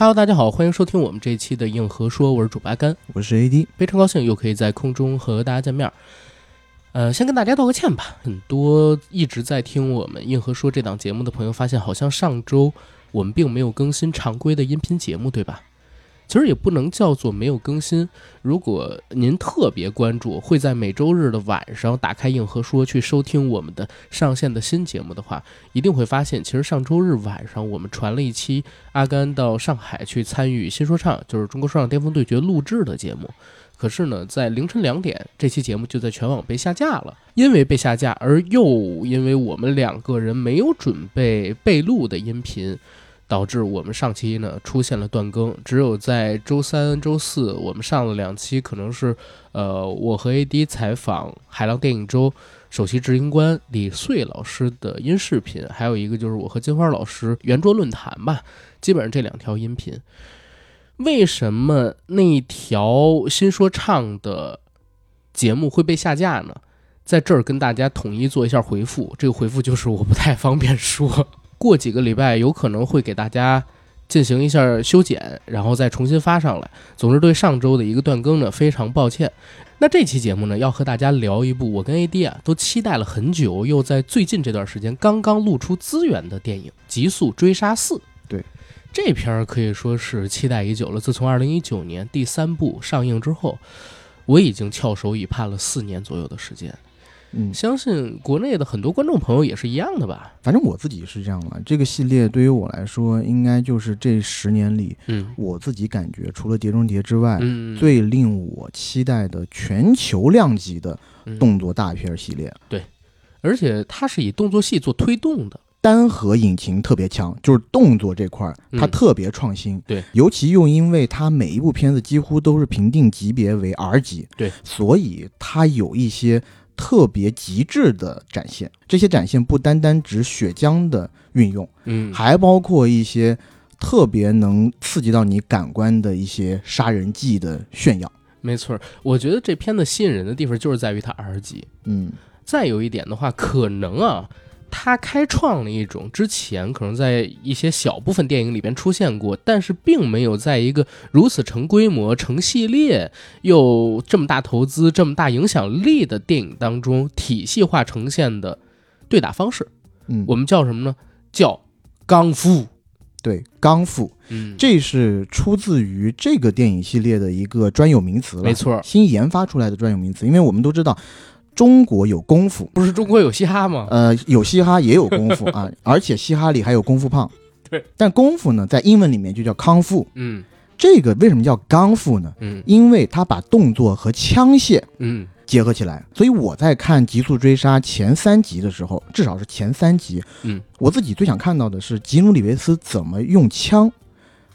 Hello，大家好，欢迎收听我们这一期的硬核说，我是主八甘，我是 AD，非常高兴又可以在空中和大家见面。呃，先跟大家道个歉吧，很多一直在听我们硬核说这档节目的朋友发现，好像上周我们并没有更新常规的音频节目，对吧？其实也不能叫做没有更新。如果您特别关注，会在每周日的晚上打开硬核说去收听我们的上线的新节目的话，一定会发现，其实上周日晚上我们传了一期阿甘到上海去参与新说唱，就是中国说唱巅峰对决录制的节目。可是呢，在凌晨两点，这期节目就在全网被下架了。因为被下架，而又因为我们两个人没有准备备录的音频。导致我们上期呢出现了断更，只有在周三、周四我们上了两期，可能是呃我和 AD 采访海浪电影周首席执行官李穗老师的音视频，还有一个就是我和金花老师圆桌论坛吧，基本上这两条音频。为什么那条新说唱的节目会被下架呢？在这儿跟大家统一做一下回复，这个回复就是我不太方便说。过几个礼拜有可能会给大家进行一下修剪，然后再重新发上来。总之，对上周的一个断更呢，非常抱歉。那这期节目呢，要和大家聊一部我跟 AD 啊都期待了很久，又在最近这段时间刚刚露出资源的电影《极速追杀四》。对，这片儿可以说是期待已久了。自从2019年第三部上映之后，我已经翘首以盼了四年左右的时间。嗯，相信国内的很多观众朋友也是一样的吧。反正我自己是这样了。这个系列对于我来说，应该就是这十年里，嗯，我自己感觉除了《碟中谍》之外，嗯，最令我期待的全球量级的动作大片系列。对，而且它是以动作戏做推动的，单核引擎特别强，就是动作这块儿它特别创新。对，尤其又因为它每一部片子几乎都是评定级别为 R 级，对，所以它有一些。特别极致的展现，这些展现不单单指血浆的运用，嗯，还包括一些特别能刺激到你感官的一些杀人技的炫耀。没错，我觉得这片子吸引人的地方就是在于它 R 级，嗯，再有一点的话，可能啊。他开创了一种之前可能在一些小部分电影里边出现过，但是并没有在一个如此成规模、成系列又这么大投资、这么大影响力的电影当中体系化呈现的对打方式。嗯，我们叫什么呢？叫刚夫。对，刚夫。嗯，这是出自于这个电影系列的一个专有名词了。没错，新研发出来的专有名词，因为我们都知道。中国有功夫，不是中国有嘻哈吗？呃，有嘻哈也有功夫 啊，而且嘻哈里还有功夫胖。对，但功夫呢，在英文里面就叫康复。嗯，这个为什么叫刚复呢？嗯，因为它把动作和枪械嗯结合起来。所以我在看《极速追杀》前三集的时候，至少是前三集，嗯，我自己最想看到的是吉努里维斯怎么用枪，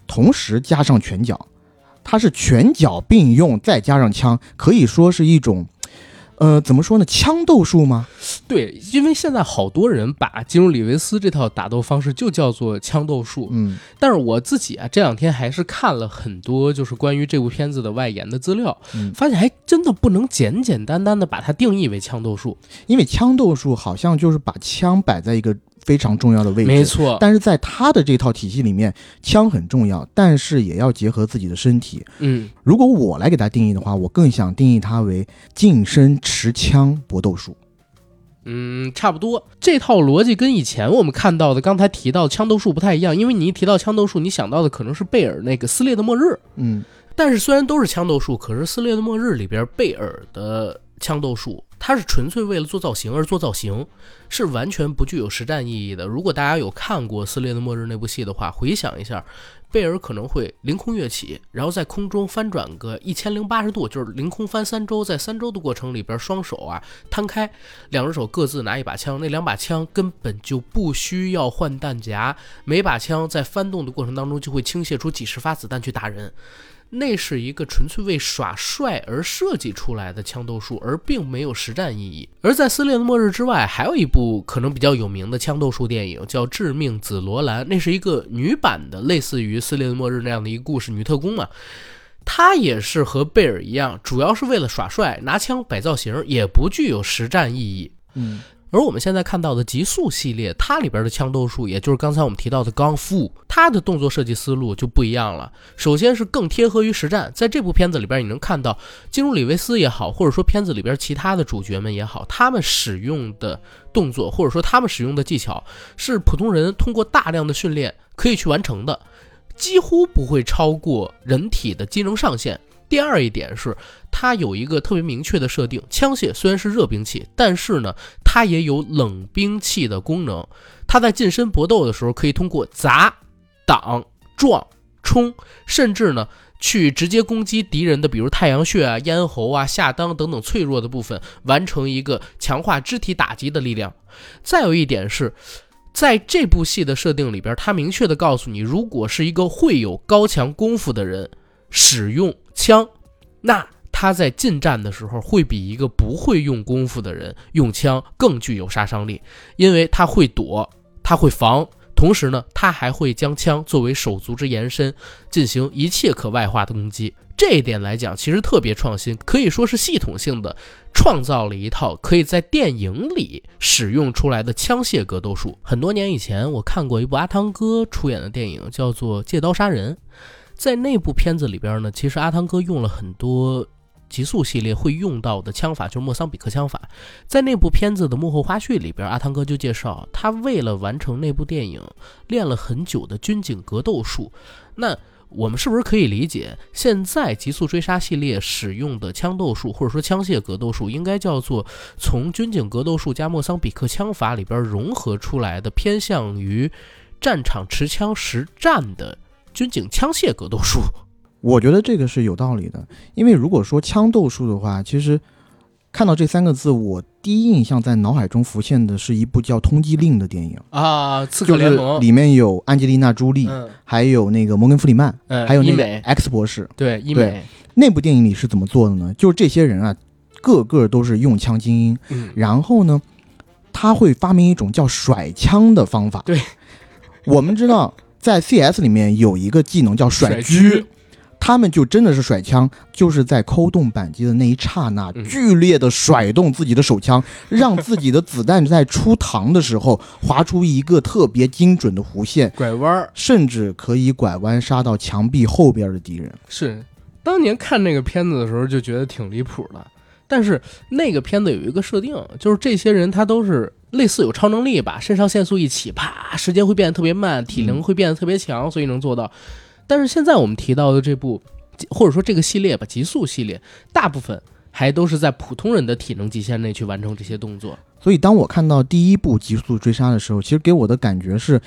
同时加上拳脚，他是拳脚并用再加上枪，可以说是一种。呃，怎么说呢？枪斗术吗？对，因为现在好多人把金融里维斯这套打斗方式就叫做枪斗术。嗯，但是我自己啊，这两天还是看了很多就是关于这部片子的外延的资料，发现还真的不能简简单单的把它定义为枪斗术，因为枪斗术好像就是把枪摆在一个。非常重要的位置，没错。但是在他的这套体系里面，枪很重要，但是也要结合自己的身体。嗯，如果我来给他定义的话，我更想定义它为近身持枪搏斗术。嗯，差不多。这套逻辑跟以前我们看到的刚才提到枪斗术不太一样，因为你一提到枪斗术，你想到的可能是贝尔那个撕裂的末日。嗯，但是虽然都是枪斗术，可是撕裂的末日里边贝尔的。枪斗术，它是纯粹为了做造型而做造型，是完全不具有实战意义的。如果大家有看过《撕裂的末日》那部戏的话，回想一下，贝尔可能会凌空跃起，然后在空中翻转个一千零八十度，就是凌空翻三周，在三周的过程里边，双手啊摊开，两只手各自拿一把枪，那两把枪根本就不需要换弹夹，每把枪在翻动的过程当中就会倾泻出几十发子弹去打人。那是一个纯粹为耍帅而设计出来的枪斗术，而并没有实战意义。而在《撕裂的末日》之外，还有一部可能比较有名的枪斗术电影，叫《致命紫罗兰》，那是一个女版的，类似于《撕裂的末日》那样的一个故事，女特工嘛。她也是和贝尔一样，主要是为了耍帅，拿枪摆造型，也不具有实战意义。嗯。而我们现在看到的极速系列，它里边的枪斗术，也就是刚才我们提到的钢夫，它的动作设计思路就不一样了。首先是更贴合于实战，在这部片子里边，你能看到基努里维斯也好，或者说片子里边其他的主角们也好，他们使用的动作，或者说他们使用的技巧，是普通人通过大量的训练可以去完成的，几乎不会超过人体的机能上限。第二一点是，它有一个特别明确的设定，枪械虽然是热兵器，但是呢，它也有冷兵器的功能。它在近身搏斗的时候，可以通过砸、挡、撞、冲，甚至呢，去直接攻击敌人的，比如太阳穴啊、咽喉啊、下裆等等脆弱的部分，完成一个强化肢体打击的力量。再有一点是，在这部戏的设定里边，它明确的告诉你，如果是一个会有高强功夫的人。使用枪，那他在近战的时候会比一个不会用功夫的人用枪更具有杀伤力，因为他会躲，他会防，同时呢，他还会将枪作为手足之延伸，进行一切可外化的攻击。这一点来讲，其实特别创新，可以说是系统性的创造了一套可以在电影里使用出来的枪械格斗术。很多年以前，我看过一部阿汤哥出演的电影，叫做《借刀杀人》。在那部片子里边呢，其实阿汤哥用了很多极速系列会用到的枪法，就是莫桑比克枪法。在那部片子的幕后花絮里边，阿汤哥就介绍，他为了完成那部电影，练了很久的军警格斗术。那我们是不是可以理解，现在极速追杀系列使用的枪斗术，或者说枪械格斗术，应该叫做从军警格斗术加莫桑比克枪法里边融合出来的，偏向于战场持枪实战的？军警枪械格斗术，我觉得这个是有道理的。因为如果说枪斗术的话，其实看到这三个字，我第一印象在脑海中浮现的是一部叫《通缉令》的电影啊，刺客联盟里面有安吉丽娜·朱莉，还有那个摩根·弗里曼，还有那个 X 博士。对，医美那部电影里是怎么做的呢？就是这些人啊，个个都是用枪精英，然后呢，他会发明一种叫甩枪的方法。对，我们知道。在 CS 里面有一个技能叫甩狙，他们就真的是甩枪，就是在扣动扳机的那一刹那，剧烈的甩动自己的手枪，让自己的子弹在出膛的时候划出一个特别精准的弧线，拐弯，甚至可以拐弯杀到墙壁后边的敌人。是，当年看那个片子的时候就觉得挺离谱的，但是那个片子有一个设定，就是这些人他都是。类似有超能力吧，肾上腺素一起，啪，时间会变得特别慢，体能会变得特别强，所以能做到。但是现在我们提到的这部，或者说这个系列吧，极速系列，大部分还都是在普通人的体能极限内去完成这些动作。所以当我看到第一部极速追杀的时候，其实给我的感觉是。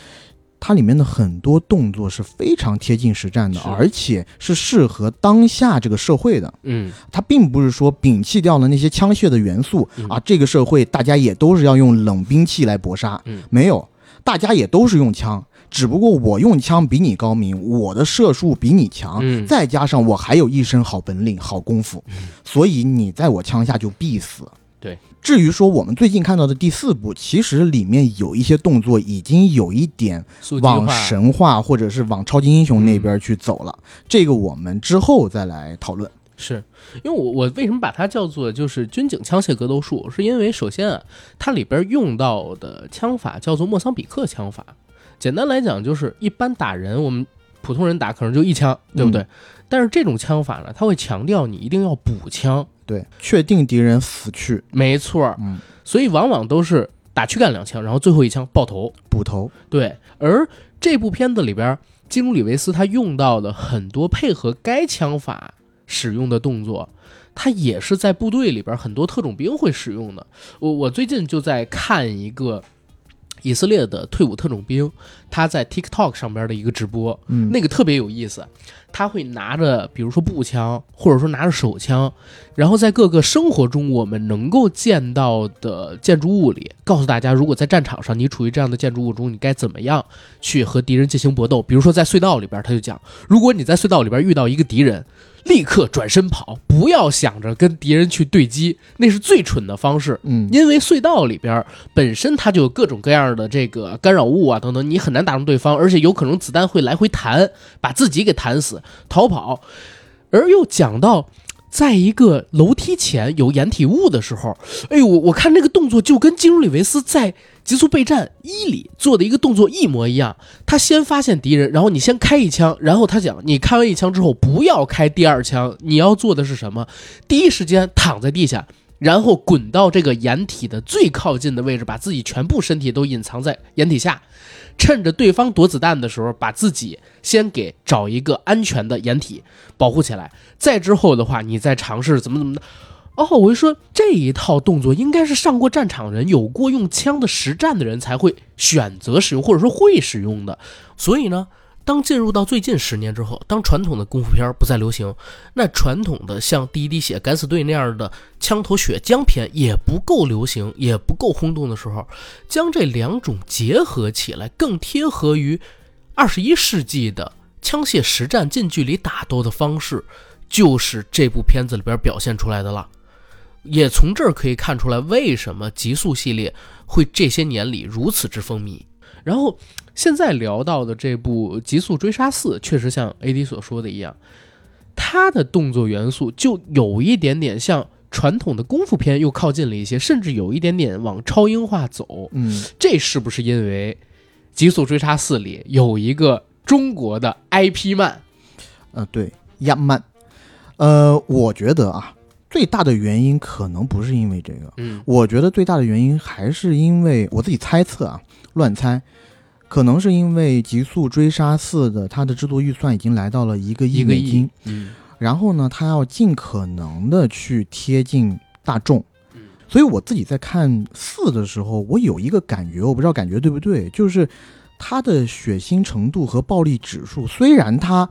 它里面的很多动作是非常贴近实战的，而且是适合当下这个社会的。嗯，它并不是说摒弃掉了那些枪械的元素啊，这个社会大家也都是要用冷兵器来搏杀。嗯，没有，大家也都是用枪，只不过我用枪比你高明，我的射术比你强，再加上我还有一身好本领、好功夫，所以你在我枪下就必死。对，至于说我们最近看到的第四部，其实里面有一些动作已经有一点往神话或者是往超级英雄那边去走了，这个我们之后再来讨论。是因为我我为什么把它叫做就是军警枪械格斗术？是因为首先啊，它里边用到的枪法叫做莫桑比克枪法，简单来讲就是一般打人，我们普通人打可能就一枪，对不对？但是这种枪法呢，它会强调你一定要补枪。对，确定敌人死去，没错，嗯，所以往往都是打躯干两枪，然后最后一枪爆头补头。对，而这部片子里边，基努里维斯他用到的很多配合该枪法使用的动作，他也是在部队里边很多特种兵会使用的。我我最近就在看一个。以色列的退伍特种兵，他在 TikTok 上边的一个直播，嗯，那个特别有意思。他会拿着，比如说步枪，或者说拿着手枪，然后在各个生活中我们能够见到的建筑物里，告诉大家，如果在战场上你处于这样的建筑物中，你该怎么样去和敌人进行搏斗。比如说在隧道里边，他就讲，如果你在隧道里边遇到一个敌人。立刻转身跑，不要想着跟敌人去对击，那是最蠢的方式。嗯，因为隧道里边本身它就有各种各样的这个干扰物啊等等，你很难打中对方，而且有可能子弹会来回弹，把自己给弹死，逃跑。而又讲到在一个楼梯前有掩体物的时候，哎呦，我我看那个动作就跟基努里维斯在《极速备战一》里做的一个动作一模一样。他先发现敌人，然后你先开一枪，然后他讲你开完一枪之后不要开第二枪，你要做的是什么？第一时间躺在地下，然后滚到这个掩体的最靠近的位置，把自己全部身体都隐藏在掩体下。趁着对方躲子弹的时候，把自己先给找一个安全的掩体保护起来。再之后的话，你再尝试怎么怎么的。哦，我就说这一套动作应该是上过战场人、有过用枪的实战的人才会选择使用，或者说会使用的。所以呢。当进入到最近十年之后，当传统的功夫片不再流行，那传统的像《第一滴血》《敢死队》那样的枪头血浆片也不够流行，也不够轰动的时候，将这两种结合起来，更贴合于二十一世纪的枪械实战近距离打斗的方式，就是这部片子里边表现出来的了。也从这儿可以看出来，为什么《极速》系列会这些年里如此之风靡。然后。现在聊到的这部《极速追杀四》，确实像 A D 所说的一样，它的动作元素就有一点点像传统的功夫片，又靠近了一些，甚至有一点点往超英化走。嗯，这是不是因为《极速追杀四》里有一个中国的 IP 漫？呃，对，亚漫。呃，我觉得啊，最大的原因可能不是因为这个，嗯，我觉得最大的原因还是因为我自己猜测啊，乱猜。可能是因为《极速追杀四》的它的制作预算已经来到了一个亿美金，嗯，然后呢，它要尽可能的去贴近大众，所以我自己在看四的时候，我有一个感觉，我不知道感觉对不对，就是它的血腥程度和暴力指数，虽然它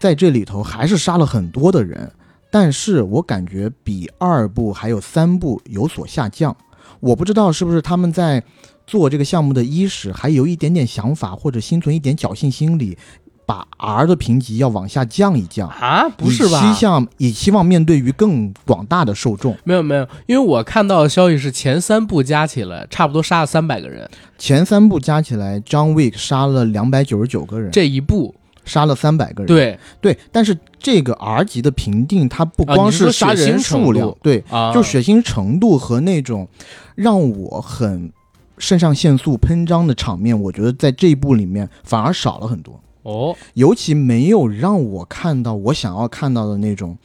在这里头还是杀了很多的人，但是我感觉比二部还有三部有所下降，我不知道是不是他们在。做这个项目的伊始还有一点点想法，或者心存一点侥幸心理，把 R 的评级要往下降一降啊？不是吧？以希望以希望面对于更广大的受众。没有没有，因为我看到的消息是前三部加起来差不多杀了三百个人，前三部加起来，John Wick 杀了两百九十九个人，这一部杀了三百个人。对对，但是这个 R 级的评定，它不光是杀人数量，对，就血腥程度和那种让我很。肾上腺素喷张的场面，我觉得在这一部里面反而少了很多哦，尤其没有让我看到我想要看到的那种，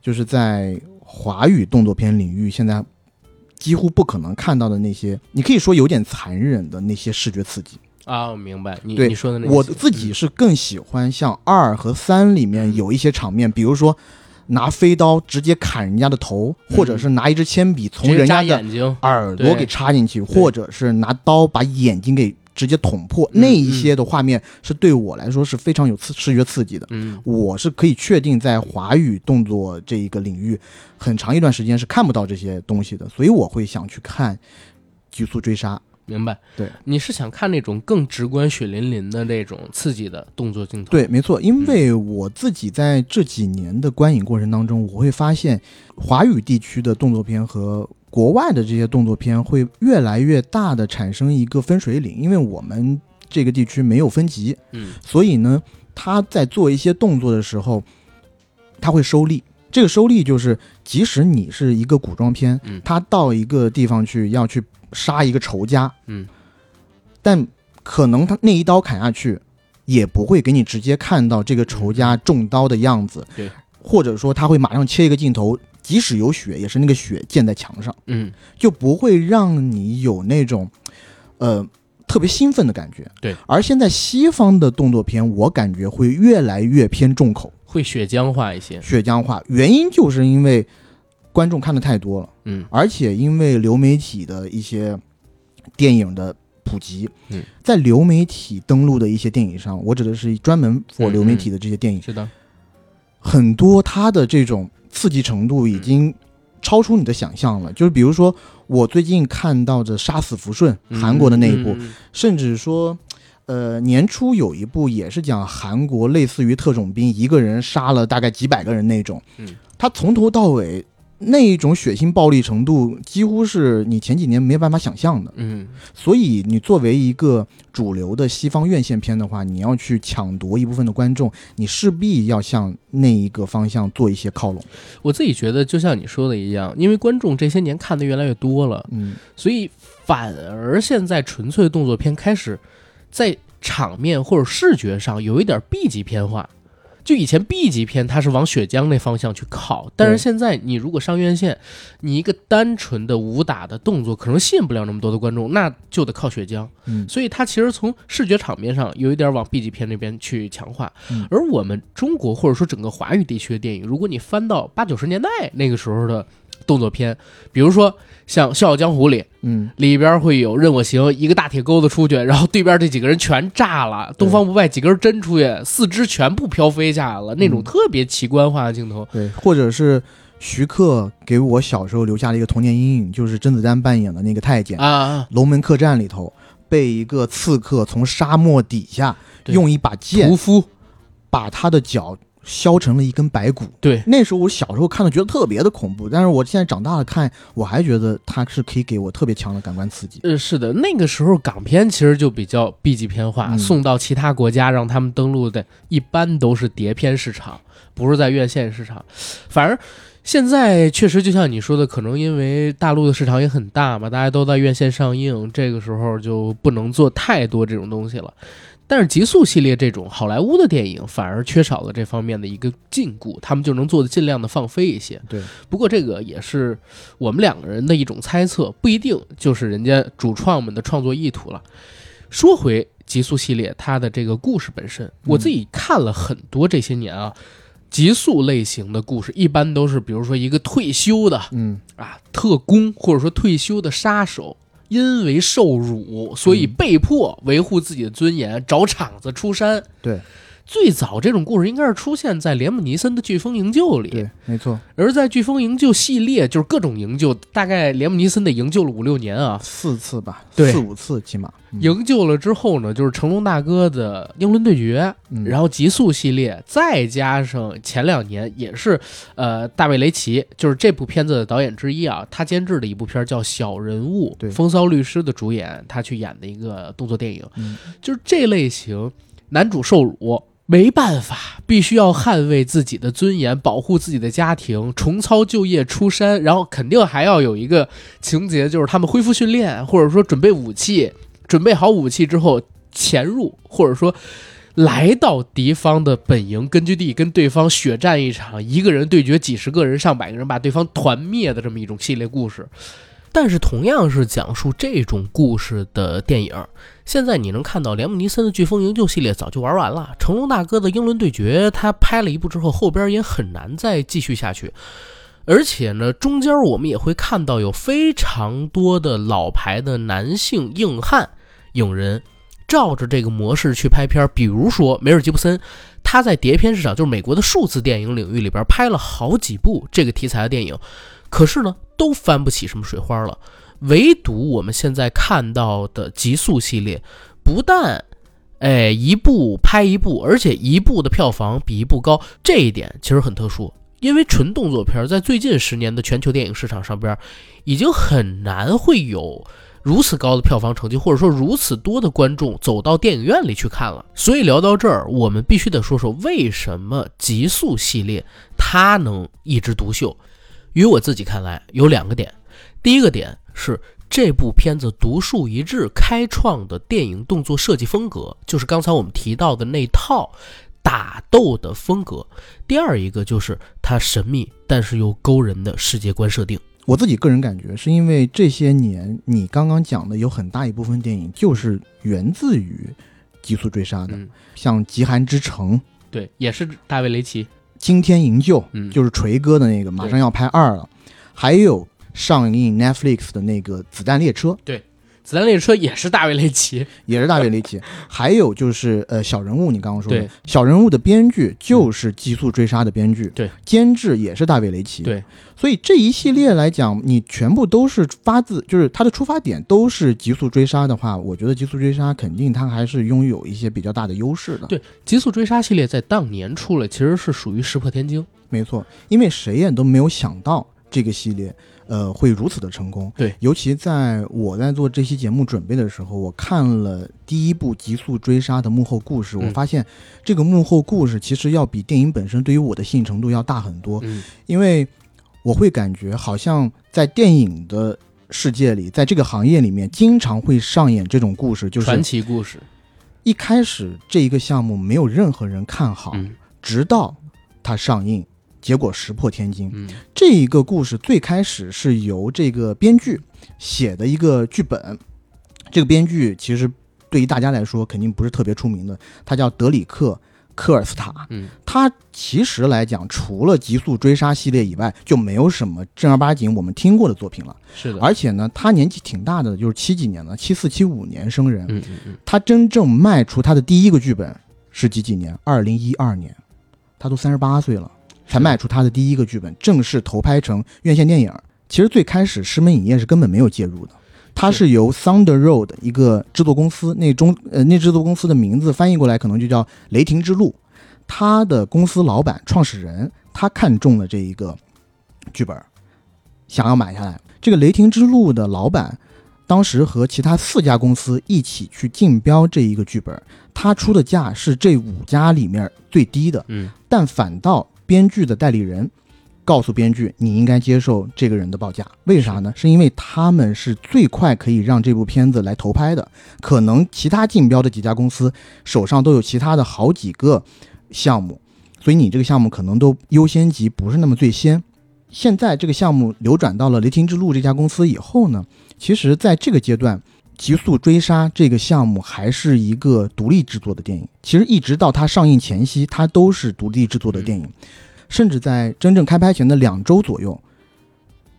就是在华语动作片领域现在几乎不可能看到的那些，你可以说有点残忍的那些视觉刺激啊。我明白你对你说的那，我自己是更喜欢像二和三里面有一些场面，比如说。拿飞刀直接砍人家的头，或者是拿一支铅笔从人家的耳朵给插进去，或者是拿刀把眼睛给直接捅破，那一些的画面是对我来说是非常有刺视觉刺激的。嗯，我是可以确定在华语动作这一个领域，很长一段时间是看不到这些东西的，所以我会想去看《极速追杀》。明白，对，你是想看那种更直观、血淋淋的那种刺激的动作镜头？对，没错，因为我自己在这几年的观影过程当中，我会发现华语地区的动作片和国外的这些动作片会越来越大的产生一个分水岭，因为我们这个地区没有分级，嗯，所以呢，他在做一些动作的时候，他会收力。这个收力就是，即使你是一个古装片，嗯，他到一个地方去要去。杀一个仇家，嗯，但可能他那一刀砍下去，也不会给你直接看到这个仇家中刀的样子，对，或者说他会马上切一个镜头，即使有血，也是那个血溅在墙上，嗯，就不会让你有那种，呃，特别兴奋的感觉，对。而现在西方的动作片，我感觉会越来越偏重口，会血浆化一些，血浆化，原因就是因为。观众看的太多了，嗯，而且因为流媒体的一些电影的普及，嗯，在流媒体登录的一些电影上，我指的是专门 for 流媒体的这些电影，是的，很多它的这种刺激程度已经超出你的想象了。就是比如说，我最近看到的《杀死福顺》，韩国的那一部，甚至说，呃，年初有一部也是讲韩国类似于特种兵，一个人杀了大概几百个人那种，嗯，他从头到尾。那一种血腥暴力程度，几乎是你前几年没有办法想象的。嗯，所以你作为一个主流的西方院线片的话，你要去抢夺一部分的观众，你势必要向那一个方向做一些靠拢。我自己觉得就像你说的一样，因为观众这些年看的越来越多了，嗯，所以反而现在纯粹动作片开始在场面或者视觉上有一点 B 级片化。就以前 B 级片它是往血浆那方向去靠，但是现在你如果上院线，你一个单纯的武打的动作可能吸引不了那么多的观众，那就得靠血浆。嗯所以它其实从视觉场面上有一点往 B 级片那边去强化。嗯而我们中国或者说整个华语地区的电影，如果你翻到八九十年代那个时候的动作片，比如说像《笑傲江湖》里，嗯，里边会有任我行，一个大铁钩子出去，然后对边这几个人全炸了，东方不败几根针出去，四肢全部飘飞下来了，那种嗯特别奇观化的镜头。对，或者是徐克给我小时候留下了一个童年阴影，就是甄子丹扮演的那个太监，啊啊，龙门客栈里头被一个刺客从沙漠底下用一把剑屠夫，把他的脚削成了一根白骨。对，那时候我小时候看的觉得特别的恐怖，但是我现在长大了看，我还觉得它是可以给我特别强的感官刺激。呃，是的，那个时候港片其实就比较 B 级片化，嗯送到其他国家让他们登陆的，一般都是碟片市场，不是在院线市场。反而现在确实就像你说的，可能因为大陆的市场也很大嘛，大家都在院线上映，这个时候就不能做太多这种东西了。但是极速系列这种好莱坞的电影反而缺少了这方面的一个禁锢，他们就能做的尽量的放飞一些。对，不过这个也是我们两个人的一种猜测，不一定就是人家主创们的创作意图了。说回极速系列，它的这个故事本身，我自己看了很多这些年啊，极速类型的故事一般都是，比如说一个退休的嗯，啊特工，或者说退休的杀手，因为受辱，所以嗯被迫维护自己的尊严，找场子出山。对最早这种故事应该是出现在连姆尼森的《飓风营救》里，对，没错，而在《飓风营救》系列，就是各种营救，大概连姆尼森得营救了五六年啊。四次吧，对四五次起码。嗯营救了之后呢，就是成龙大哥的英伦对决，嗯然后极速系列，再加上前两年也是，呃，大卫雷奇就是这部片子的导演之一啊，他监制的一部片叫《小人物》，对风骚律师的主演，他去演的一个动作电影，嗯就是这类型，男主受辱。没办法，必须要捍卫自己的尊严，保护自己的家庭，重操旧业出山，然后肯定还要有一个情节，就是他们恢复训练，或者说准备武器，准备好武器之后潜入，或者说来到敌方的本营根据地，跟对方血战一场，一个人对决几十个人、上百个人，把对方团灭的这么一种系列故事。但是同样是讲述这种故事的电影，现在你能看到连姆尼森的《飓风营救》系列早就玩完了，成龙大哥的《英伦对决》他拍了一部之后，后边也很难再继续下去。而且呢，中间我们也会看到有非常多的老牌的男性硬汉影人，照着这个模式去拍片。比如说梅尔吉布森，他在碟片市场，就是美国的数字电影领域里边拍了好几部这个题材的电影，可是呢，都翻不起什么水花了。唯独我们现在看到的极速系列，不但哎一部拍一部，而且一部的票房比一部高，这一点其实很特殊。因为纯动作片在最近十年的全球电影市场上边，已经很难会有如此高的票房成绩，或者说如此多的观众走到电影院里去看了。所以聊到这儿，我们必须得说说为什么极速系列它能一枝独秀。于我自己看来，有两个点。第一个点是这部片子独树一帜开创的电影动作设计风格，就是刚才我们提到的那套打斗的风格。第二一个就是它神秘但是又勾人的世界观设定。我自己个人感觉，是因为这些年你刚刚讲的有很大一部分电影就是源自于《极速追杀》的，嗯，像《极寒之城》《对，也是大卫雷奇。惊天营救》，嗯，就是锤哥的那个，马上要拍二了，还有上映 Netflix 的那个《子弹列车》，子弹列车也是大卫雷奇。也是大卫雷奇，还有就是呃小人物，你刚刚说的对小人物的编剧就是《极速追杀》的编剧，对，监制也是大卫雷奇，对，所以这一系列来讲，你全部都是发自，就是它的出发点都是极速追杀的话，我觉得极速追杀肯定它还是拥有一些比较大的优势的。对极速追杀系列在当年出了，其实是属于石破天惊。没错，因为谁也都没有想到这个系列，呃，会如此的成功。对，尤其在我在做这期节目准备的时候，我看了第一部《极速追杀》的幕后故事，嗯我发现这个幕后故事其实要比电影本身对于我的吸引程度要大很多，嗯因为我会感觉好像在电影的世界里，在这个行业里面，经常会上演这种故事，就是传奇故事，一开始这一个项目没有任何人看好，嗯直到它上映，结果石破天惊。嗯这一个故事最开始是由这个编剧写的一个剧本，这个编剧其实对于大家来说肯定不是特别出名的，他叫德里克·科尔斯塔。嗯他其实来讲，除了《极速追杀》系列以外，就没有什么正儿八经我们听过的作品了。是的，而且呢，他年纪挺大的，就是七几年的，七四七五年生人。嗯嗯嗯他真正卖出他的第一个剧本是几几年？二零一二年，他都三十八岁了，才卖出他的第一个剧本，正式投拍成院线电影。其实最开始石门影业是根本没有介入的，它是由 Thunder Road 一个制作公司，那中呃那制作公司的名字翻译过来可能就叫雷霆之路。他的公司老板、创始人，他看中了这一个剧本，想要买下来。这个雷霆之路的老板当时和其他四家公司一起去竞标这一个剧本，他出的价是这五家里面最低的，嗯但反倒编剧的代理人告诉编剧，你应该接受这个人的报价。为啥呢？是因为他们是最快可以让这部片子来投拍的，可能其他竞标的几家公司手上都有其他的好几个项目，所以你这个项目可能都优先级不是那么最先。现在这个项目流转到了雷霆之路这家公司以后呢，其实在这个阶段，《极速追杀》这个项目还是一个独立制作的电影。其实一直到它上映前夕，它都是独立制作的电影，甚至在真正开拍前的两周左右，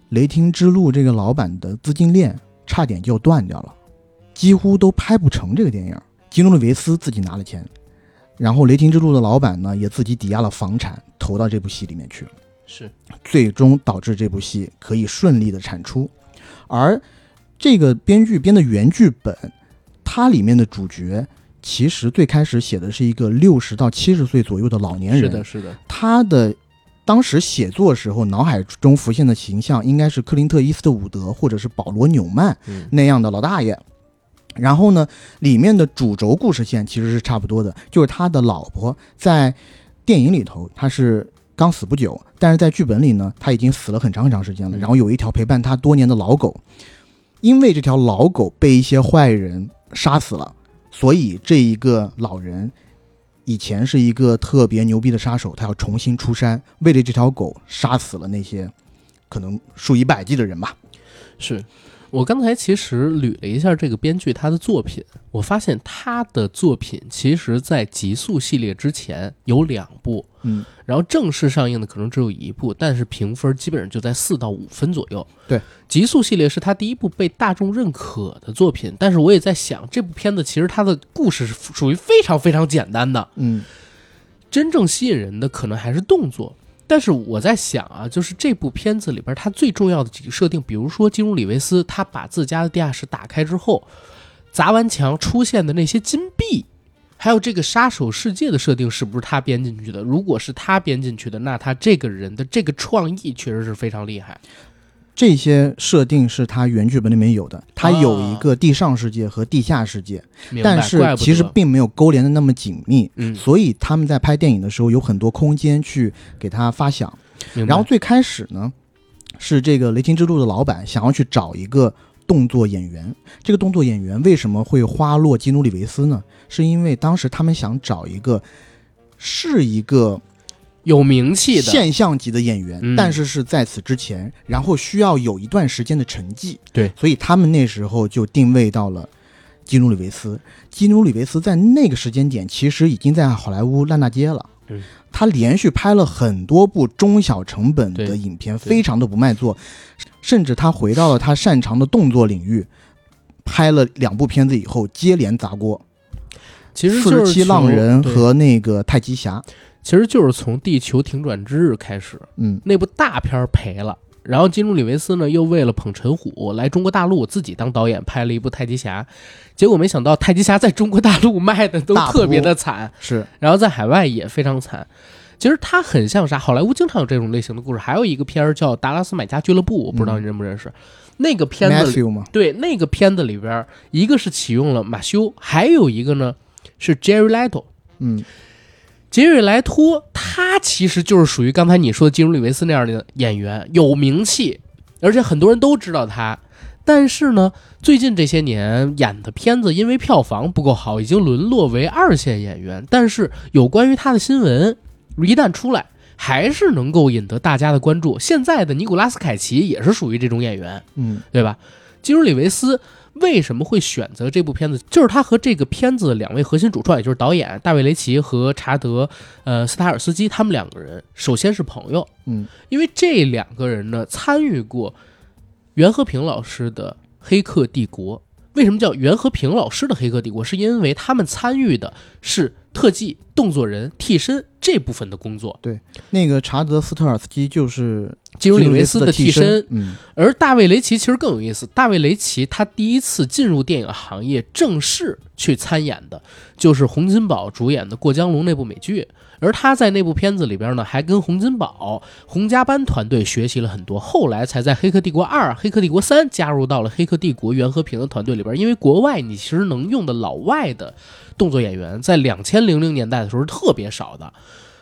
雷霆之路这个老板的资金链差点就断掉了，几乎都拍不成这个电影。基努里维斯自己拿了钱，然后雷霆之路的老板呢也自己抵押了房产投到这部戏里面去了。是最终导致这部戏可以顺利的产出。而这个编剧编的原剧本，它里面的主角其实最开始写的是一个六十到七十岁左右的老年人，是的是的，他的当时写作时候脑海中浮现的形象应该是克林特·伊斯特伍德或者是保罗·纽曼嗯那样的老大爷。然后呢，里面的主轴故事线其实是差不多的，就是他的老婆在电影里头他是刚死不久，但是在剧本里呢，他已经死了很长很长时间了。嗯然后有一条陪伴他多年的老狗，因为这条老狗被一些坏人杀死了，所以这一个老人以前是一个特别牛逼的杀手，他要重新出山，为了这条狗杀死了那些可能数以百计的人吧。是。我刚才其实捋了一下这个编剧他的作品，我发现他的作品其实在《极速》系列之前有两部，嗯，然后正式上映的可能只有一部，但是评分基本上就在四到五分左右。对，《极速》系列是他第一部被大众认可的作品，但是我也在想，这部片子其实它的故事是属于非常非常简单的，嗯真正吸引人的可能还是动作。但是我在想啊，就是这部片子里边它最重要的几个设定，比如说金融里维斯他把自家的地下室打开之后，砸完墙出现的那些金币，还有这个杀手世界的设定是不是他编进去的？如果是他编进去的，那他这个人的这个创意确实是非常厉害。这些设定是他原剧本里面有的，他有一个地上世界和地下世界，但是其实并没有勾连的那么紧密，嗯，所以他们在拍电影的时候有很多空间去给他发想。然后最开始呢，是这个雷霆之路的老板想要去找一个动作演员。这个动作演员为什么会花落基努里维斯呢？是因为当时他们想找一个是一个有名气的，现象级的演员，嗯但是是在此之前，然后需要有一段时间的沉寂。对，所以他们那时候就定位到了基努里维斯。基努里维斯在那个时间点其实已经在好莱坞烂大街了。嗯，他连续拍了很多部中小成本的影片，非常的不卖座，甚至他回到了他擅长的动作领域，拍了两部片子以后接连砸锅，其实四十七就是从浪人和那个太极侠。其实就是从《地球停转之日》开始，嗯，那部大片儿赔了。然后金努里维斯呢，又为了捧陈虎来中国大陆自己当导演拍了一部《太极侠》，结果没想到《太极侠》在中国大陆卖的都特别的惨，是然后在海外也非常惨。其实它很像啥？好莱坞经常有这种类型的故事。还有一个片儿叫《达拉斯买家俱乐部》，我不知道你认不认识。那个片子对那个片子里边儿，一个是启用了马修，还有一个呢是 Jerry Leto。嗯，杰瑞莱托，他其实就是属于刚才你说的基努里维斯那样的演员，有名气，而且很多人都知道他。但是呢，最近这些年演的片子因为票房不够好，已经沦落为二线演员。但是有关于他的新闻一旦出来，还是能够引得大家的关注。现在的尼古拉斯凯奇也是属于这种演员，嗯，对吧？基努里维斯为什么会选择这部片子？就是他和这个片子的两位核心主创，也就是导演大卫雷奇和查德呃斯塔尔斯基，他们两个人首先是朋友，嗯，因为这两个人呢参与过袁和平老师的《黑客帝国》。为什么叫袁和平老师的《黑客帝国》？是因为他们参与的是特技、动作人、替身这部分的工作。对那个查德斯特尔斯基就是基努里维斯的的替身，嗯而大卫雷奇其实更有意思。大卫雷奇他第一次进入电影行业，正式去参演的，就是洪金宝主演的《过江龙》那部美剧。而他在那部片子里边呢，还跟洪金宝、洪家班团队学习了很多，后来才在《黑客帝国二》《黑客帝国三》加入到了《黑客帝国》袁和平的团队里边。因为国外你其实能用的老外的动作演员，在两千零零年代的时候是特别少的，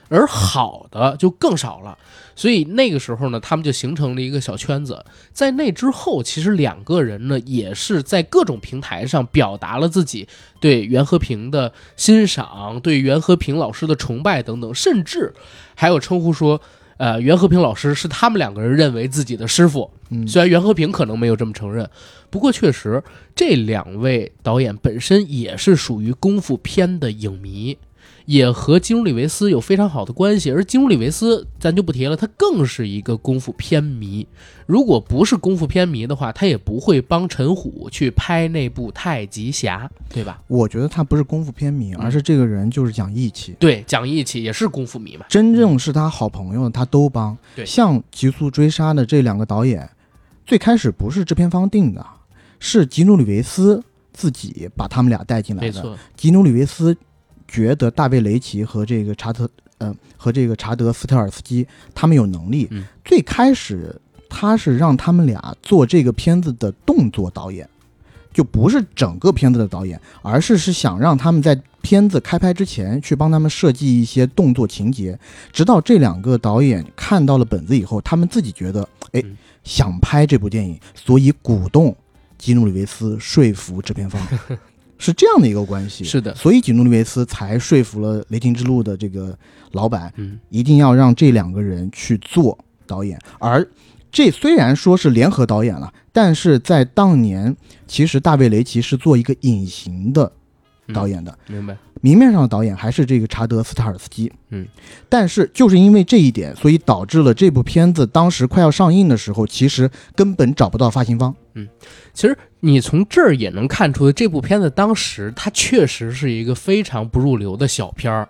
而好的就更少了。所以那个时候呢，他们就形成了一个小圈子。在那之后，其实两个人呢，也是在各种平台上表达了自己对袁和平的欣赏、对袁和平老师的崇拜等等，甚至还有称呼说，呃，袁和平老师是他们两个人认为自己的师傅。嗯，虽然袁和平可能没有这么承认，不过确实这两位导演本身也是属于功夫片的影迷。也和基努里维斯有非常好的关系，而基努里维斯咱就不提了，他更是一个功夫片迷。如果不是功夫片迷的话，他也不会帮陈虎去拍那部《太极侠》，对吧？我觉得他不是功夫片迷，嗯而是这个人就是讲义气。对，讲义气也是功夫迷嘛。真正是他好朋友，他都帮。对像《极速追杀》的这两个导演，最开始不是制片方定的，是吉努里维斯自己把他们俩带进来的。没错，吉努里维斯觉得大卫雷奇和这个查特，呃，和这个查德斯特尔斯基他们有能力。嗯最开始他是让他们俩做这个片子的动作导演，就不是整个片子的导演，而是是想让他们在片子开拍之前去帮他们设计一些动作情节。直到这两个导演看到了本子以后，他们自己觉得，哎嗯，想拍这部电影，所以鼓动基努里维斯说服制片方。是这样的一个关系，是的，所以吉努里维斯才说服了《雷霆之路》的这个老板，嗯，一定要让这两个人去做导演。而这虽然说是联合导演了，但是在当年，其实大卫雷奇是做一个隐形的导演的，明白。明面上的导演还是这个查德斯塔尔斯基。嗯，但是就是因为这一点，所以导致了这部片子当时快要上映的时候，其实根本找不到发行方。嗯其实你从这儿也能看出，这部片子当时它确实是一个非常不入流的小片儿。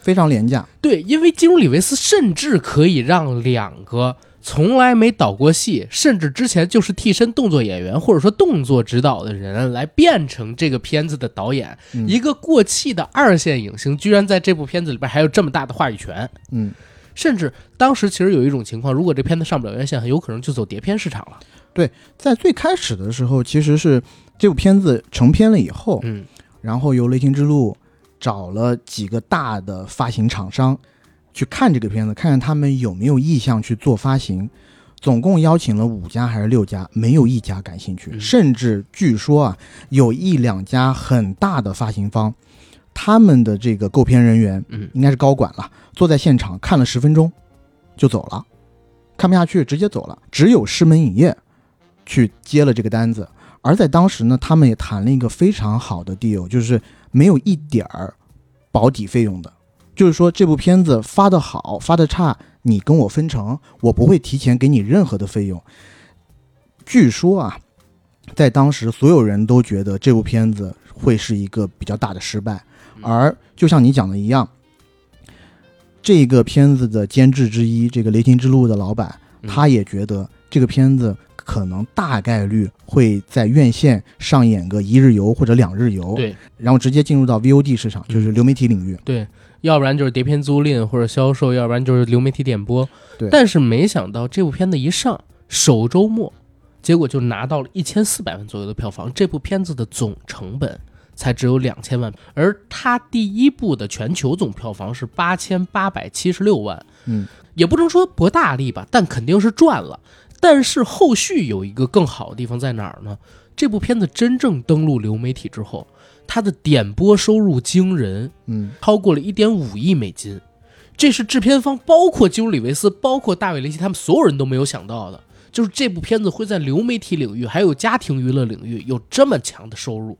非常廉价，对，因为基努里维斯甚至可以让两个从来没导过戏，甚至之前就是替身动作演员或者说动作指导的人来变成这个片子的导演。嗯一个过气的二线影星，居然在这部片子里边还有这么大的话语权。嗯，甚至当时其实有一种情况，如果这片子上不了院线，很有可能就走碟片市场了。对在最开始的时候，其实是这部片子成片了以后，嗯然后由雷霆之路找了几个大的发行厂商去看这个片子，看看他们有没有意向去做发行。总共邀请了五家还是六家，没有一家感兴趣。嗯甚至据说啊，有一两家很大的发行方，他们的这个购片人员嗯，应该是高管了，坐在现场看了十分钟就走了，看不下去直接走了。只有狮门影业去接了这个单子，而在当时呢，他们也谈了一个非常好的 deal，就是没有一点儿保底费用的，就是说这部片子发的好发的差，你跟我分成，我不会提前给你任何的费用。据说啊，在当时所有人都觉得这部片子会是一个比较大的失败，而就像你讲的一样，这个片子的监制之一，这个《雷霆之路》的老板，嗯他也觉得这个片子可能大概率会在院线上演个一日游或者两日游，对然后直接进入到 VOD 市场，就是流媒体领域。对，要不然就是碟片租赁或者销售，要不然就是流媒体点播。对但是没想到这部片子一上首周末，结果就拿到了一千四百万左右的票房。这部片子的总成本才只有两千万，而他第一部的全球总票房是八千八百七十六万。嗯，也不能说博大利吧，但肯定是赚了。但是后续有一个更好的地方在哪儿呢？这部片子真正登陆流媒体之后，它的点播收入惊人，嗯，超过了一点五亿美金，这是制片方包括基努里维斯、包括大卫林奇他们所有人都没有想到的，就是这部片子会在流媒体领域还有家庭娱乐领域有这么强的收入，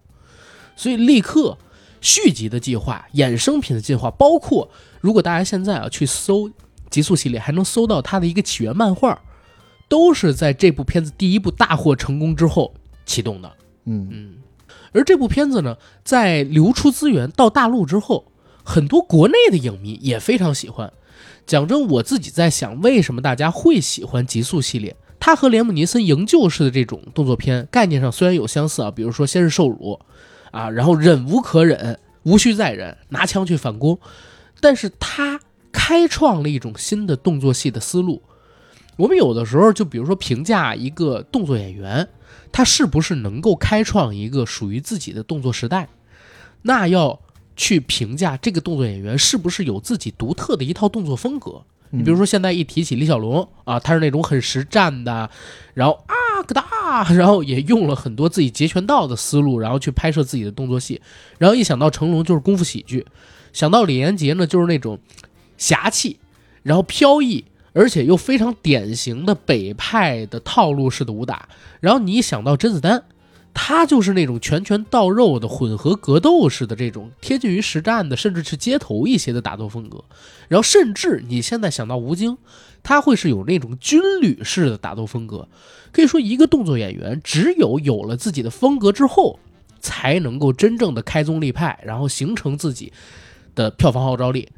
所以立刻续集的计划、衍生品的计划，包括如果大家现在啊去搜极速系列，还能搜到它的一个起源漫画，都是在这部片子第一部大获成功之后启动的。嗯，嗯，而这部片子呢，在流出资源到大陆之后，很多国内的影迷也非常喜欢。讲真，我自己在想，为什么大家会喜欢《极速》系列？它和连姆尼森营救式的这种动作片概念上虽然有相似啊，比如说先是受辱，啊，然后忍无可忍，无需再忍，拿枪去反攻，但是他开创了一种新的动作戏的思路。我们有的时候就比如说评价一个动作演员，他是不是能够开创一个属于自己的动作时代？那要去评价这个动作演员是不是有自己独特的一套动作风格。你比如说，现在一提起李小龙啊，他是那种很实战的，然后啊咯哒啊，然后也用了很多自己截拳道的思路，然后去拍摄自己的动作戏。然后一想到成龙就是功夫喜剧，想到李连杰呢就是那种侠气，然后飘逸，而且又非常典型的北派的套路式的武打。然后你一想到甄子丹，他就是那种拳拳到肉的混合格斗式的这种贴近于实战的，甚至是街头一些的打斗风格。然后甚至你现在想到吴京，他会是有那种军旅式的打斗风格。可以说，一个动作演员只有有了自己的风格之后，才能够真正的开宗立派，然后形成自己的票房号召力。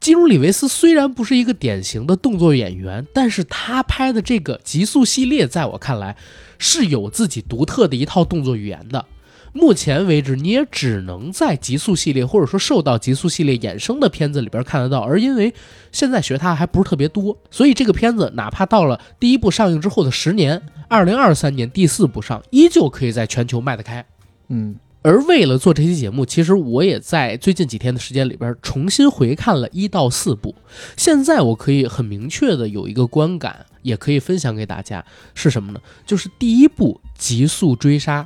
基努里维斯虽然不是一个典型的动作演员，但是他拍的这个《极速》系列，在我看来是有自己独特的一套动作语言的。目前为止，你也只能在《极速》系列或者说受到《极速》系列衍生的片子里边看得到。而因为现在学它还不是特别多，所以这个片子哪怕到了第一部上映之后的十年，二零二三年第四部上，依旧可以在全球卖得开。嗯而为了做这期节目，其实我也在最近几天的时间里边重新回看了一到四部。现在我可以很明确的有一个观感，也可以分享给大家，是什么呢？就是第一部《极速追杀》，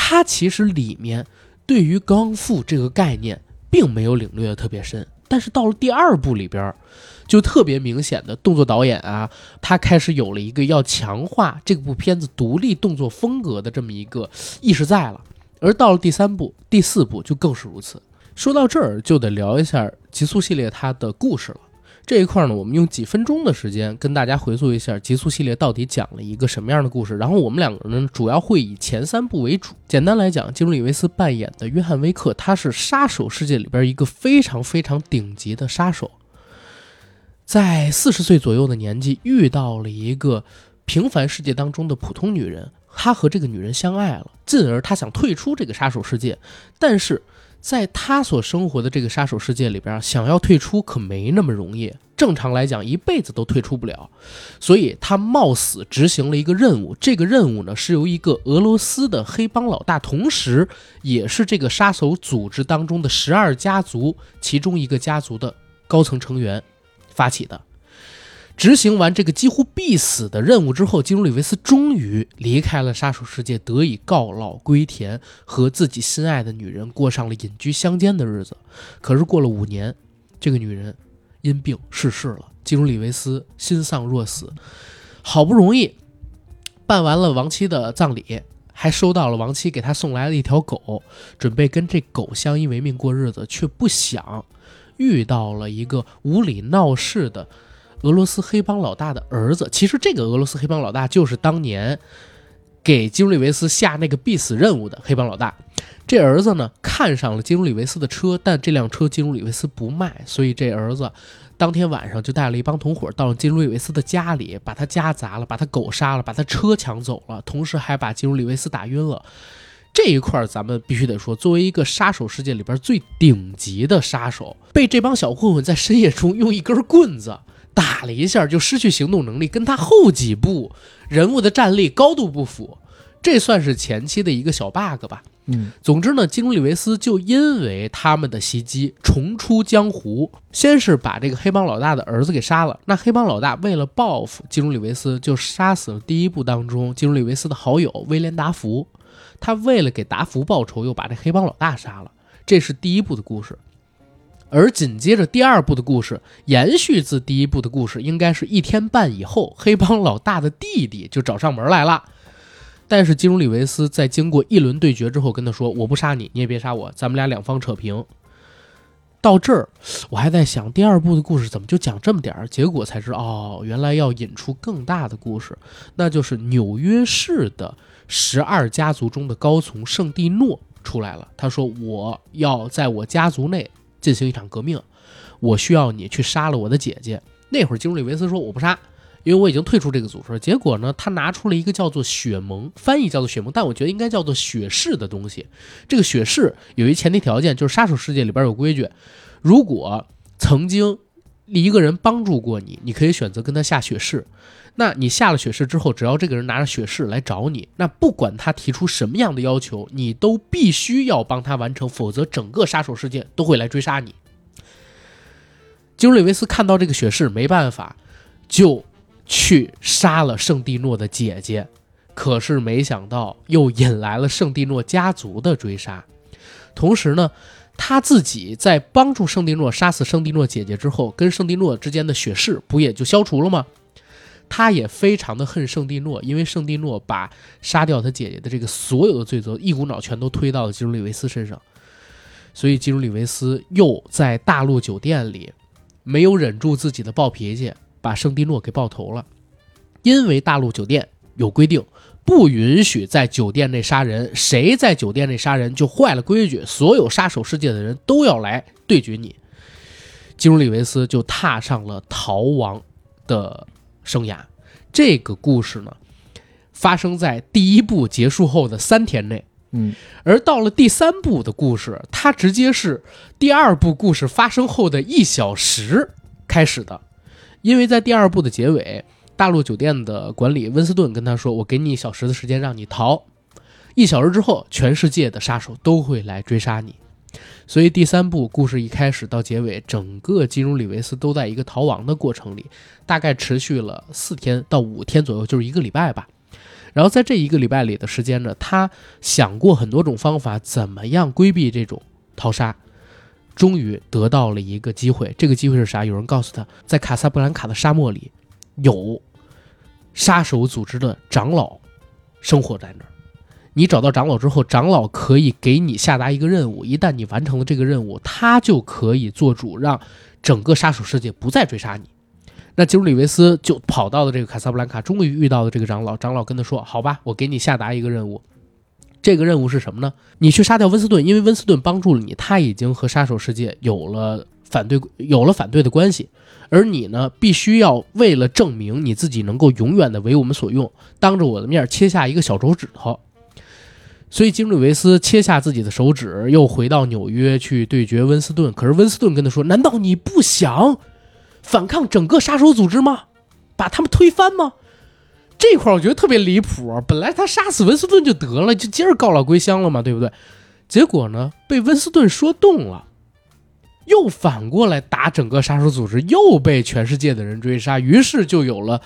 他其实里面对于刚复这个概念并没有领略的特别深，但是到了第二部里边，就特别明显的动作导演啊，他开始有了一个要强化这部片子独立动作风格的这么一个意识在了。而到了第三部、第四部就更是如此。说到这儿，就得聊一下《极速》系列它的故事了。这一块呢，我们用几分钟的时间跟大家回溯一下《极速》系列到底讲了一个什么样的故事。然后我们两个人，主要会以前三部为主。简单来讲，基努里维斯扮演的约翰·威克，他是杀手世界里边一个非常非常顶级的杀手，在四十岁左右的年纪遇到了一个平凡世界当中的普通女人。他和这个女人相爱了，进而他想退出这个杀手世界，但是在他所生活的这个杀手世界里边，想要退出可没那么容易。正常来讲，一辈子都退出不了，所以他冒死执行了一个任务。这个任务呢，是由一个俄罗斯的黑帮老大，同时也是这个杀手组织当中的十二家族其中一个家族的高层成员发起的。执行完这个几乎必死的任务之后，基努里维斯终于离开了杀手世界，得以告老归田，和自己心爱的女人过上了隐居乡间的日子。可是过了五年，这个女人因病逝世了，基努里维斯心丧若死。好不容易办完了亡妻的葬礼，还收到了亡妻给他送来了一条狗，准备跟这狗相依为命过日子，却不想遇到了一个无理闹事的。俄罗斯黑帮老大的儿子，其实这个俄罗斯黑帮老大就是当年给基努里维斯下那个必死任务的黑帮老大。这儿子呢看上了基努里维斯的车，但这辆车基努里维斯不卖，所以这儿子当天晚上就带了一帮同伙到了基努里维斯的家里，把他家砸了，把他狗杀了，把他车抢走了，同时还把基努里维斯打晕了。这一块儿咱们必须得说，作为一个杀手世界里边最顶级的杀手，被这帮小混混在深夜中用一根棍子打了一下就失去行动能力，跟他后几部人物的战力高度不符，这算是前期的一个小 bug 吧。嗯，总之呢，基努里维斯就因为他们的袭击重出江湖，先是把这个黑帮老大的儿子给杀了。那黑帮老大为了报复基努里维斯，就杀死了第一部当中基努里维斯的好友威廉达福。他为了给达福报仇，又把这黑帮老大杀了。这是第一部的故事。而紧接着第二部的故事，延续自第一部的故事，应该是一天半以后，黑帮老大的弟弟就找上门来了。但是基努里维斯在经过一轮对决之后，跟他说：“我不杀你，你也别杀我，咱们俩两方扯平。”到这儿，我还在想第二部的故事怎么就讲这么点儿，结果才知道哦，原来要引出更大的故事，那就是纽约市的十二家族中的高层圣蒂诺出来了。他说：“我要在我家族内进行一场革命，我需要你去杀了我的姐姐。”那会儿金·鲁维斯说：“我不杀。”因为我已经退出这个组织了，结果呢，他拿出了一个叫做血盟，翻译叫做血盟，但我觉得应该叫做血誓的东西。这个血誓有一前提条件，就是杀手世界里边有规矩，如果曾经一个人帮助过你，你可以选择跟他下血誓。那你下了血誓之后，只要这个人拿着血誓来找你，那不管他提出什么样的要求，你都必须要帮他完成，否则整个杀手世界都会来追杀你。基努里维斯看到这个血誓，没办法，就。去杀了圣蒂诺的姐姐，可是没想到又引来了圣蒂诺家族的追杀。同时呢，他自己在帮助圣蒂诺杀死圣蒂诺姐姐之后，跟圣蒂诺之间的血誓不也就消除了吗？他也非常的恨圣蒂诺，因为圣蒂诺把杀掉他姐姐的这个所有的罪责一股脑全都推到了基鲁里维斯身上，所以基鲁里维斯又在大陆酒店里没有忍住自己的暴脾气。把圣蒂诺给爆头了，因为大陆酒店有规定，不允许在酒店内杀人，谁在酒店内杀人就坏了规矩，所有杀手世界的人都要来对决你。基努里维斯就踏上了逃亡的生涯。这个故事呢，发生在第一部结束后的三天内，嗯，而到了第三部的故事，它直接是第二部故事发生后的一小时开始的。因为在第二部的结尾，大陆酒店的管理温斯顿跟他说：“我给你一小时的时间让你逃，一小时之后，全世界的杀手都会来追杀你。”所以第三部故事一开始到结尾，整个金融里维斯都在一个逃亡的过程里，大概持续了四天到五天左右，就是一个礼拜吧。然后在这一个礼拜里的时间呢，他想过很多种方法，怎么样规避这种逃杀。终于得到了一个机会，这个机会是啥？有人告诉他，在卡萨布兰卡的沙漠里，有杀手组织的长老生活在那儿。你找到长老之后，长老可以给你下达一个任务，一旦你完成了这个任务，他就可以做主，让整个杀手世界不再追杀你。那吉鲁里维斯就跑到了这个卡萨布兰卡，终于遇到了这个长老。长老跟他说：“好吧，我给你下达一个任务。”这个任务是什么呢？你去杀掉温斯顿，因为温斯顿帮助了你，他已经和杀手世界有了反对，有了反对的关系。而你呢，必须要为了证明你自己能够永远的为我们所用，当着我的面切下一个小手指头。所以，金瑞维斯切下自己的手指，又回到纽约去对决温斯顿。可是温斯顿跟他说：“难道你不想反抗整个杀手组织吗？把他们推翻吗？”这块我觉得特别离谱，本来他杀死温斯顿就得了，就今儿告老归乡了嘛，对不对？结果呢，被温斯顿说动了，又反过来打整个杀手组织，又被全世界的人追杀，于是就有了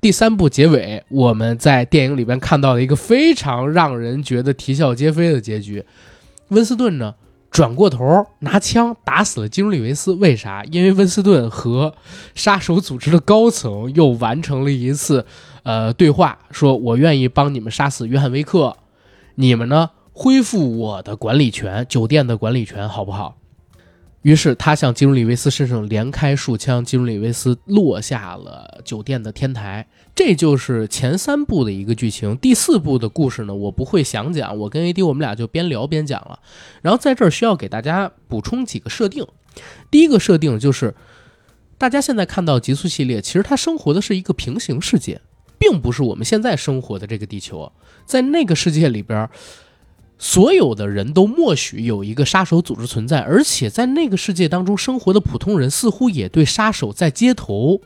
第三部结尾，我们在电影里边看到了一个非常让人觉得啼笑皆非的结局。温斯顿呢，转过头拿枪打死了基努里维斯，为啥？因为温斯顿和杀手组织的高层又完成了一次。呃，对话说：“我愿意帮你们杀死约翰威克，你们呢恢复我的管理权，酒店的管理权，好不好？”于是他向基鲁里维斯身上连开数枪，基鲁里维斯落下了酒店的天台。这就是前三部的一个剧情。第四部的故事呢，我不会详讲，我跟 AD 我们俩就边聊边讲了。然后在这儿需要给大家补充几个设定。第一个设定就是。大家现在看到极速系列，其实它生活的是一个平行世界，并不是我们现在生活的这个地球。在那个世界里边，所有的人都默许有一个杀手组织存在，而且在那个世界当中生活的普通人似乎也对杀手在街头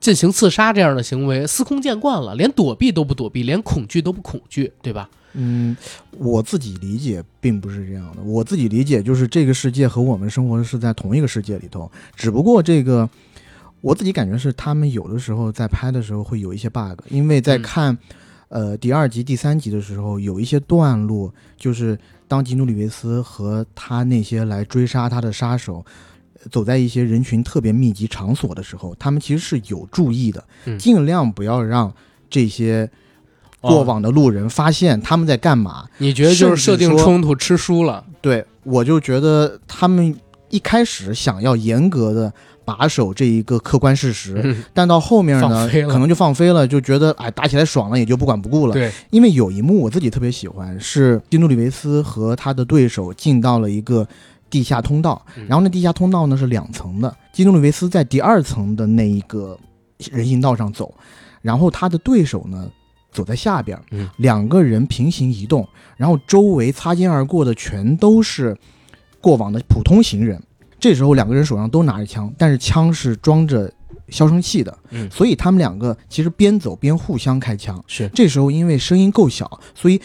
进行刺杀这样的行为司空见惯了，连躲避都不躲避，连恐惧都不恐惧，对吧？嗯，我自己理解并不是这样的。我自己理解就是这个世界和我们生活的是在同一个世界里头，只不过这个我自己感觉是他们有的时候在拍的时候会有一些 bug，因为在嗯看、呃第二集、第三集的时候，有一些段落就是当吉努里维斯和他那些来追杀他的杀手。呃走在一些人群特别密集场所的时候，他们其实是有注意的，嗯尽量不要让这些过哦往的路人发现他们在干嘛。你觉得就是设定冲突吃书了？对我就觉得他们一开始想要严格的把守这一个客观事实，嗯。但到后面呢可能就放飞了，就觉得哎打起来爽了，也就不管不顾了。对，因为有一幕我自己特别喜欢，是基努里维斯和他的对手进到了一个地下通道，嗯。然后那地下通道呢是两层的，基努里维斯在第二层的那一个人行道上走，然后他的对手呢走在下边，嗯。两个人平行移动，然后周围擦肩而过的全都是过往的普通行人。这时候两个人手上都拿着枪，但是枪是装着消声器的，嗯所以他们两个其实边走边互相开枪。是这时候因为声音够小，所以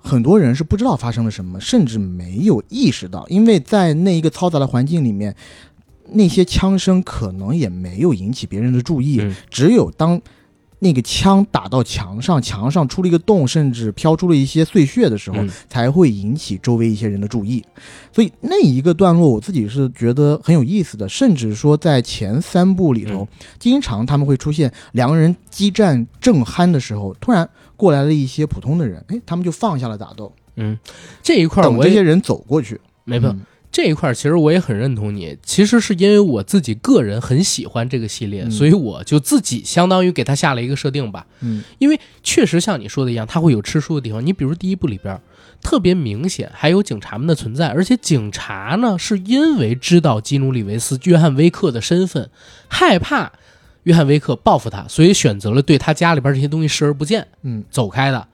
很多人是不知道发生了什么，甚至没有意识到，因为在那一个嘈杂的环境里面，那些枪声可能也没有引起别人的注意，嗯只有当。那个枪打到墙上，墙上出了一个洞，甚至飘出了一些碎屑的时候，嗯才会引起周围一些人的注意。所以那一个段落，我自己是觉得很有意思的，甚至说在前三部里头，嗯经常他们会出现两个人激战正酣的时候，突然过来了一些普通的人，哎，他们就放下了打斗，嗯，这一块儿我等这些人走过去。没错。嗯这一块其实我也很认同你，其实是因为我自己个人很喜欢这个系列，嗯所以我就自己相当于给他下了一个设定吧。嗯因为确实像你说的一样，它会有吃书的地方。你比如第一部里边特别明显，还有警察们的存在，而且警察呢是因为知道基努里维斯、约翰威克的身份，害怕约翰威克报复他，所以选择了对他家里边这些东西视而不见，嗯走开的。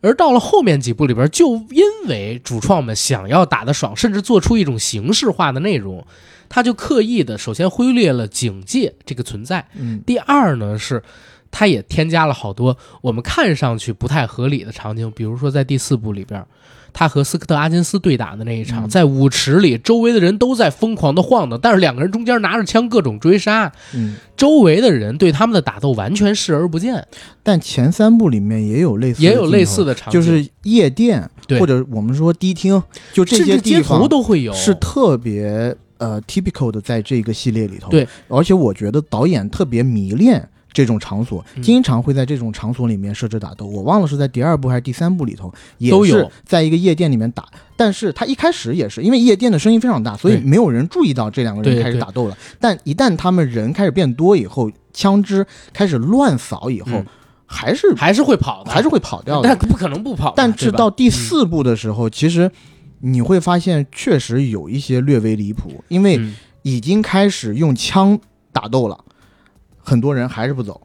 而到了后面几部里边，就因为主创们想要打得爽，甚至做出一种形式化的内容，他就刻意的首先忽略了警戒这个存在，嗯。第二呢是，他也添加了好多我们看上去不太合理的场景，比如说在第四部里边，他和斯科特·阿金斯对打的那一场，嗯。在舞池里，周围的人都在疯狂的晃荡，但是两个人中间拿着枪各种追杀，嗯。周围的人对他们的打斗完全视而不见，但前三部里面也有类似也有类似的场景，就是夜店对。或者我们说迪厅，就这些地至街头方都会有，是特别呃 typical 的，在这个系列里头。对，而且我觉得导演特别迷恋这种场所，嗯经常会在这种场所里面设置打斗。我忘了是在第二部还是第三部里头，也是在一个夜店里面打。但是他一开始也是因为夜店的声音非常大，所以没有人注意到这两个人开始打斗了。但一旦他们人开始变多以后，枪支开始乱扫以后，嗯还是还是会跑的，还是会跑掉的但。不可能不跑，但是到第四部的时候，其实你会发现确实有一些略微离谱，因为嗯已经开始用枪打斗了，很多人还是不走。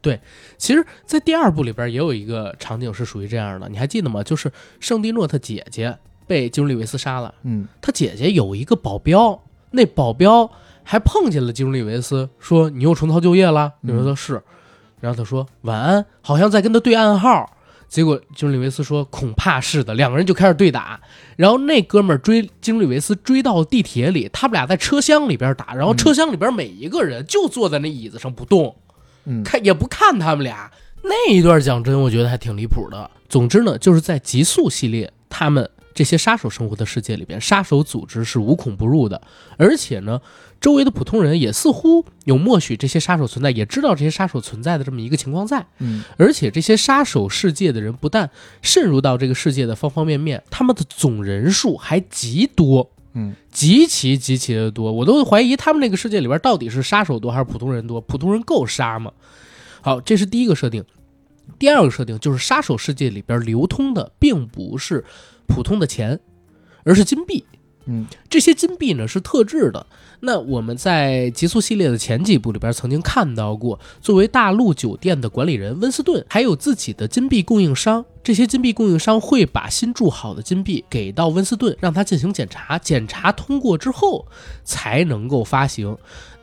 对其实，在第二部里边也有一个场景是属于这样的，你还记得吗？就是圣蒂诺他姐姐被基努里维斯杀了，嗯他姐姐有一个保镖，那保镖还碰见了基努里维斯，说：“你又重操旧业了？”嗯你说他是，然后他说：“晚安。”好像在跟他对暗号。结果基努里维斯说：“恐怕是的。”两个人就开始对打，然后那哥们儿追基努里维斯追到地铁里，他们俩在车厢里边打，然后车厢里边每一个人就坐在那椅子上不动。嗯看也不看他们俩那一段，讲真，我觉得还挺离谱的。总之呢，就是在极速系列，他们这些杀手生活的世界里边，杀手组织是无孔不入的，而且呢，周围的普通人也似乎有默许这些杀手存在，也知道这些杀手存在的这么一个情况在。嗯而且这些杀手世界的人不但渗入到这个世界的方方面面，他们的总人数还极多。嗯极其极其的多，我都怀疑他们那个世界里边到底是杀手多还是普通人多？普通人够杀吗？好，这是第一个设定。第二个设定就是杀手世界里边流通的并不是普通的钱，而是金币。嗯，这些金币呢是特制的。那我们在极速系列的前几部里边曾经看到过，作为大陆酒店的管理人，温斯顿还有自己的金币供应商。这些金币供应商会把新铸好的金币给到温斯顿，让他进行检查，检查通过之后才能够发行。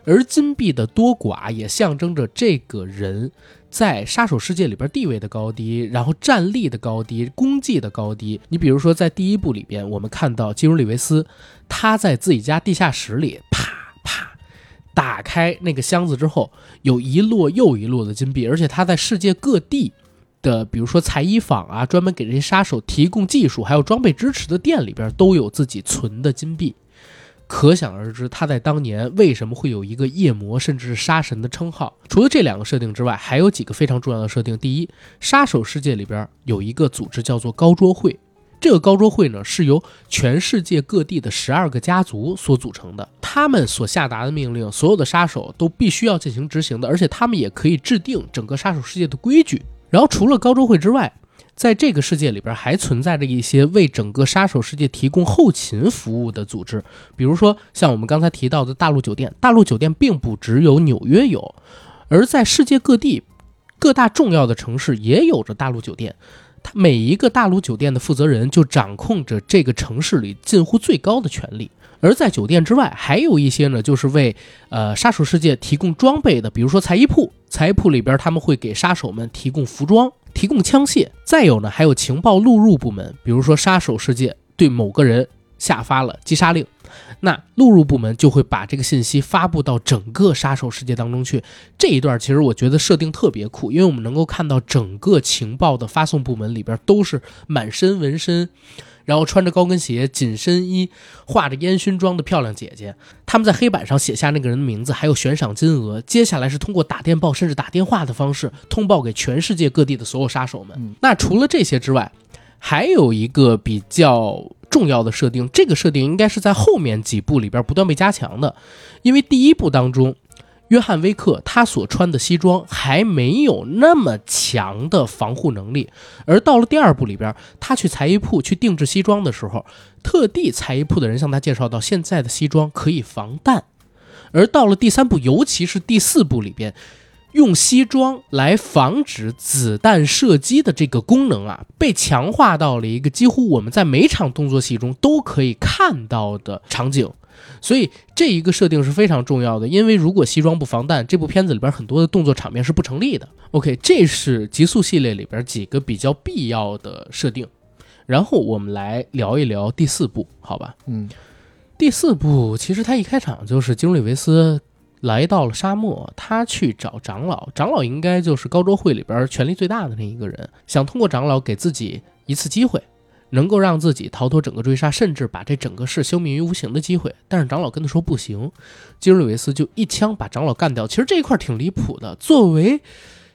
而金币的多寡也象征着这个人在杀手世界里边地位的高低，然后战力的高低，功绩的高低。你比如说，在第一部里边，我们看到基努里维斯他在自己家地下室里啪啪打开那个箱子之后，有一摞又一摞的金币，而且他在世界各地的，比如说裁衣坊啊，专门给这些杀手提供技术还有装备支持的店里边，都有自己存的金币。可想而知，他在当年为什么会有一个夜魔甚至是杀神的称号。除了这两个设定之外，还有几个非常重要的设定。第一，杀手世界里边有一个组织叫做高桌会，这个高桌会呢是由全世界各地的十二个家族所组成的，他们所下达的命令，所有的杀手都必须要进行执行的，而且他们也可以制定整个杀手世界的规矩。然后，除了高桌会之外，在这个世界里边，还存在着一些为整个杀手世界提供后勤服务的组织，比如说像我们刚才提到的大陆酒店。大陆酒店并不只有纽约有，而在世界各地各大重要的城市也有着大陆酒店。它每一个大陆酒店的负责人就掌控着这个城市里近乎最高的权力。而在酒店之外，还有一些呢，就是为呃杀手世界提供装备的，比如说裁衣铺。裁衣铺里边他们会给杀手们提供服装。提供枪械，再有呢，还有情报录入部门，比如说杀手世界对某个人下发了击杀令，那录入部门就会把这个信息发布到整个杀手世界当中去。这一段其实我觉得设定特别酷，因为我们能够看到整个情报的发送部门里边都是满身纹身。然后穿着高跟鞋、紧身衣、化着烟熏妆的漂亮姐姐，他们在黑板上写下那个人的名字，还有悬赏金额。接下来是通过打电报甚至打电话的方式通报给全世界各地的所有杀手们。那除了这些之外，还有一个比较重要的设定，这个设定应该是在后面几部里边不断被加强的，因为第一部当中。约翰·威克他所穿的西装还没有那么强的防护能力，而到了第二部里边，他去裁衣铺去定制西装的时候，特地裁衣铺的人向他介绍到，现在的西装可以防弹。而到了第三部，尤其是第四部里边，用西装来防止子弹射击的这个功能啊，被强化到了一个几乎我们在每场动作戏中都可以看到的场景。所以这一个设定是非常重要的，因为如果西装不防弹，这部片子里边很多的动作场面是不成立的。OK，这是极速系列里边几个比较必要的设定。然后我们来聊一聊第四部，好吧？嗯，第四部其实它一开场就是基努里维斯来到了沙漠，他去找长老，长老应该就是高桌会里边权力最大的那一个人，想通过长老给自己一次机会。能够让自己逃脱整个追杀，甚至把这整个事消灭于无形的机会，但是长老跟他说不行，基尔里维斯就一枪把长老干掉。其实这一块挺离谱的，作为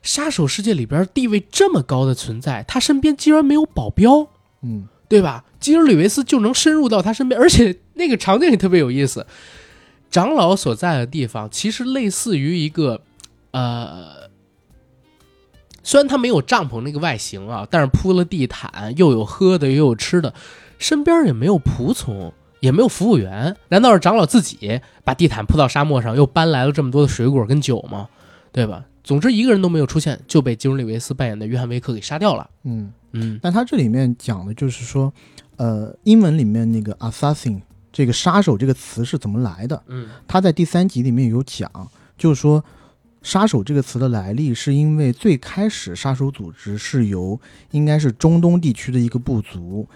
杀手世界里边地位这么高的存在，他身边竟然没有保镖，嗯，对吧？基尔里维斯就能深入到他身边，而且那个场景也特别有意思。长老所在的地方其实类似于一个，呃。虽然他没有帐篷那个外形啊，但是铺了地毯，又有喝的，又有吃的，身边也没有仆从，也没有服务员，难道是长老自己把地毯铺到沙漠上，又搬来了这么多的水果跟酒吗？对吧？总之一个人都没有出现，就被基努里维斯扮演的约翰维克给杀掉了。嗯嗯，但他这里面讲的就是说，呃，英文里面那个 assassin 这个杀手这个词是怎么来的？嗯，他在第三集里面有讲，就是说。杀手这个词的来历，是因为最开始杀手组织是由应该是中东地区的一个部族，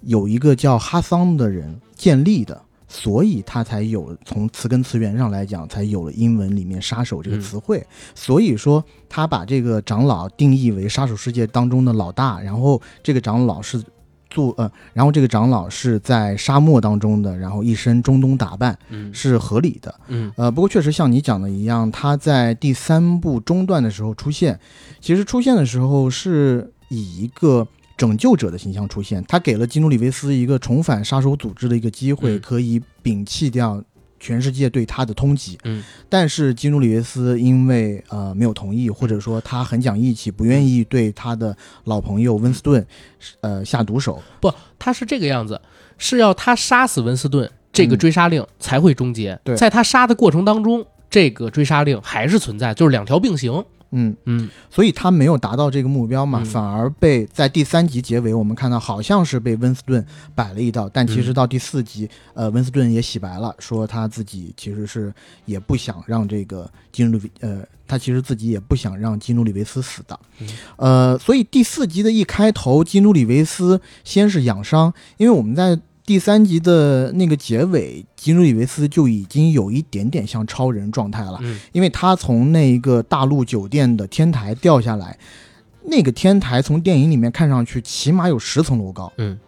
有一个叫哈桑的人建立的，所以他才有从词根词源上来讲，才有了英文里面杀手这个词汇。所以说，他把这个长老定义为杀手世界当中的老大，然后这个长老是。做呃，然后这个长老是在沙漠当中的，然后一身中东打扮，嗯，是合理的，嗯，呃，不过确实像你讲的一样，他在第三部中段的时候出现，其实出现的时候是以一个拯救者的形象出现，他给了基努里维斯一个重返杀手组织的一个机会，可以摒弃掉。全世界对他的通缉，嗯，但是基努里维斯因为呃没有同意，或者说他很讲义气，不愿意对他的老朋友温斯顿，呃下毒手。不，他是这个样子。是要他杀死温斯顿，这个嗯追杀令才会终结。对在他杀的过程当中，这个追杀令还是存在，就是两条并行。嗯，嗯，所以他没有达到这个目标嘛，嗯。反而被在第三集结尾，我们看到好像是被温斯顿摆了一道，但其实到第四集，呃，温斯顿也洗白了，说他自己其实是也不想让这个金努里，呃，他其实自己也不想让基努里维斯死的，嗯。呃，所以第四集的一开头，基努里维斯先是养伤，因为我们在。第三集的那个结尾，基努里维斯就已经有一点点像超人状态了，嗯。因为他从那一个大陆酒店的天台掉下来，那个天台从电影里面看上去起码有十层楼高，嗯，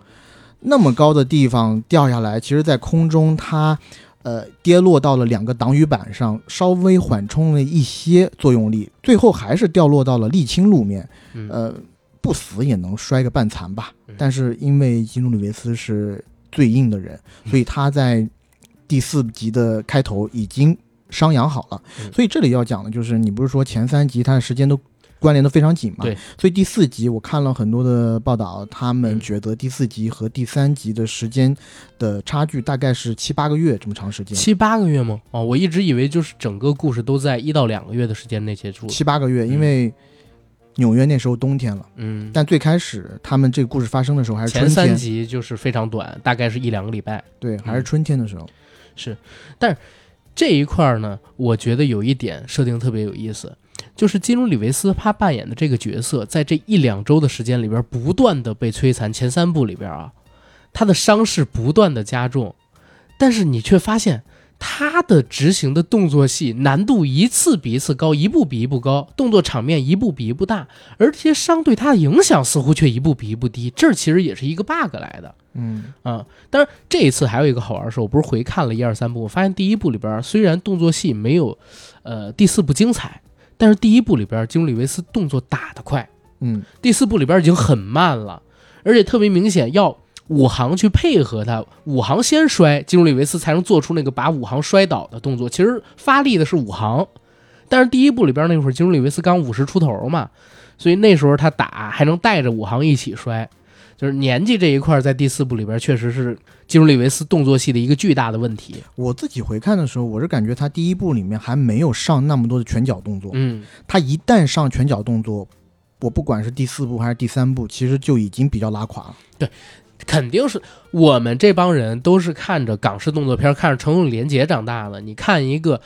那么高的地方掉下来，其实在空中它，呃，跌落到了两个挡雨板上，稍微缓冲了一些作用力，最后还是掉落到了沥青路面，嗯。呃，不死也能摔个半残吧。嗯。但是因为基努里维斯是最硬的人，所以他在第四集的开头已经伤养好了。嗯所以这里要讲的就是，你不是说前三集他的时间都关联的非常紧嘛？对。所以第四集我看了很多的报道，他们嗯觉得第四集和第三集的时间的差距大概是七八个月这么长时间。七八个月吗？哦，我一直以为就是整个故事都在一到两个月的时间内结束。七八个月，嗯因为纽约那时候冬天了，嗯，但最开始他们这个故事发生的时候还是春前三，集就是非常短，大概是一两个礼拜。对，还是春天的时候。是，但是这一块儿呢，我觉得有一点设定特别有意思，就是基努里维斯他扮演的这个角色，在这一两周的时间里边，不断的被摧残。前三部里边啊，他的伤势不断的加重，但是你却发现他的执行的动作戏难度一次比一次高，一步比一步高，动作场面一步比一步大，而这些伤对他的影响似乎却一步比一步低。这其实也是一个 bug 来的。嗯啊，当然这一次还有一个好玩的是，我不是回看了一二三部，我发现第一部里边虽然动作戏没有，呃第四部精彩，但是第一部里边基努里维斯动作打得快，嗯第四部里边已经很慢了，而且特别明显要武行去配合他，五行先摔，基努里维斯才能做出那个把五行摔倒的动作。其实发力的是五行，但是第一部里边那会儿基努里维斯刚五十出头嘛，所以那时候他打还能带着五行一起摔。就是年纪这一块，在第四部里边确实是基努里维斯动作戏的一个巨大的问题。我自己回看的时候，我是感觉他第一部里面还没有上那么多的拳脚动作。嗯，他一旦上拳脚动作，我不管是第四部还是第三部，其实就已经比较拉垮了。肯定是我们这帮人都是看着港式动作片，看着成龙、连杰长大的。你看一个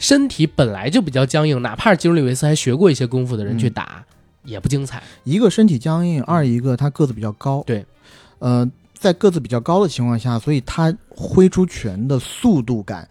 身体本来就比较僵硬，哪怕是基努里维斯还学过一些功夫的人去打，也不精彩。一个身体僵硬，二一个他个子比较高。对，呃，在个子比较高的情况下，所以他挥出拳的速度感，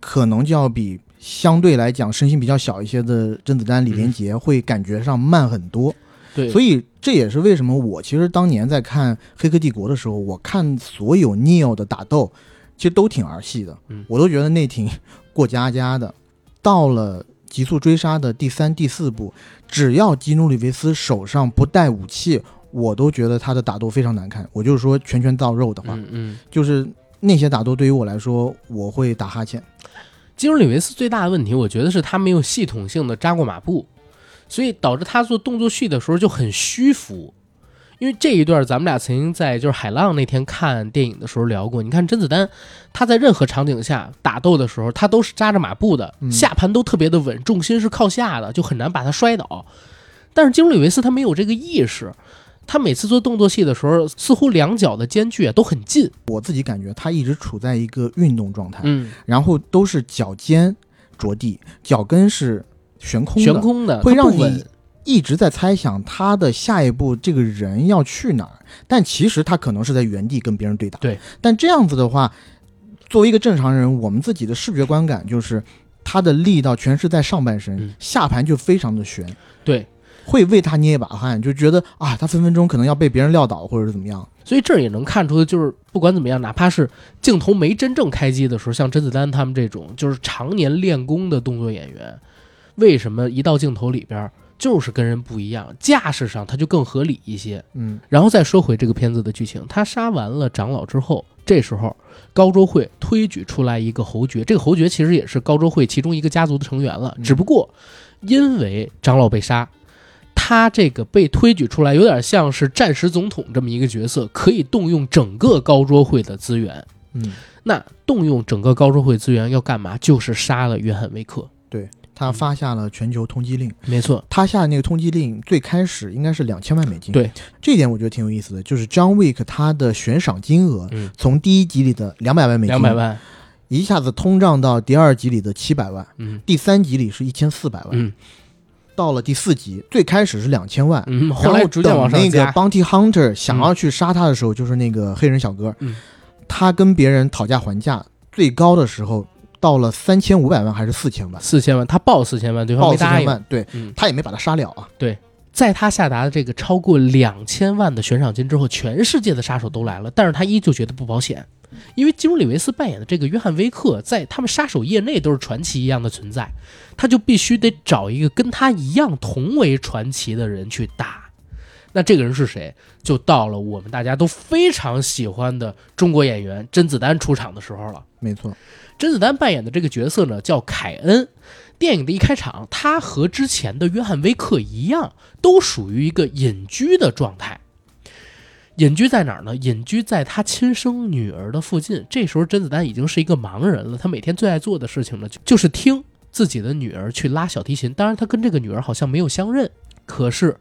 可能就要比相对来讲身形比较小一些的甄子丹、李连杰会感觉上慢很多。对，所以以这也是为什么我其实当年在看《黑客帝国》的时候，我看所有 Neo 的打斗，其实都挺儿戏的，嗯我都觉得那挺过家家的。到了《极速追杀》的第三、第四部，只要基努里维斯手上不带武器，我都觉得他的打斗非常难看。我就是说拳拳到肉的话，嗯嗯，就是那些打斗对于我来说，我会打哈欠。基努里维斯最大的问题，我觉得是他没有系统性的扎过马步，所以导致他做动作戏的时候就很虚浮。因为这一段咱们俩曾经在就是海浪那天看电影的时候聊过，你看甄子丹他在任何场景下打斗的时候，他都是扎着马步的，嗯下盘都特别的稳，重心是靠下的，就很难把他摔倒。但是基努里维斯他没有这个意识，他每次做动作戏的时候，似乎两脚的间距啊都很近，我自己感觉他一直处在一个运动状态，嗯，然后都是脚尖着地，脚跟是悬空的，悬空的，会让你一直在猜想他的下一步这个人要去哪儿，但其实他可能是在原地跟别人对打。对，但这样子的话，作为一个正常人，我们自己的视觉观感就是他的力道全是在上半身，嗯下盘就非常的悬，对。会为他捏一把汗，就觉得啊，他分分钟可能要被别人撂倒或者是怎么样。所以这儿也能看出的就是，不管怎么样，哪怕是镜头没真正开机的时候，像甄子丹他们这种就是常年练功的动作演员，为什么一到镜头里边就是跟人不一样，架势上他就更合理一些。嗯然后再说回这个片子的剧情，他杀完了长老之后，这时候高州会推举出来一个侯爵，这个侯爵其实也是高州会其中一个家族的成员了，嗯只不过因为长老被杀，他这个被推举出来，有点像是战时总统这么一个角色，可以动用整个高桌会的资源。嗯，那动用整个高桌会资源要干嘛？就是杀了约翰·威克。他发下了全球通缉令。没错，他下的那个通缉令最开始应该是两千万美金。对，这一点我觉得挺有意思的，就是 John Wick 他的悬赏金额嗯，从第一集里的两百万美金，两百万，一下子通胀到第二集里的七百万，嗯第三集里是一千四百万，嗯到了第四集，最开始是两千万。嗯，后后来逐渐往上那个。Bounty Hunter 想要去杀他的时候，就是那个黑人小哥，嗯他跟别人讨价还价，最高的时候到了三千五百万还是四千万，四千万，他报四千万，对方报四。千万，对嗯，他也没把他杀了啊。对在他下达的这个超过两千万的悬赏金之后，全世界的杀手都来了，但是他依旧觉得不保险，因为基努里维斯扮演的这个约翰·威克，在他们杀手业内都是传奇一样的存在，他就必须得找一个跟他一样同为传奇的人去打。那这个人是谁？就到了我们大家都非常喜欢的中国演员甄子丹出场的时候了。没错，甄子丹扮演的这个角色呢，叫凯恩。电影的一开场，他和之前的约翰·威克一样，都属于一个隐居的状态。隐居在哪儿呢？隐居在他亲生女儿的附近。这时候，甄子丹已经是一个盲人了。他每天最爱做的事情呢，就是听自己的女儿去拉小提琴。当然，他跟这个女儿好像没有相认，可是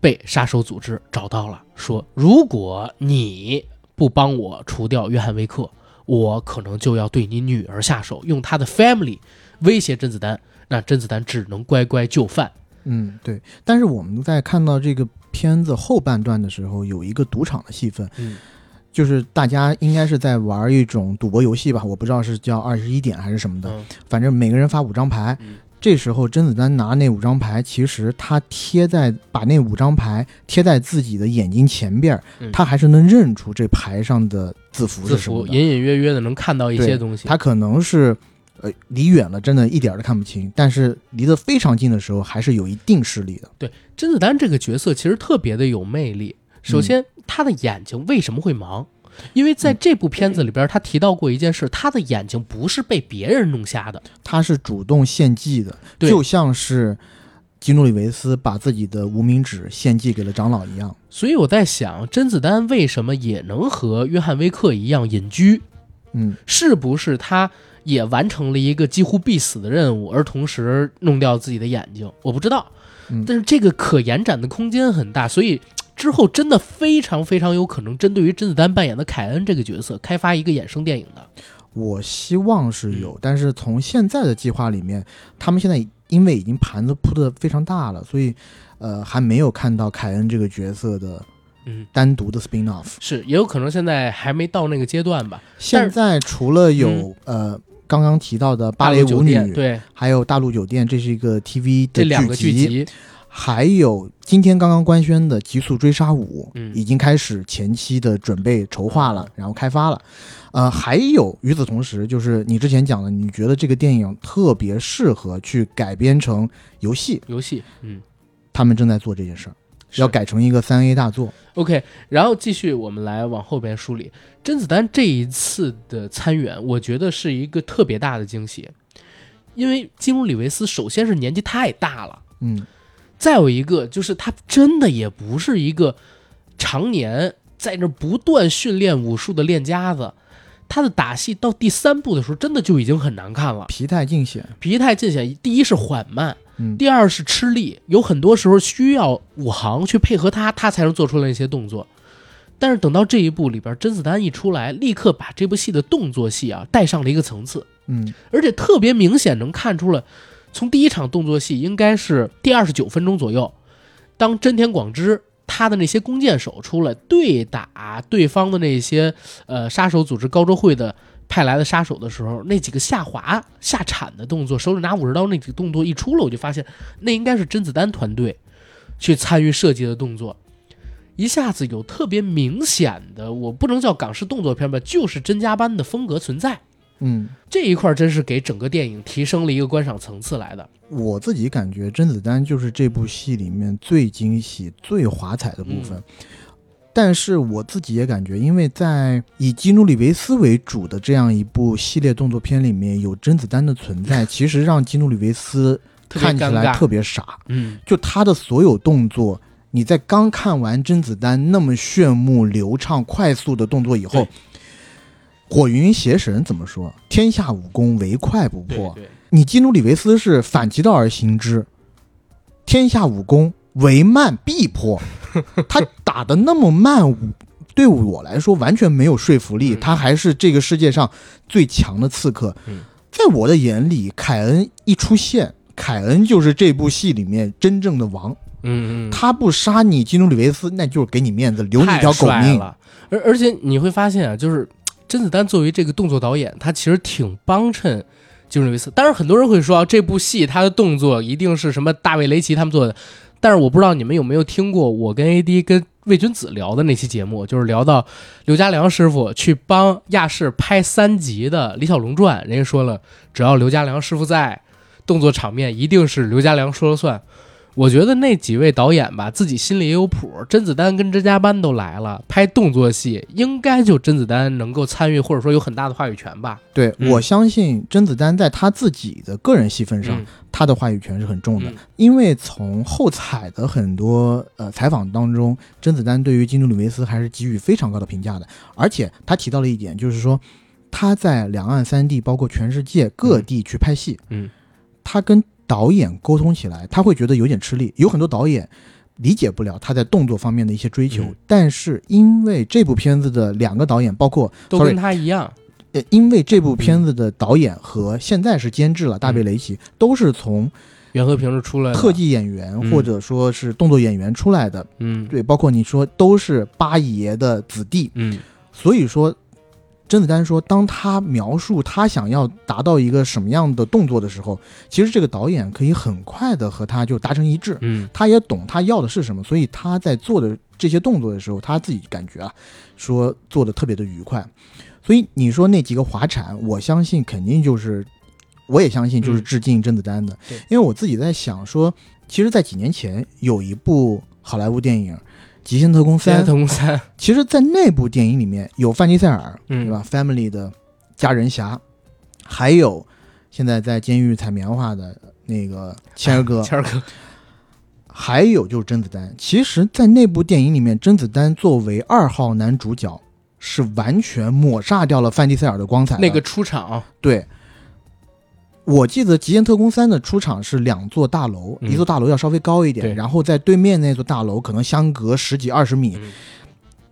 被杀手组织找到了，说如果你不帮我除掉约翰·威克，我可能就要对你女儿下手，用他的 family 威胁甄子丹。那甄子丹只能乖乖就范。嗯，对。但是我们在看到这个片子后半段的时候，有一个赌场的戏份，嗯就是大家应该是在玩一种赌博游戏吧，我不知道是叫二十一点还是什么的，嗯反正每个人发五张牌。嗯这时候甄子丹拿那五张牌，其实他贴在把那五张牌贴在自己的眼睛前边他还是能认出这牌上的字符字是什么隐隐约约的能看到一些东西。他可能是呃离远了，真的一点儿都看不清，但是离得非常近的时候，还是有一定视力的。对甄子丹这个角色其实特别的有魅力。首先，他的眼睛为什么会盲？因为在这部片子里边，他提到过一件事，他的眼睛不是被别人弄瞎的。他是主动献祭的，对就像是基努里维斯把自己的无名指献祭给了长老一样。所以我在想，甄子丹为什么也能和约翰·威克一样隐居？嗯，是不是他也完成了一个几乎必死的任务，而同时弄掉自己的眼睛？我不知道，嗯但是这个可延展的空间很大，所以之后真的非常非常有可能针对于甄子丹扮演的凯恩这个角色开发一个衍生电影的。我希望是有，嗯但是从现在的计划里面，他们现在因为已经盘子铺的非常大了，所以呃还没有看到凯恩这个角色的嗯，单独的 spin off。是，也有可能现在还没到那个阶段吧。现在除了有、呃刚刚提到的芭蕾舞女，对还有大陆酒店，这是一个 TV 的这两个剧，集，还有今天刚刚官宣的《极速追杀五》，嗯。已经开始前期的准备筹划了，然后开发了。呃，还有与此同时，就是你之前讲的，你觉得这个电影特别适合去改编成游戏，游戏，嗯，他们正在做这件事儿，要改成一个三 A 大作。OK，然后继续我们来往后边梳理，甄子丹这一次的参演，我觉得是一个特别大的惊喜，因为基努里维斯首先是年纪太大了，嗯，再有一个就是他真的也不是一个常年在那不断训练武术的练家子，他的打戏到第三部的时候，真的就已经很难看了，疲态尽显。疲态尽显。第一是缓慢，嗯，第二是吃力，有很多时候需要武行去配合他，他才能做出来那些动作。但是等到这一部里边，甄子丹一出来，立刻把这部戏的动作戏啊带上了一个层次，嗯而且特别明显能看出了，从第一场动作戏应该是第二十九分钟左右，当真田广之他的那些弓箭手出来对打对方的那些呃杀手组织高州会的派来的杀手的时候，那几个下滑下铲的动作，手里拿武士刀那几个动作一出来，我就发现那应该是甄子丹团队去参与设计的动作。一下子有特别明显的，我不能叫港式动作片吧，就是甄家班的风格存在。嗯，这一块真是给整个电影提升了一个观赏层次来的。我自己感觉甄子丹就是这部戏里面最惊喜、最华彩的部分。嗯但是我自己也感觉，因为在以基努里维斯为主的这样一部系列动作片里面，有甄子丹的存在，其实让基努里维斯看起来特别傻。嗯就他的所有动作，你在刚看完甄子丹那么炫目、流畅、快速的动作以后对，火云邪神怎么说？天下武功唯快不破。对对，你基努里维斯是反其道而行之，天下武功唯慢必破。他打的那么慢，对我来说完全没有说服力。嗯他还是这个世界上最强的刺客。嗯在我的眼里，凯恩一出现，凯恩就是这部戏里面真正的王。嗯嗯，他不杀你基努里维斯，那就是给你面子，留你一条狗命。了。而而且你会发现啊，就是甄子丹作为这个动作导演，他其实挺帮衬基努里维斯。当然，很多人会说，这部戏他的动作一定是什么大卫雷奇他们做的，但是我不知道你们有没有听过我跟 AD 跟魏君子聊的那期节目，就是聊到刘家良师傅去帮亚视拍三集的《李小龙传》，人家说了，只要刘家良师傅在，动作场面一定是刘家良说了算。我觉得那几位导演吧，自己心里也有谱。甄子丹跟甄家班都来了，拍动作戏，应该就甄子丹能够参与，或者说有很大的话语权吧。对、嗯我相信甄子丹在他自己的个人戏份上，嗯他的话语权是很重的。嗯因为从后采的很多呃采访当中，甄子丹对于金努里维斯还是给予非常高的评价的。而且他提到了一点，就是说他在两岸三地，包括全世界各地去拍戏，嗯他跟导演沟通起来，他会觉得有点吃力。有很多导演理解不了他在动作方面的一些追求，嗯但是因为这部片子的两个导演，包括都跟他一样。呃，因为这部片子的导演和现在是监制了大卫雷奇，都是从袁和平是出来的特，技演员嗯或者说是动作演员出来的，嗯对，包括你说都是八爷的子弟，嗯所以说。甄子丹说，当他描述他想要达到一个什么样的动作的时候，其实这个导演可以很快的和他就达成一致，嗯。他也懂他要的是什么，所以他在做的这些动作的时候，他自己感觉啊，说做的特别的愉快。所以你说那几个滑铲，我相信肯定就是，我也相信就是嗯致敬甄子丹的，对。因为我自己在想说，其实，在几年前有一部好莱坞电影《极限特工三极限》，特工三，其实，在那部电影里面有范迪塞尔，嗯对吧？Family 的家人侠，还有现在在监狱采棉花的那个谦儿哥，谦儿哥，还有就是甄子丹。其实，在那部电影里面，甄子丹作为二号男主角，是完全抹杀掉了范迪塞尔的光彩的。那个出场，对，我记得《极限特工三》的出场是两座大楼，嗯。一座大楼要稍微高一点，然后在对面那座大楼可能相隔十几二十米。嗯。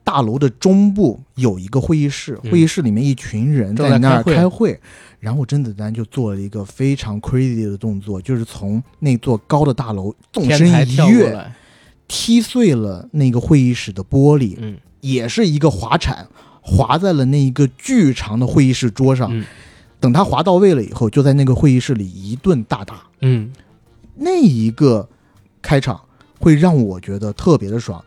大楼的中部有一个会议室，嗯。会议室里面一群人在在那儿开会。然后甄子丹就做了一个非常 crazy 的动作，就是从那座高的大楼纵身一跃，踢碎了那个会议室的玻璃，嗯。也是一个滑铲，滑在了那一个巨长的会议室桌上。嗯等他滑到位了以后，就在那个会议室里一顿大打。嗯，那一个开场会让我觉得特别的爽，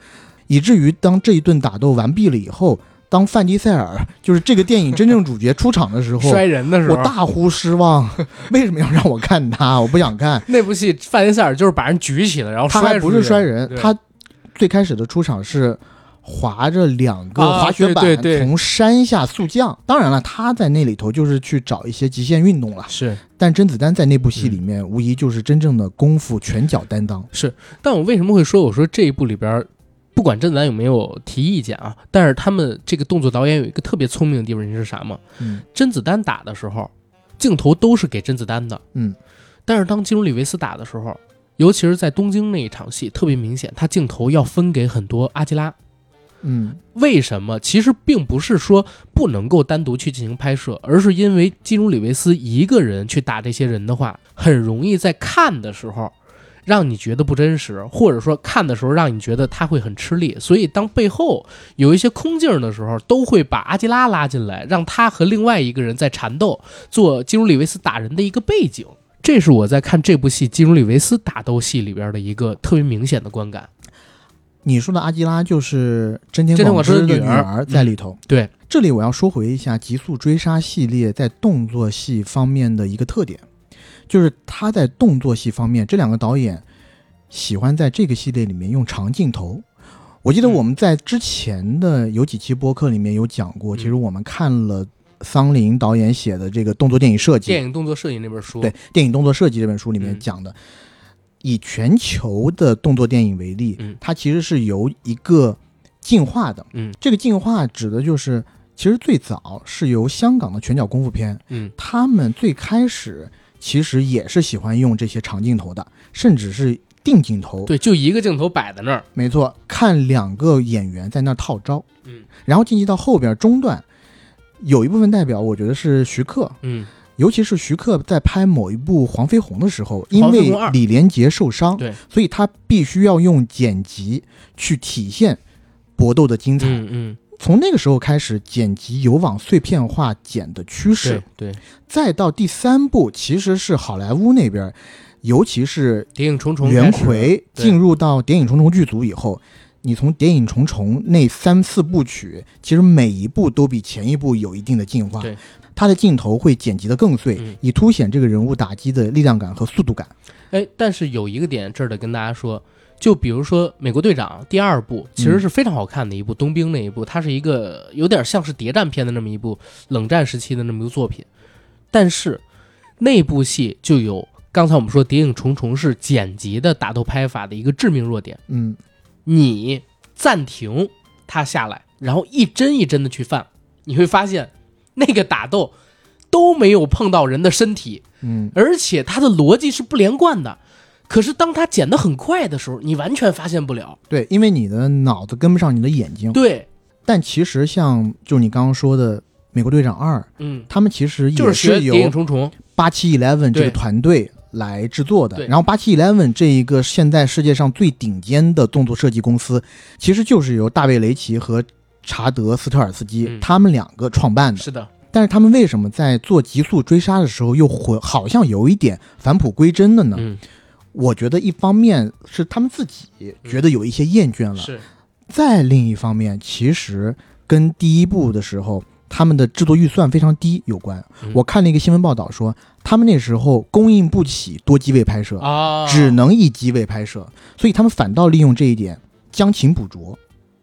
以至于当这一顿打斗完毕了以后，当范迪塞尔就是这个电影真正主角出场的时候，摔人的时候，我大呼失望。为什么要让我看他？我不想看。那部戏范迪塞尔就是把人举起来，然后他还不摔出去是摔人，他最开始的出场是划着两个啊滑雪板对对对从山下速降。当然了，他在那里头就是去找一些极限运动了。是。但甄子丹在那部戏里面，无疑就是真正的功夫拳脚担当。是但我为什么会说我说这一部里边儿，不管甄子丹有没有提意见啊，但是他们这个动作导演有一个特别聪明的地方，你知道是啥吗？嗯甄子丹打的时候，镜头都是给甄子丹的，嗯，但是当基努里维斯打的时候，尤其是在东京那一场戏，特别明显，他镜头要分给很多阿基拉。嗯为什么？其实并不是说不能够单独去进行拍摄，而是因为基努里维斯一个人去打这些人的话，很容易在看的时候让你觉得不真实，或者说看的时候让你觉得他会很吃力。所以当背后有一些空镜的时候，都会把阿基拉拉进来，让他和另外一个人在缠斗，做基努里维斯打人的一个背景。这是我在看这部戏基努里维斯打斗戏里边的一个特别明显的观感。你说的阿基拉就是真田广之的女儿儿在里头。对，这里我要说回一下《极速追杀》系列在动作戏方面的一个特点，就是他在动作戏方面，这两个导演喜欢在这个系列里面用长镜头。我记得嗯。我们在之前的有几期播客里面有讲过，嗯。其实我们看了桑林导演写的这个动作电影设计，电影动作摄影那本书，对电影动作设计这本书里面嗯。讲的，以全球的动作电影为例，嗯它其实是由一个进化的。嗯这个进化指的就是，其实最早是由香港的拳脚功夫片，嗯他们最开始其实也是喜欢用这些长镜头的，甚至是定镜头。对，就一个镜头摆在那儿，没错，看两个演员在那儿套招，嗯然后晋级到后边中段，有一部分代表，我觉得是徐克，嗯，尤其是徐克在拍某一部《黄飞鸿》的时候，因为李连杰受伤，对，所以他必须要用剪辑去体现搏斗的精彩。嗯嗯，从那个时候开始，剪辑有往碎片化剪的趋势。对。对，再到第三部，其实是好莱坞那边，尤其是谍影重重袁奎进入到《谍影重重》剧组以后，你从《谍影重重》那三四部曲，其实每一部都比前一部有一定的进化。对，它的镜头会剪辑得更碎，嗯。以凸显这个人物打击的力量感和速度感。哎，但是有一个点这儿得跟大家说，就比如说《美国队长》第二部，其实是非常好看的一部，冬兵那一部，它是一个有点像是谍战片的那么一部冷战时期的那么一个作品，但是那部戏就有刚才我们说《谍影重重》是剪辑的打斗拍法的一个致命弱点，嗯，你暂停它下来，然后一帧一帧的去放，你会发现那个打斗都没有碰到人的身体，嗯，而且它的逻辑是不连贯的。可是当他剪得很快的时候，你完全发现不了。对，因为你的脑子跟不上你的眼睛。对，但其实像就你刚刚说的《美国队长二》，嗯，他们其实也就是学《由谍影重重》。八七 Eleven 这个团队来制作的。然后八七 Eleven 这一个现在世界上最顶尖的动作设计公司，其实就是由大卫雷奇和查德斯特尔斯基、嗯。他们两个创办的。是的，但是他们为什么在做极速追杀的时候又混，好像有一点返璞归真的呢？嗯，我觉得一方面是他们自己觉得有一些厌倦了，是，再另一方面，其实跟第一部的时候他们的制作预算非常低有关。嗯。我看了一个新闻报道说，他们那时候供应不起多机位拍摄，啊，只能一机位拍摄，所以他们反倒利用这一点将勤补拙，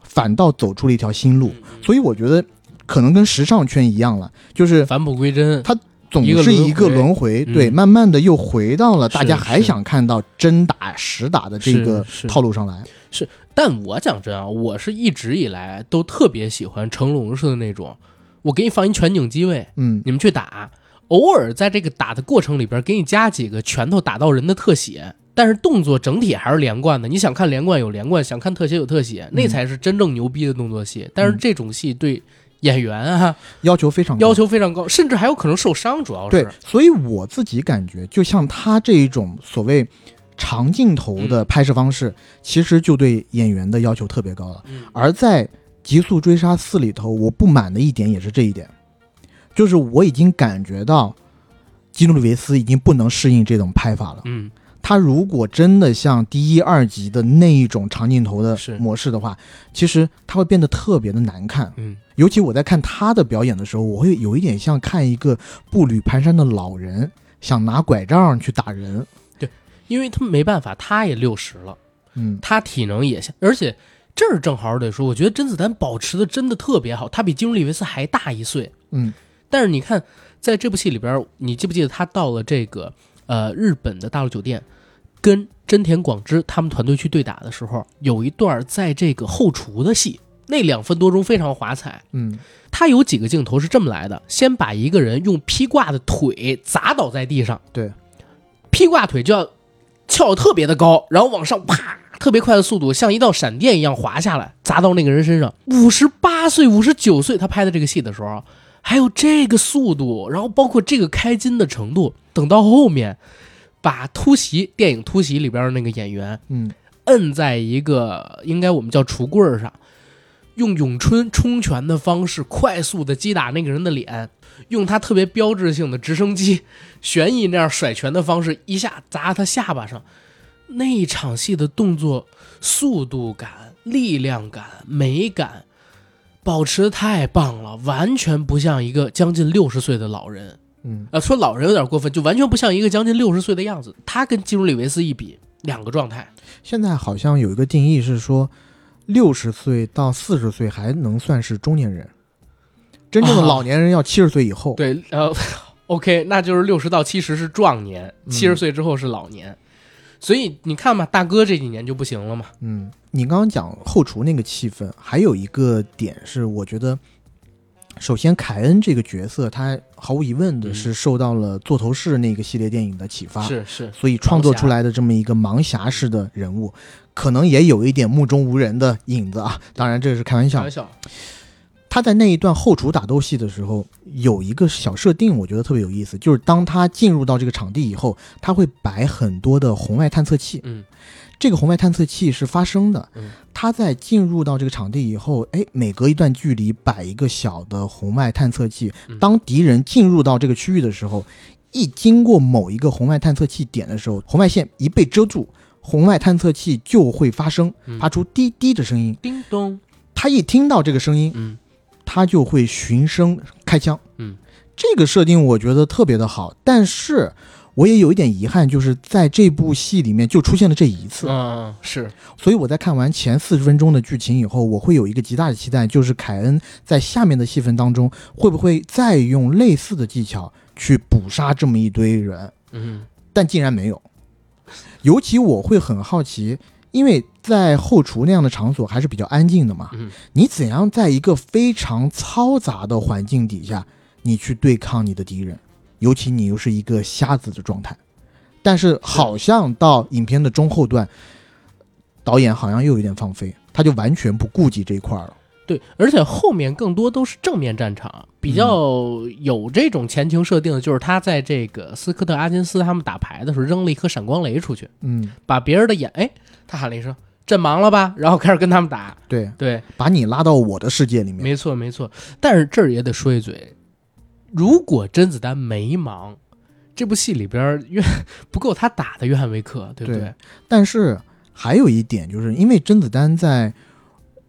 反倒走出了一条新路。所以我觉得可能跟时尚圈一样了，就是返璞归真。它总是一个轮回。对，慢慢的又回到了大家还想看到真打实打的这个套路上来。是但我讲真啊，我是一直以来都特别喜欢成龙式的那种，我给你放一全景机位，嗯，你们去打，偶尔在这个打的过程里边给你加几个拳头打到人的特写，但是动作整体还是连贯的。你想看连贯有连贯，想看特写有特写，那才是真正牛逼的动作戏。但是这种戏对演员啊要求非常高要求非常高，甚至还有可能受伤，主要是对，所以我自己感觉，就像他这一种所谓长镜头的拍摄方式，其实就对演员的要求特别高了。嗯而在《极速追杀四》里头，我不满的一点也是这一点，就是我已经感觉到基努里维斯已经不能适应这种拍法了。嗯，他如果真的像第一、二集的那一种长镜头的模式的话，其实他会变得特别的难看。嗯，尤其我在看他的表演的时候，我会有一点像看一个步履蹒跚的老人，想拿拐杖去打人。对因为他没办法，他也六十了。嗯，他体能也像，而且这儿正好得说，我觉得甄子丹保持的真的特别好，他比基努里维斯还大一岁。嗯，但是你看，在这部戏里边，你记不记得他到了这个呃日本的大陆酒店，跟真田广之他们团队去对打的时候，有一段在这个后厨的戏，那两分多钟非常华彩。嗯，他有几个镜头是这么来的：先把一个人用劈挂的腿砸倒在地上，对，劈挂腿就要翘特别的高，然后往上啪，特别快的速度，像一道闪电一样滑下来，砸到那个人身上。五十八岁、五十九岁，他拍的这个戏的时候，还有这个速度，然后包括这个开金的程度。等到后面，把突袭电影《突袭》里边的那个演员嗯，摁在一个应该我们叫橱柜上，用咏春冲拳的方式快速的击打那个人的脸，用他特别标志性的直升机旋翼那样甩拳的方式，一下砸他下巴上。那一场戏的动作速度感、力量感、美感，保持的太棒了，完全不像一个将近六十岁的老人。嗯，呃，说老人有点过分，就完全不像一个将近六十岁的样子。他跟基努里维斯一比，两个状态。现在好像有一个定义是说，六十岁到四十岁还能算是中年人，真正的老年人要七十岁以后。对，呃，OK，那就是六十到七十是壮年，嗯七十岁之后是老年。所以你看嘛，大哥这几年就不行了嘛。嗯，你刚刚讲后厨那个气氛，还有一个点是，我觉得，首先凯恩这个角色，他毫无疑问的嗯是受到了座头市那个系列电影的启发，是是，所以创作出来的这么一个盲侠式的人物，可能也有一点目中无人的影子啊。当然这是开玩笑开玩。笑。他在那一段后厨打斗戏的时候，有一个小设定，我觉得特别有意思，就是当他进入到这个场地以后，他会摆很多的红外探测器。嗯这个红外探测器是发声的它，在进入到这个场地以后，哎，每隔一段距离摆一个小的红外探测器嗯。当敌人进入到这个区域的时候，一经过某一个红外探测器点的时候，红外线一被遮住，红外探测器就会发声，嗯发出滴滴的声音。叮咚，他一听到这个声音，嗯他就会循声开枪。嗯，这个设定我觉得特别的好，但是我也有一点遗憾，就是在这部戏里面就出现了这一次。嗯是，所以我在看完前四十分钟的剧情以后，我会有一个极大的期待，就是凯恩在下面的戏份当中会不会再用类似的技巧去捕杀这么一堆人，嗯但竟然没有。尤其我会很好奇，因为在后厨那样的场所还是比较安静的嘛，嗯你怎样在一个非常嘈杂的环境底下，你去对抗你的敌人？尤其你又是一个瞎子的状态。但是好像到影片的中后段，导演好像又有点放飞，他就完全不顾及这一块儿了。对，而且后面更多都是正面战场，比较有这种前情设定的，就是他在这个斯科特·阿金斯他们打牌的时候扔了一颗闪光雷出去，嗯，把别人的眼，哎，他喊了一声“阵亡了吧”，然后开始跟他们打。对，对，把你拉到我的世界里面。没错没错。但是这儿也得说一嘴，如果甄子丹没忙，这部戏里边约 不够他打的约翰维克，对不对？对但是还有一点，就是因为甄子丹在《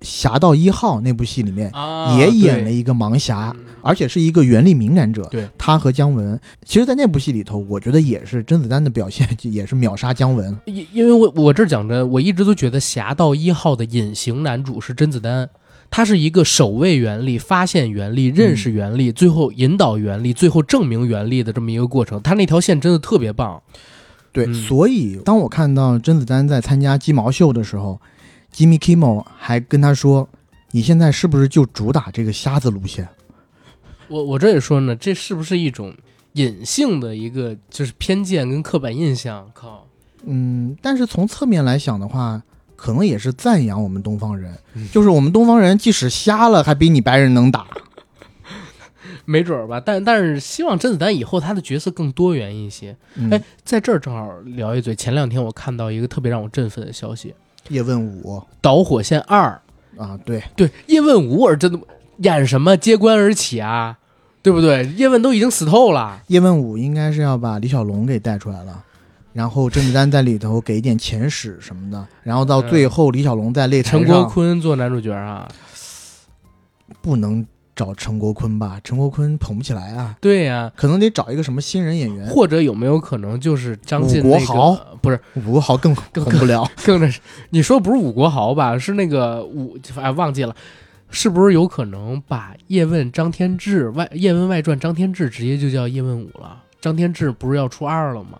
侠盗一号》那部戏里面啊，也演了一个盲侠，嗯而且是一个原力敏感者。对，他和姜文，其实，在那部戏里头，我觉得也是甄子丹的表现，也是秒杀姜文。因因为我我这讲着，我一直都觉得《侠盗一号》的隐形男主是甄子丹，他是一个守卫原力、发现原力、认识原力，最后引导原力，最后证明原力的这么一个过程。他那条线真的特别棒。对，嗯所以当我看到甄子丹在参加鸡毛秀的时候，Jimmy Kimmel 还跟他说：“你现在是不是就主打这个瞎子路线我我这也说呢，这是不是一种隐性的一个就是偏见跟刻板印象？靠，？”嗯，但是从侧面来想的话，可能也是赞扬我们东方人，嗯就是我们东方人即使瞎了，还比你白人能打。没准儿吧。但但是希望甄子丹以后他的角色更多元一些。嗯、哎，在这儿正好聊一嘴，前两天我看到一个特别让我振奋的消息，叶问五《导火线二》。啊，对，对，叶问五我是真的演什么揭棺而起啊，对不对？叶问都已经死透了，叶问五应该是要把李小龙给带出来了。然后甄子丹在里头给一点前史什么的，然后到最后李小龙在擂台陈国坤做男主角啊，不能找陈国坤吧？陈国坤捧不起来啊，对呀、可能得找一个什么新人演员。或者有没有可能就是张晋武国那个豪不是吴国豪更更红不了，更那是你说不是武国豪吧？是那个武哎忘记了。是不是有可能把叶问张天志外叶问外传张天志直接就叫叶问五了？张天志不是要出二了吗？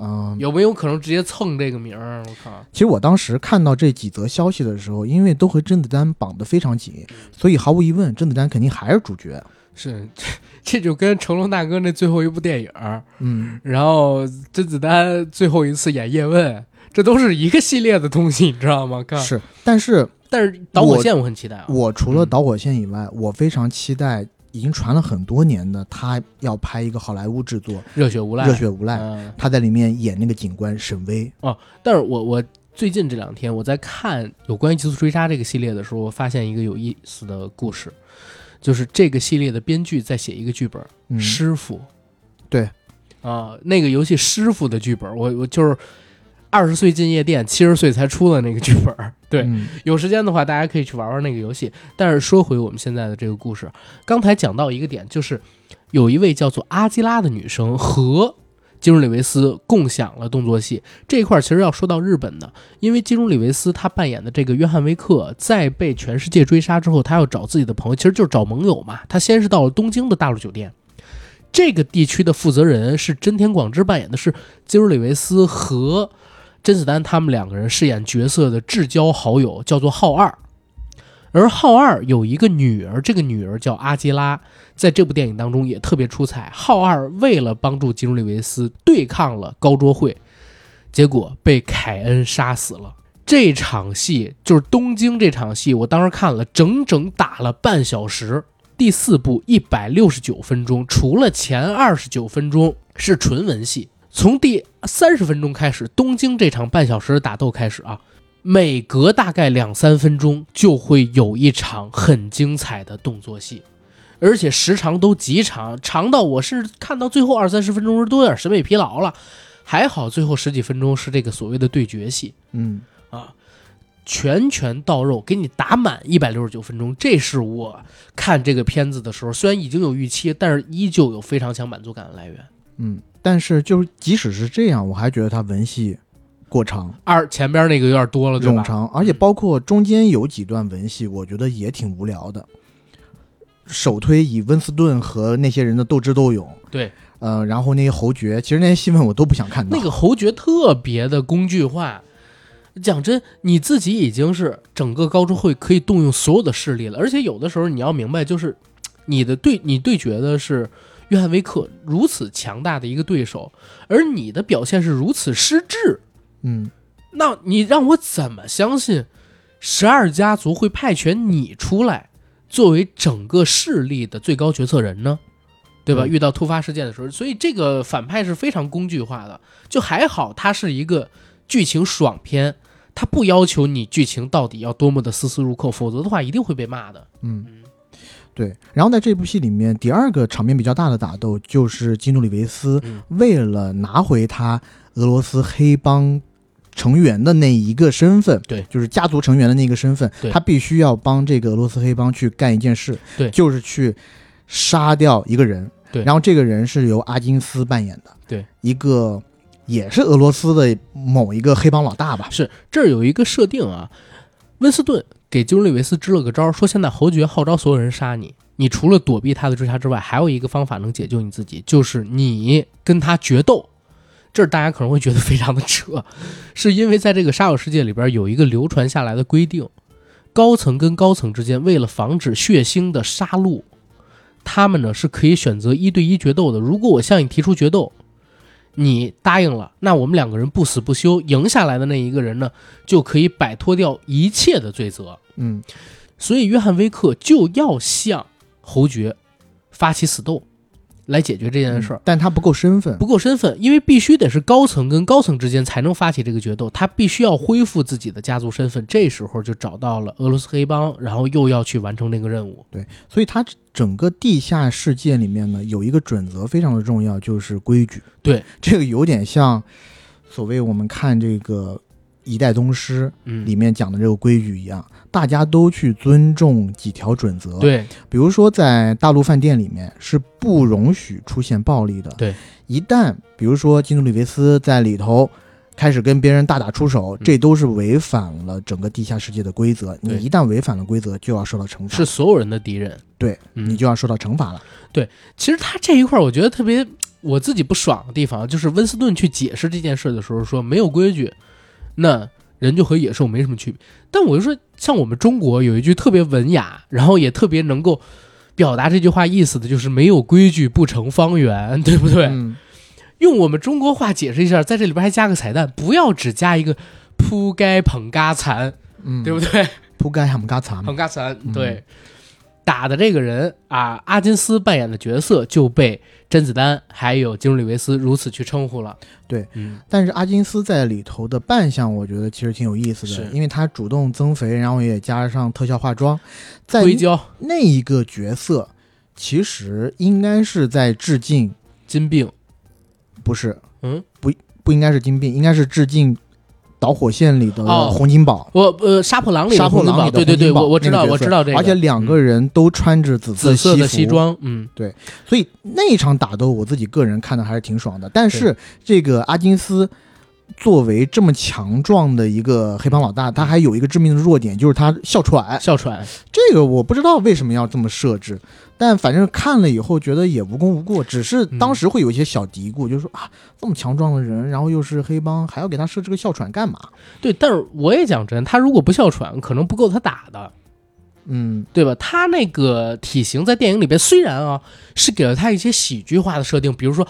嗯，有没有可能直接蹭这个名儿？我靠！其实我当时看到这几则消息的时候，因为都和甄子丹绑得非常紧，所以毫无疑问，甄子丹肯定还是主角。是 这这就跟成龙大哥那最后一部电影，嗯，然后甄子丹最后一次演叶问，这都是一个系列的东西，你知道吗？看，是，但是但是导火线我很期待啊。我除了导火线以外，我非常期待已经传了很多年的他要拍一个好莱坞制作热血无《赖，热血无赖》，嗯。他在里面演那个警官沈巍。但是我我最近这两天我在看有关于《极速追杀》这个系列的时候，我发现一个有意思的故事，就是这个系列的编剧在写一个剧本，嗯，师傅，对，啊，那个游戏师傅的剧本，我我就是二十岁进夜店，七十岁才出的那个剧本。对，嗯有时间的话，大家可以去玩玩那个游戏。但是说回我们现在的这个故事，刚才讲到一个点，就是有一位叫做阿基拉的女生和基努里维斯共享了动作戏这一块，其实要说到日本的，因为基努里维斯他扮演的这个约翰维克，在被全世界追杀之后，他要找自己的朋友，其实就是找盟友嘛。他先是到了东京的大陆酒店，这个地区的负责人是真田广之扮演的，是基努里维斯和甄子丹他们两个人饰演角色的至交好友，叫做浩二。而浩二有一个女儿，这个女儿叫阿基拉，在这部电影当中也特别出彩。浩二为了帮助基努里维斯对抗了高桌会，结果被凯恩杀死了。这场戏就是东京这场戏，我当时看了整整打了半小时。第四部一百六十九分钟，除了前二十九分钟是纯文戏，从第三十分钟开始，东京这场半小时的打斗开始啊。每隔大概两三分钟就会有一场很精彩的动作戏，而且时长都极长，长到我是看到最后二三十分钟时都有点审美疲劳了。还好最后十几分钟是这个所谓的对决戏，嗯啊，拳拳到肉，给你打满一百六十九分钟。这是我看这个片子的时候，虽然已经有预期，但是依旧有非常强满足感的来源。嗯，但是就是即使是这样，我还觉得它文戏。过长，二前边那个有点多了，冗长，而且包括中间有几段文戏，我觉得也挺无聊的。首推以温斯顿和那些人的斗智斗勇，对，呃，然后那些侯爵，其实那些戏份我都不想看到。那个侯爵特别的工具化，讲真，你自己已经是整个高中会可以动用所有的势力了，而且有的时候你要明白，就是你的对你对决的是约翰维克如此强大的一个对手，而你的表现是如此失智。嗯，那你让我怎么相信十二家族会派遣你出来作为整个势力的最高决策人呢？对吧？遇到突发事件的时候，所以这个反派是非常工具化的。就还好，它是一个剧情爽片，它不要求你剧情到底要多么的丝丝入扣，否则的话一定会被骂的。嗯，对。然后在这部戏里面，第二个场面比较大的打斗就是基努里维斯为了拿回他俄罗斯黑帮。成员的那一个身份，对，就是家族成员的那个身份，他必须要帮这个俄罗斯黑帮去干一件事，对，就是去杀掉一个人，对，然后这个人是由阿金斯扮演的，对，一个也是俄罗斯的某一个黑帮老大吧，是这儿有一个设定啊，温斯顿给基努里维斯支了个招，说现在侯爵号召所有人杀你，你除了躲避他的追杀之外，还有一个方法能解救你自己，就是你跟他决斗。这儿大家可能会觉得非常的扯，是因为在这个杀手世界里边有一个流传下来的规定，高层跟高层之间为了防止血腥的杀戮，他们呢是可以选择一对一决斗的。如果我向你提出决斗，你答应了，那我们两个人不死不休，赢下来的那一个人呢就可以摆脱掉一切的罪责。嗯，所以约翰威克就要向侯爵发起死斗。来解决这件事儿，但他不够身份，不够身份，因为必须得是高层跟高层之间才能发起这个决斗，他必须要恢复自己的家族身份。这时候就找到了俄罗斯黑帮，然后又要去完成那个任务。对，所以他整个地下世界里面呢，有一个准则非常的重要，就是规矩。对，这个有点像所谓我们看这个。一代宗师里面讲的这个规矩一样，大家都去尊重几条准则。对，比如说在大陆饭店里面是不容许出现暴力的。对，一旦比如说基努里维斯在里头开始跟别人大打出手，这都是违反了整个地下世界的规则。你一旦违反了规则，就要受到惩罚。是所有人的敌人。对，你就要受到惩罚了。对，其实他这一块我觉得特别我自己不爽的地方，就是温斯顿去解释这件事的时候说没有规矩。那人就和野兽没什么区别，但我就说，像我们中国有一句特别文雅，然后也特别能够表达这句话意思的，就是没有规矩不成方圆，对不对？用我们中国话解释一下，在这里边还加个彩蛋，不要只加一个扑街捧嘎残，嗯，对不对？扑街捧嘎残，捧嘎残，对。打的这个人啊，阿金斯扮演的角色就被甄子丹还有基努里维斯如此去称呼了。对，但是阿金斯在里头的扮相，我觉得其实挺有意思的，因为他主动增肥，然后也加上特效化妆，在那一个角色，其实应该是在致敬金病，不是，嗯，不不应该是金病，应该是致敬。导火线里的哦。洪金宝，我呃杀破狼里的杀破洪金宝。狼里的对对对，洪金宝我我知道那个我知道这个，而且两个嗯人都穿着紫紫色的西装，嗯。对所以那一场打斗我自己个人看的还是挺爽的。但是这个阿金斯作为这么强壮的一个黑帮老大，他还有一个致命的弱点，就是他哮喘。哮喘，这个我不知道为什么要这么设置，但反正看了以后觉得也无功无过，只是嗯当时会有一些小嘀咕，就是说啊，这么强壮的人，然后又是黑帮，还要给他设置个哮喘干嘛？对，但是我也讲真，他如果不哮喘，可能不够他打的。嗯，对吧？他那个体型在电影里边虽然啊是给了他一些喜剧化的设定，比如说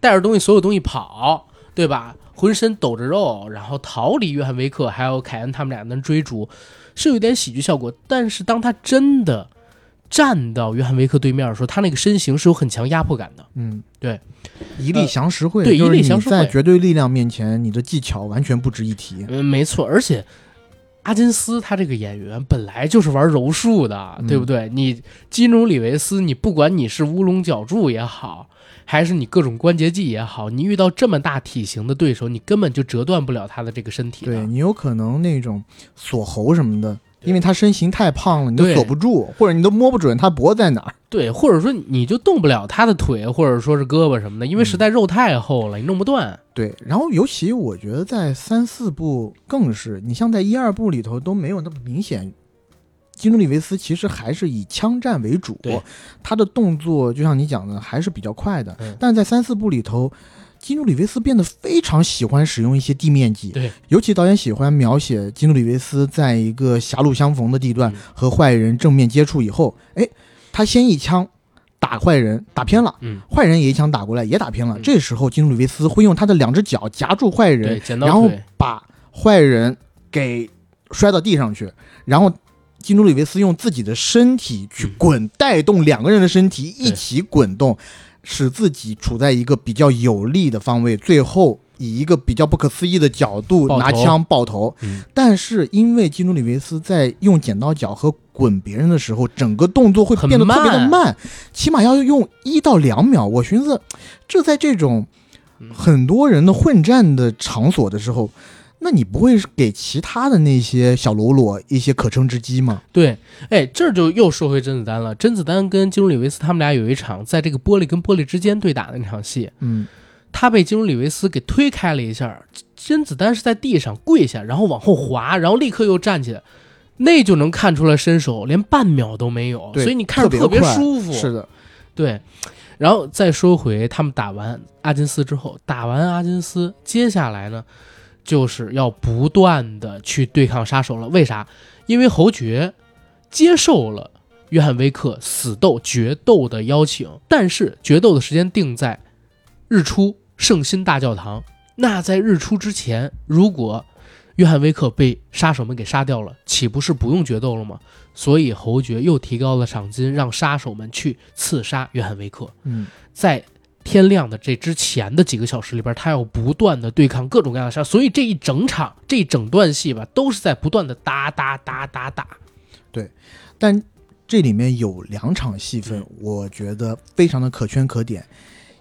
带着东西所有东西跑，对吧？浑身抖着肉，然后逃离约翰维克还有凯恩他们俩的追逐，是有一点喜剧效果。但是当他真的站到约翰维克对面的时候，他那个身形是有很强压迫感的。嗯，对，一力降十会，对就是一力降十会你在绝对力量面前，你的技巧完全不值一提。嗯，没错，而且阿金斯他这个演员本来就是玩柔术的，嗯对不对？你基努里维斯，你不管你是乌龙脚柱也好，还是你各种关节技也好，你遇到这么大体型的对手，你根本就折断不了他的这个身体。对你有可能那种锁喉什么的，因为他身形太胖了，你都锁不住，或者你都摸不准他脖子在哪儿。对，或者说你就动不了他的腿，或者说是胳膊什么的，因为实在肉太厚了，你弄不断。对，然后尤其我觉得在三四部更是，你像在一二部里头都没有那么明显。基努里维斯其实还是以枪战为主，他的动作就像你讲的还是比较快的。嗯但在三四部里头，金努里维斯变得非常喜欢使用一些地面技，对，尤其导演喜欢描写金努里维斯在一个狭路相逢的地段嗯和坏人正面接触以后，哎，他先一枪打坏人，打偏了。嗯，坏人也一枪打过来，也打偏了。嗯这时候，金努里维斯会用他的两只脚夹住坏人，然后，把坏人给摔到地上去，然后基努里维斯用自己的身体去嗯滚，带动两个人的身体一起滚动，使自己处在一个比较有利的方位，最后以一个比较不可思议的角度拿枪爆头。嗯，但是因为金努里维斯在用剪刀脚和滚别人的时候，整个动作会变得特别的慢慢，起码要用一到两秒。我寻思，这在这种嗯很多人的混战的场所的时候，那你不会是给其他的那些小喽啰一些可乘之机吗？对，哎，这就又说回甄子丹了。甄子丹跟基努里维斯他们俩有一场在这个玻璃跟玻璃之间对打的那场戏，嗯，他被基努里维斯给推开了一下，甄子丹是在地上跪下，然后往后滑，然后立刻又站起来，那就能看出来身手连半秒都没有，所以你看着特别舒服。是的，对。然后再说回他们打完阿金斯之后，打完阿金斯，接下来呢，就是要不断的去对抗杀手了。为啥？因为侯爵接受了约翰威克死斗决斗的邀请，但是决斗的时间定在日出圣心大教堂。那在日出之前，如果约翰威克被杀手们给杀掉了，岂不是不用决斗了吗？所以侯爵又提高了赏金，让杀手们去刺杀约翰威克。嗯，在天亮的这之前的几个小时里边，他要不断的对抗各种各样的杀，所以这一整场这一整段戏吧，都是在不断的打打打打打。对但这里面有两场戏份，我觉得非常的可圈可点。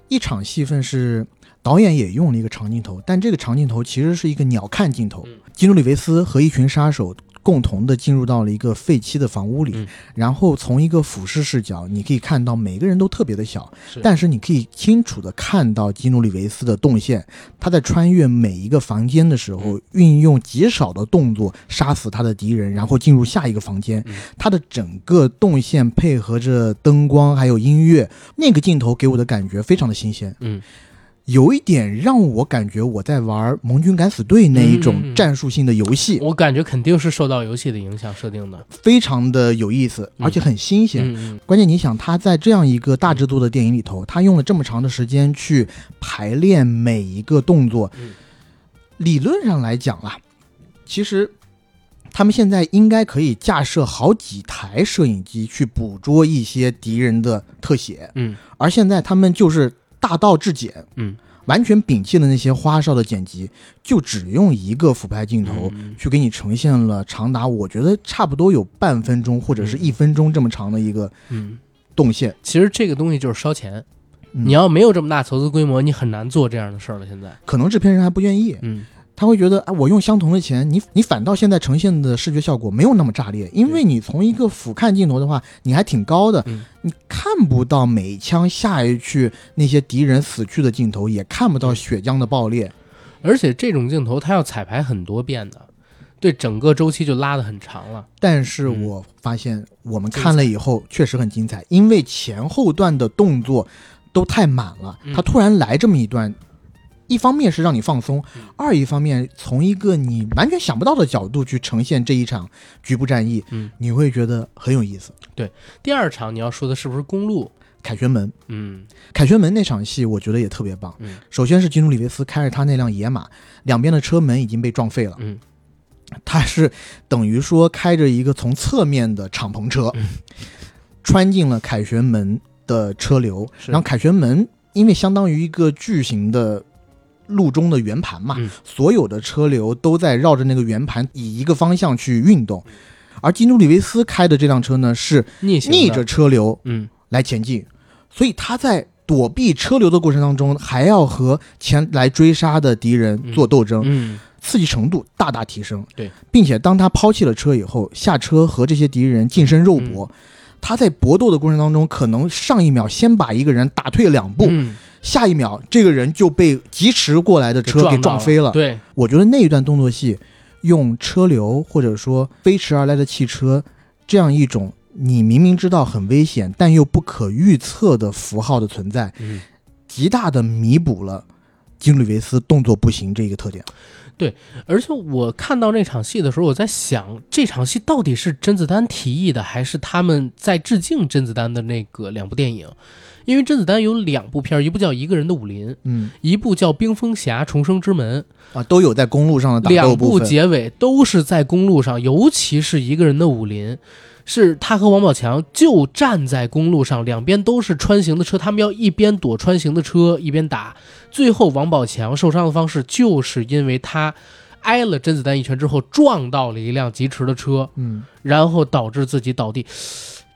一场戏份是导演也用了一个长镜头，但这个长镜头其实是一个鸟瞰镜头嗯。基努里维斯和一群杀手共同的进入到了一个废弃的房屋里，嗯。然后从一个俯视视角，你可以看到每个人都特别的小，是。但是你可以清楚的看到基努里维斯的动线。他在穿越每一个房间的时候，嗯。运用极少的动作杀死他的敌人，然后进入下一个房间。嗯。他的整个动线配合着灯光还有音乐，那个镜头给我的感觉非常的新鲜，嗯，有一点让我感觉我在玩《盟军敢死队》那一种嗯战术性的游戏，我感觉肯定是受到游戏的影响设定的。非常的有意思，嗯。而且很新鲜。关键你想，他在这样一个大制作的电影里头，他用了这么长的时间去排练每一个动作，嗯。理论上来讲啊，其实他们现在应该可以架设好几台摄影机去捕捉一些敌人的特写，嗯。而现在他们就是大道至简，嗯，完全摒弃了那些花哨的剪辑，就只用一个俯拍镜头。嗯去给你呈现了长达我觉得差不多有半分钟或者是一分钟这么长的一个嗯，动线。其实这个东西就是烧钱。嗯你要没有这么大投资规模，你很难做这样的事儿了。现在，可能制片人还不愿意，嗯他会觉得，哎，我用相同的钱，你你反倒现在呈现的视觉效果没有那么炸裂，因为你从一个俯瞰镜头的话，你还挺高的，嗯你看不到每一枪下一去那些敌人死去的镜头，也看不到血浆的爆裂。而且这种镜头它要彩排很多遍的，对整个周期就拉得很长了。但是嗯我发现我们看了以后确实很精彩，因为前后段的动作都太满了，嗯他突然来这么一段。一方面是让你放松，嗯。二一方面从一个你完全想不到的角度去呈现这一场局部战役，嗯，你会觉得很有意思。对第二场你要说的是不是公路？凯旋门，嗯。凯旋门那场戏我觉得也特别棒。嗯。首先是基努里维斯开着他那辆野马，两边的车门已经被撞废了，嗯。他是等于说开着一个从侧面的敞篷车，嗯。穿进了凯旋门的车流，然后凯旋门因为相当于一个巨型的路中的圆盘嘛，嗯。所有的车流都在绕着那个圆盘以一个方向去运动，而基努里维斯开的这辆车呢是逆逆着车流嗯。来前进，所以他在躲避车流的过程当中，还要和前来追杀的敌人做斗争，嗯。刺激程度大大提升。对，并且当他抛弃了车以后，下车和这些敌人近身肉搏。嗯。他在搏斗的过程当中，可能上一秒先把一个人打退两步，嗯下一秒这个人就被疾驰过来的车给撞飞了。对，我觉得那一段动作戏，用车流或者说飞驰而来的汽车这样一种你明明知道很危险但又不可预测的符号的存在，嗯极大的弥补了基努里维斯动作不行这一个特点。而且我看到那场戏的时候，我在想，这场戏到底是甄子丹提议的，还是他们在致敬甄子丹的那个两部电影？因为甄子丹有两部片儿，一部叫《一个人的武林》，嗯一部叫《冰封侠重生之门啊，都有在公路上的》，打斗两部。结尾都是在公路上，尤其是一个人的武林。是他和王宝强就站在公路上，两边都是穿行的车，他们要一边躲穿行的车，一边打。最后，王宝强受伤的方式就是因为他挨了甄子丹一拳之后撞到了一辆疾驰的车，嗯，然后导致自己倒地。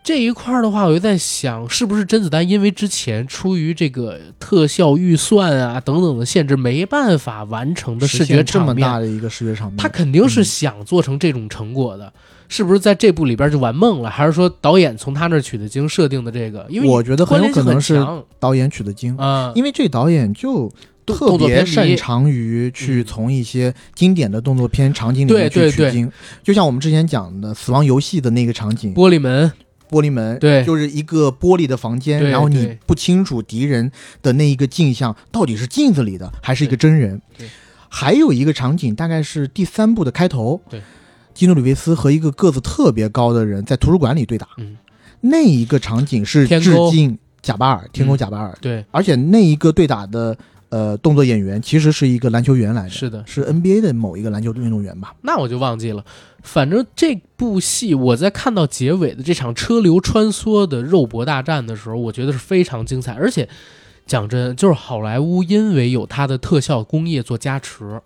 这一块儿的话，我就在想，是不是甄子丹因为之前出于这个特效预算啊等等的限制，没办法完成的视觉这么大，的一个视觉场面，他肯定是嗯想做成这种成果的。是不是在这部里边就玩梦了？还是说导演从他那儿取的经设定的这个？因为我觉得很有可能是导演取的经，强啊，因为这导演就特别擅长于去嗯。从一些经典的动作片场景里面去取经，就像我们之前讲的《死亡游戏》的那个场景，玻璃门，玻璃门，对。就是一个玻璃的房间，然后你不清楚敌人的那一个镜像到底是镜子里的还是一个真人。对。对。还有一个场景，大概是第三部的开头，对，基努里维斯和一个个子特别高的人在图书馆里对打，嗯，那一个场景是致敬贾巴尔，天沟嗯。贾巴尔，对，而且那一个对打的呃动作演员其实是一个篮球员来的，是的，是 NBA 的某一个篮球运动员吧？那我就忘记了。反正这部戏我在看到结尾的这场车流穿梭的肉搏大战的时候，我觉得是非常精彩。而且讲真，就是好莱坞因为有它的特效工业做加持，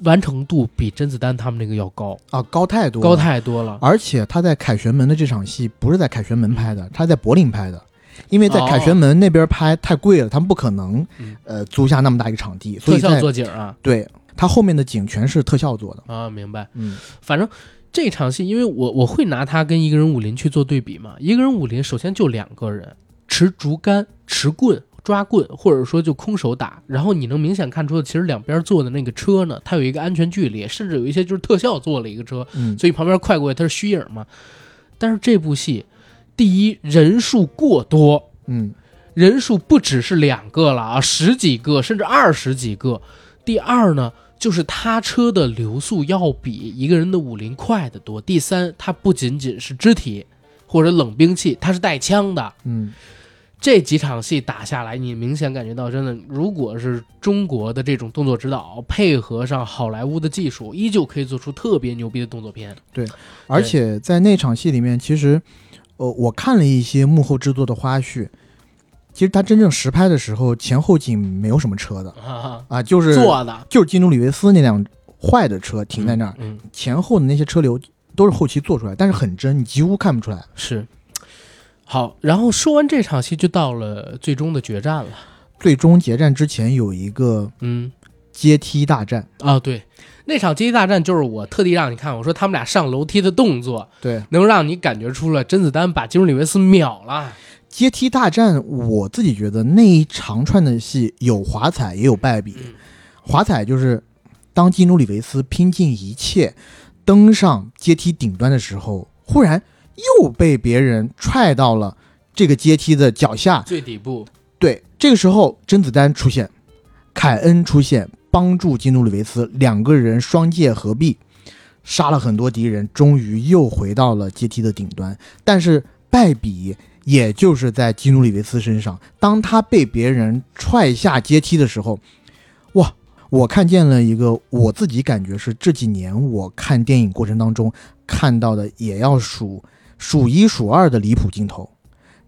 完成度比甄子丹他们那个要高，啊，高太多，高太多了。而且他在凯旋门的这场戏不是在凯旋门拍的，他在柏林拍的，因为在哦凯旋门那边拍太贵了，他们不可能嗯呃租下那么大一个场地，所特效做景啊对他后面的景全是特效做的。啊，明白。嗯反正这场戏，因为我我会拿它跟一个人武林去做对比嘛。一个人武林首先就两个人持竹竿、持棍、抓棍，或者说就空手打。然后你能明显看出，其实两边坐的那个车呢，它有一个安全距离，甚至有一些就是特效做了一个车，嗯，所以旁边快过去它是虚影嘛。但是这部戏，第一人数过多，嗯人数不只是两个了啊，十几个甚至二十几个。第二呢，就是他车的流速要比一个人的武林快得多。第三，它不仅仅是肢体或者冷兵器，它是带枪的。嗯这几场戏打下来，你明显感觉到，真的，如果是中国的这种动作指导配合上好莱坞的技术，依旧可以做出特别牛逼的动作片。对而且在那场戏里面，其实呃我看了一些幕后制作的花絮，其实他真正实拍的时候，前后景没有什么车的啊，啊，就是坐的就是基努里维斯那辆坏的车停在那儿，嗯，嗯前后的那些车流都是后期做出来，但是很真，你几乎看不出来。是。好，然后说完这场戏，就到了最终的决战了。最终决战之前有一个嗯，阶梯大战。啊，对，那场阶梯大战就是我特地让你看，我说他们俩上楼梯的动作，对，能让你感觉出了甄子丹把基努里维斯秒了。阶梯大战，我自己觉得那一长串的戏有华彩也有败笔。嗯华彩就是当基努里维斯拼尽一切登上阶梯顶端的时候，忽然又被别人踹到了这个阶梯的脚下。最底部，对，这个时候甄子丹出现，凯恩出现，帮助基努里维斯两个人双剑合璧，杀了很多敌人，终于又回到了阶梯的顶端。但是败笔也就是在基努里维斯身上，当他被别人踹下阶梯的时候，哇！我看见了一个我自己感觉是这几年我看电影过程当中看到的，也要数数一数二的离谱镜头。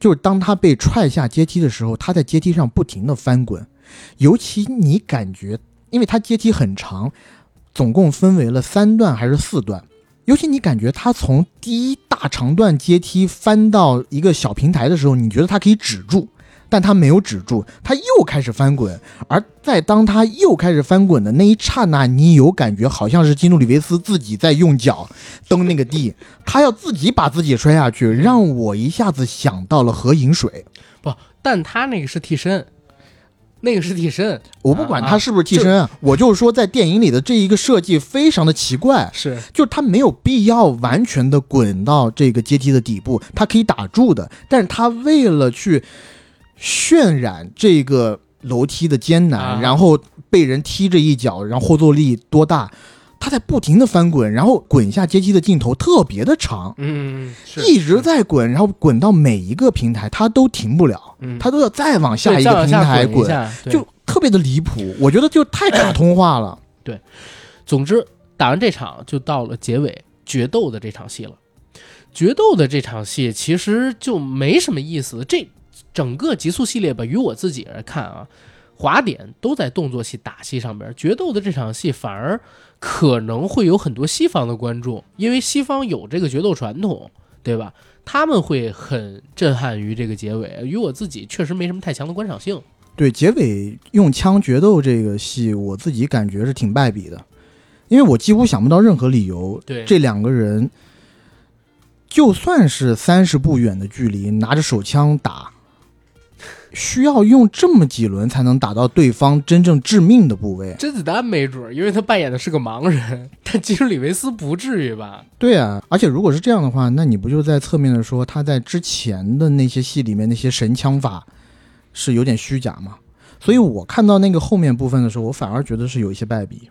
就是当他被踹下阶梯的时候，他在阶梯上不停的翻滚，尤其你感觉，因为他阶梯很长，总共分为了三段还是四段，尤其你感觉他从第一大长段阶梯翻到一个小平台的时候，你觉得他可以止住，但他没有止住，他又开始翻滚，而在当他又开始翻滚的那一刹那，你有感觉好像是基努里维斯自己在用脚蹬那个地，他要自己把自己摔下去，让我一下子想到了何饮水。不，但他那个是替身，那个是替身，我不管他是不是替身啊，我就是说在电影里的这一个设计非常的奇怪，是。就是他没有必要完全的滚到这个阶梯的底部，他可以打住的，但是他为了去渲染这个楼梯的艰难，啊。然后被人踢着一脚，然后后坐力多大，他在不停的翻滚，然后滚下阶梯的镜头特别的长，嗯，是一直在滚，然后滚到每一个平台他都停不了，嗯，他都要再往下一个平台滚，就特别的离谱，我觉得就太卡通化了。对总之，打完这场就到了结尾决斗的这场戏了。决斗的这场戏其实就没什么意思。这整个极速系列吧，于我自己来看啊，华点都在动作戏、打戏上边，决斗的这场戏反而可能会有很多西方的观众，因为西方有这个决斗传统，对吧？他们会很震撼于这个结尾。与我自己确实没什么太强的观赏性。对结尾用枪决斗这个戏，我自己感觉是挺败笔的，因为我几乎想不到任何理由，对，这两个人就算是三十步远的距离拿着手枪打，需要用这么几轮才能打到对方真正致命的部位。甄子丹没准儿，因为他扮演的是个盲人，但其实李维斯不至于吧？对啊，而且如果是这样的话，那你不就在侧面的说他在之前的那些戏里面那些神枪法是有点虚假吗？所以我看到那个后面部分的时候，我反而觉得是有一些败笔。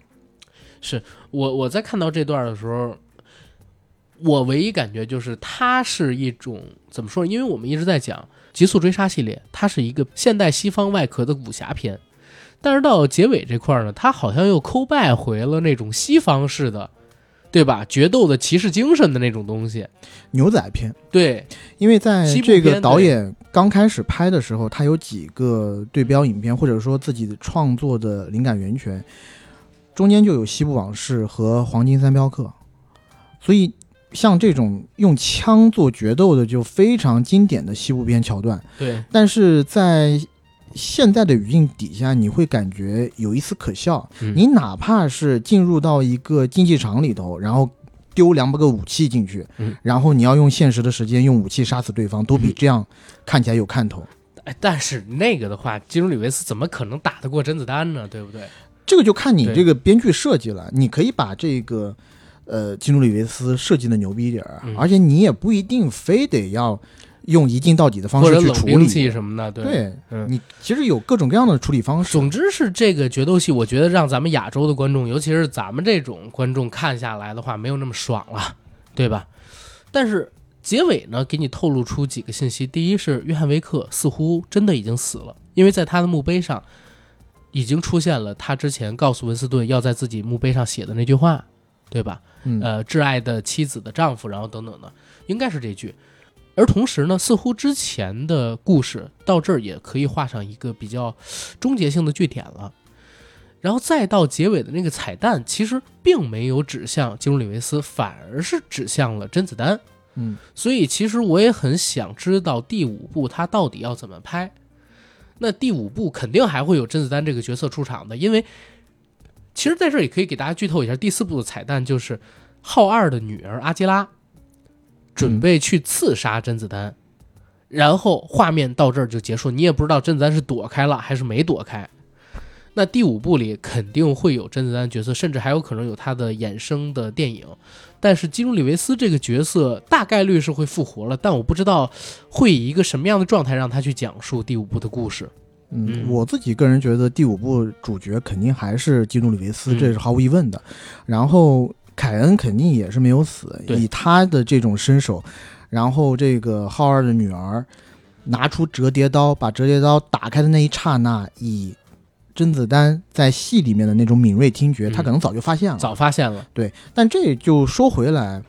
是我我在看到这段的时候，我唯一感觉就是它是一种怎么说？因为我们一直在讲《极速追杀》系列，它是一个现代西方外壳的武侠片，但是到结尾这块儿呢，它好像又抠拜回了那种西方式的，对吧？决斗的骑士精神的那种东西。牛仔片，对，因为在这个导演刚开始拍的时候，他有几个对标影片，或者说自己的创作的灵感源泉，中间就有《西部往事》和《黄金三镖客》，所以像这种用枪做决斗的，就非常经典的西部片桥段。对，但是在现在的语境底下，你会感觉有一丝可笑。嗯你哪怕是进入到一个竞技场里头，然后丢两百个武器进去，嗯然后你要用现实的时间用武器杀死对方，都比嗯这样看起来有看头。哎，但是那个的话，基努里维斯怎么可能打得过甄子丹呢？对不对？这个就看你这个编剧设计了，你可以把这个呃基努里维斯设计的牛逼点儿，嗯而且你也不一定非得要用一镜到底的方式去处兵器理。什么的，对。对嗯你其实有各种各样的处理方式。总之是这个决斗戏，我觉得让咱们亚洲的观众，尤其是咱们这种观众看下来的话，没有那么爽了，对吧？但是结尾呢，给你透露出几个信息。第一是约翰维克似乎真的已经死了，因为在他的墓碑上已经出现了他之前告诉文斯顿要在自己墓碑上写的那句话，对吧？嗯，呃，挚爱的妻子的丈夫，然后等等的，应该是这句。而同时呢，似乎之前的故事到这儿也可以画上一个比较终结性的句点了。然后再到结尾的那个彩蛋，其实并没有指向基努里维斯，反而是指向了甄子丹。嗯，所以其实我也很想知道第五部他到底要怎么拍。那第五部肯定还会有甄子丹这个角色出场的，因为其实在这儿也可以给大家剧透一下，第四部的彩蛋就是浩二的女儿阿基拉准备去刺杀甄子丹，然后画面到这儿就结束，你也不知道甄子丹是躲开了还是没躲开。那第五部里肯定会有甄子丹角色，甚至还有可能有他的衍生的电影。但是基努里维斯这个角色大概率是会复活了，但我不知道会以一个什么样的状态让他去讲述第五部的故事。嗯，嗯。我自己个人觉得第五部主角肯定还是基努里维斯，嗯。这是毫无疑问的。然后凯恩肯定也是没有死，以他的这种身手，然后这个浩二的女儿拿出折叠刀，把折叠刀打开的那一刹那，以甄子丹在戏里面的那种敏锐听觉，嗯。他可能早就发现了。早发现了，对，但这就说回来，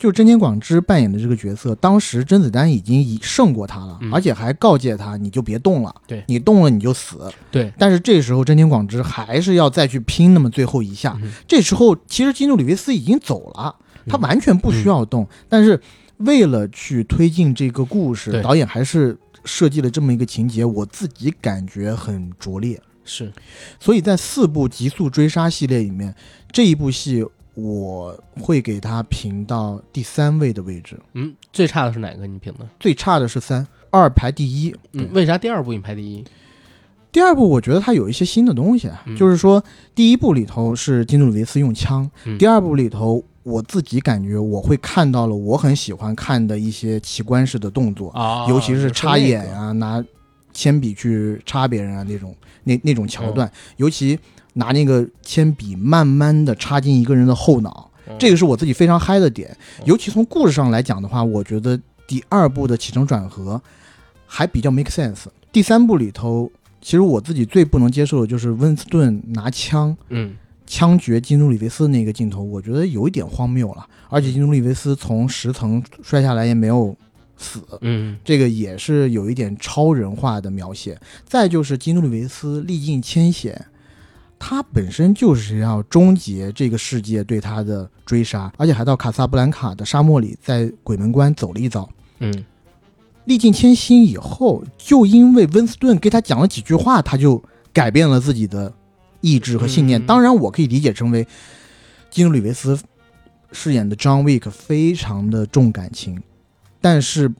就真田广之扮演的这个角色，当时甄子丹已经已胜过他了，嗯。而且还告诫他，你就别动了，对。你动了你就死。对，但是这时候真田广之还是要再去拼那么最后一下。嗯。这时候其实金努里维斯已经走了，他嗯完全不需要动，但是为了去推进这个故事，导演还是设计了这么一个情节，我自己感觉很拙劣。是。所以在四部《极速追杀》系列里面，这一部戏我会给他评到第三位的位置，嗯，最差的是哪个？你评的？最差的是三，二排第一。嗯，为啥第二部你排第一？第二部我觉得它有一些新的东西，啊嗯就是说第一部里头是金努里维斯用枪，嗯第二部里头我自己感觉我会看到了我很喜欢看的一些奇观式的动作，啊尤其是插眼啊，啊，拿铅笔去插别人啊那种那那种桥段，嗯尤其拿那个铅笔慢慢的插进一个人的后脑，嗯这个是我自己非常嗨的点。嗯尤其从故事上来讲的话，我觉得第二部的起承转合还比较 make sense。第三部里头，其实我自己最不能接受的就是温斯顿拿枪嗯枪决基努里维斯那个镜头，我觉得有一点荒谬了。而且基努里维斯从十层摔下来也没有死，嗯这个也是有一点超人化的描写。再就是基努里维斯历尽千险，他本身就是要终结这个世界对他的追杀，而且还到卡萨布兰卡的沙漠里，在鬼门关走了一遭。嗯历尽千辛以后，就因为温斯顿给他讲了几句话，他就改变了自己的意志和信念。嗯当然，我可以理解成为基努里维斯饰演的 John Wick 非常的重感情，但是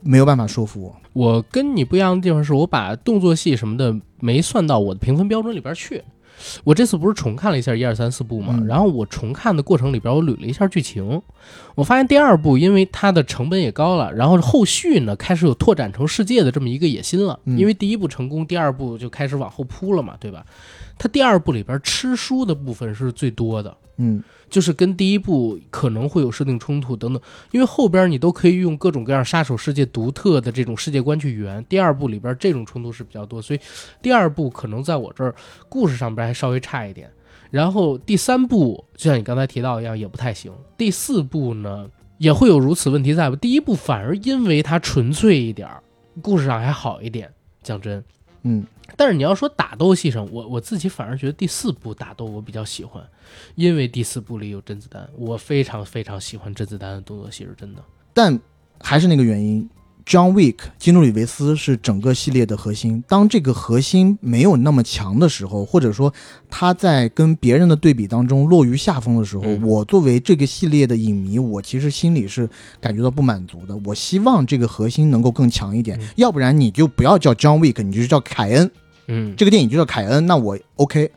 没有办法说服我。我跟你不一样的地方是我把动作戏什么的没算到我的评分标准里边去。我这次不是重看了一下一二三四部嘛，嗯然后我重看的过程里边，我捋了一下剧情，我发现第二部因为它的成本也高了，然后后续呢开始有拓展成世界的这么一个野心了。嗯因为第一部成功，第二部就开始往后铺了嘛，对吧？它第二部里边吃书的部分是最多的，嗯就是跟第一部可能会有设定冲突等等，因为后边你都可以用各种各样杀手世界独特的这种世界观去圆。第二部里边这种冲突是比较多，所以第二部可能在我这儿故事上边还稍微差一点。然后第三部就像你刚才提到一样，也不太行。第四部呢也会有如此问题在吧？第一部反而因为它纯粹一点儿，故事上还好一点。讲真，嗯，但是你要说打斗戏上，我我自己反而觉得第四部打斗我比较喜欢，因为第四部里有甄子丹，我非常非常喜欢甄子丹的动作戏，是真的。但还是那个原因，John Wick 金努里维斯是整个系列的核心。当这个核心没有那么强的时候，或者说他在跟别人的对比当中落于下风的时候，嗯我作为这个系列的影迷，我其实心里是感觉到不满足的。我希望这个核心能够更强一点，嗯要不然你就不要叫 John Wick，你就叫凯恩，嗯，这个电影就叫凯恩，那我 OK，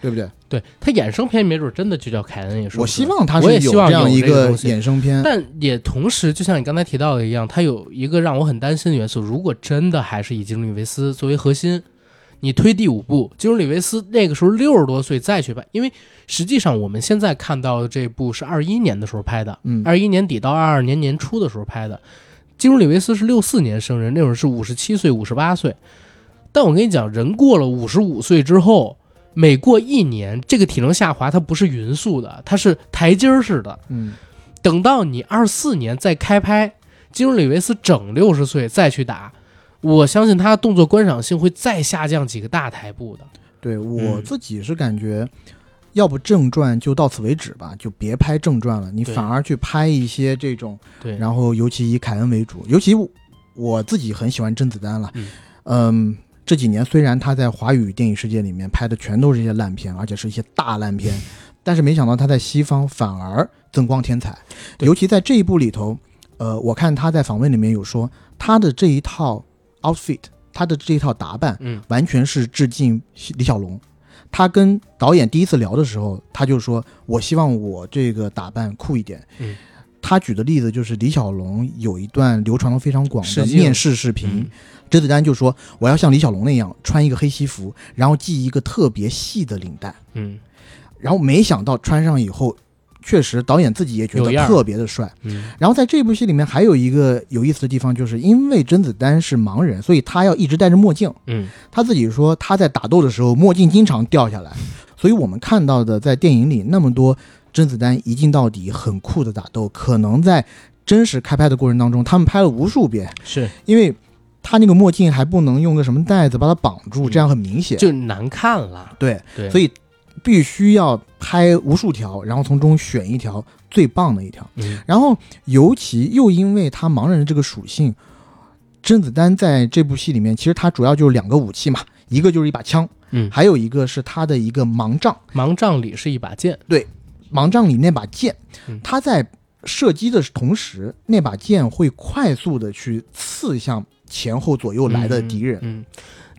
对不对？对他衍生片没准真的就叫凯恩，也说我希望他是有我也希望这样一个衍生片。但也同时，就像你刚才提到的一样，它有一个让我很担心的元素。如果真的还是以基努里维斯作为核心，你推第五部，基努里维斯那个时候六十多岁再去拍，因为实际上我们现在看到的这部是二一年的时候拍的，嗯二一年底到二二年年初的时候拍的。基努里维斯是六四年生人，那会儿是五十七岁、五十八岁。但我跟你讲，人过了五十五岁之后，每过一年，这个体能下滑它不是匀速的，它是台阶儿式的。嗯，等到你二四年再开拍，基努里维斯整六十岁再去打，我相信他的动作观赏性会再下降几个大台步的。对我嗯自己是感觉，要不正传就到此为止吧，就别拍正传了，你反而去拍一些这种，对，然后尤其以凯恩为主，尤其我我自己很喜欢甄子丹了，嗯嗯这几年虽然他在华语电影世界里面拍的全都是一些烂片，而且是一些大烂片，但是没想到他在西方反而增光添彩。尤其在这一部里头，呃，我看他在访问里面有说，他的这一套 outfit，他的这一套打扮，嗯完全是致敬李小龙。他跟导演第一次聊的时候，他就说：“我希望我这个打扮酷一点。”嗯，他举的例子就是李小龙有一段流传的非常广的面试视频，嗯甄子丹就说：“我要像李小龙那样穿一个黑西服，然后系一个特别细的领带。嗯”然后没想到穿上以后，确实导演自己也觉得特别的帅。嗯然后在这部戏里面还有一个有意思的地方，就是因为甄子丹是盲人，所以他要一直戴着墨镜。嗯他自己说他在打斗的时候墨镜经常掉下来，所以我们看到的在电影里那么多甄子丹一镜到底很酷的打斗，可能在真实开拍的过程当中，他们拍了无数遍，是因为他那个墨镜还不能用个什么带子把它绑住，嗯这样很明显。就难看了。对，对，所以必须要拍无数条，然后从中选一条最棒的一条。嗯然后尤其又因为他盲人的这个属性，甄子丹在这部戏里面，其实他主要就是两个武器嘛，一个就是一把枪，嗯，还有一个是他的一个盲杖。盲杖里是一把剑。对盲杖里那把剑嗯，他在射击的同时，那把剑会快速的去刺向前后左右来的敌人。嗯，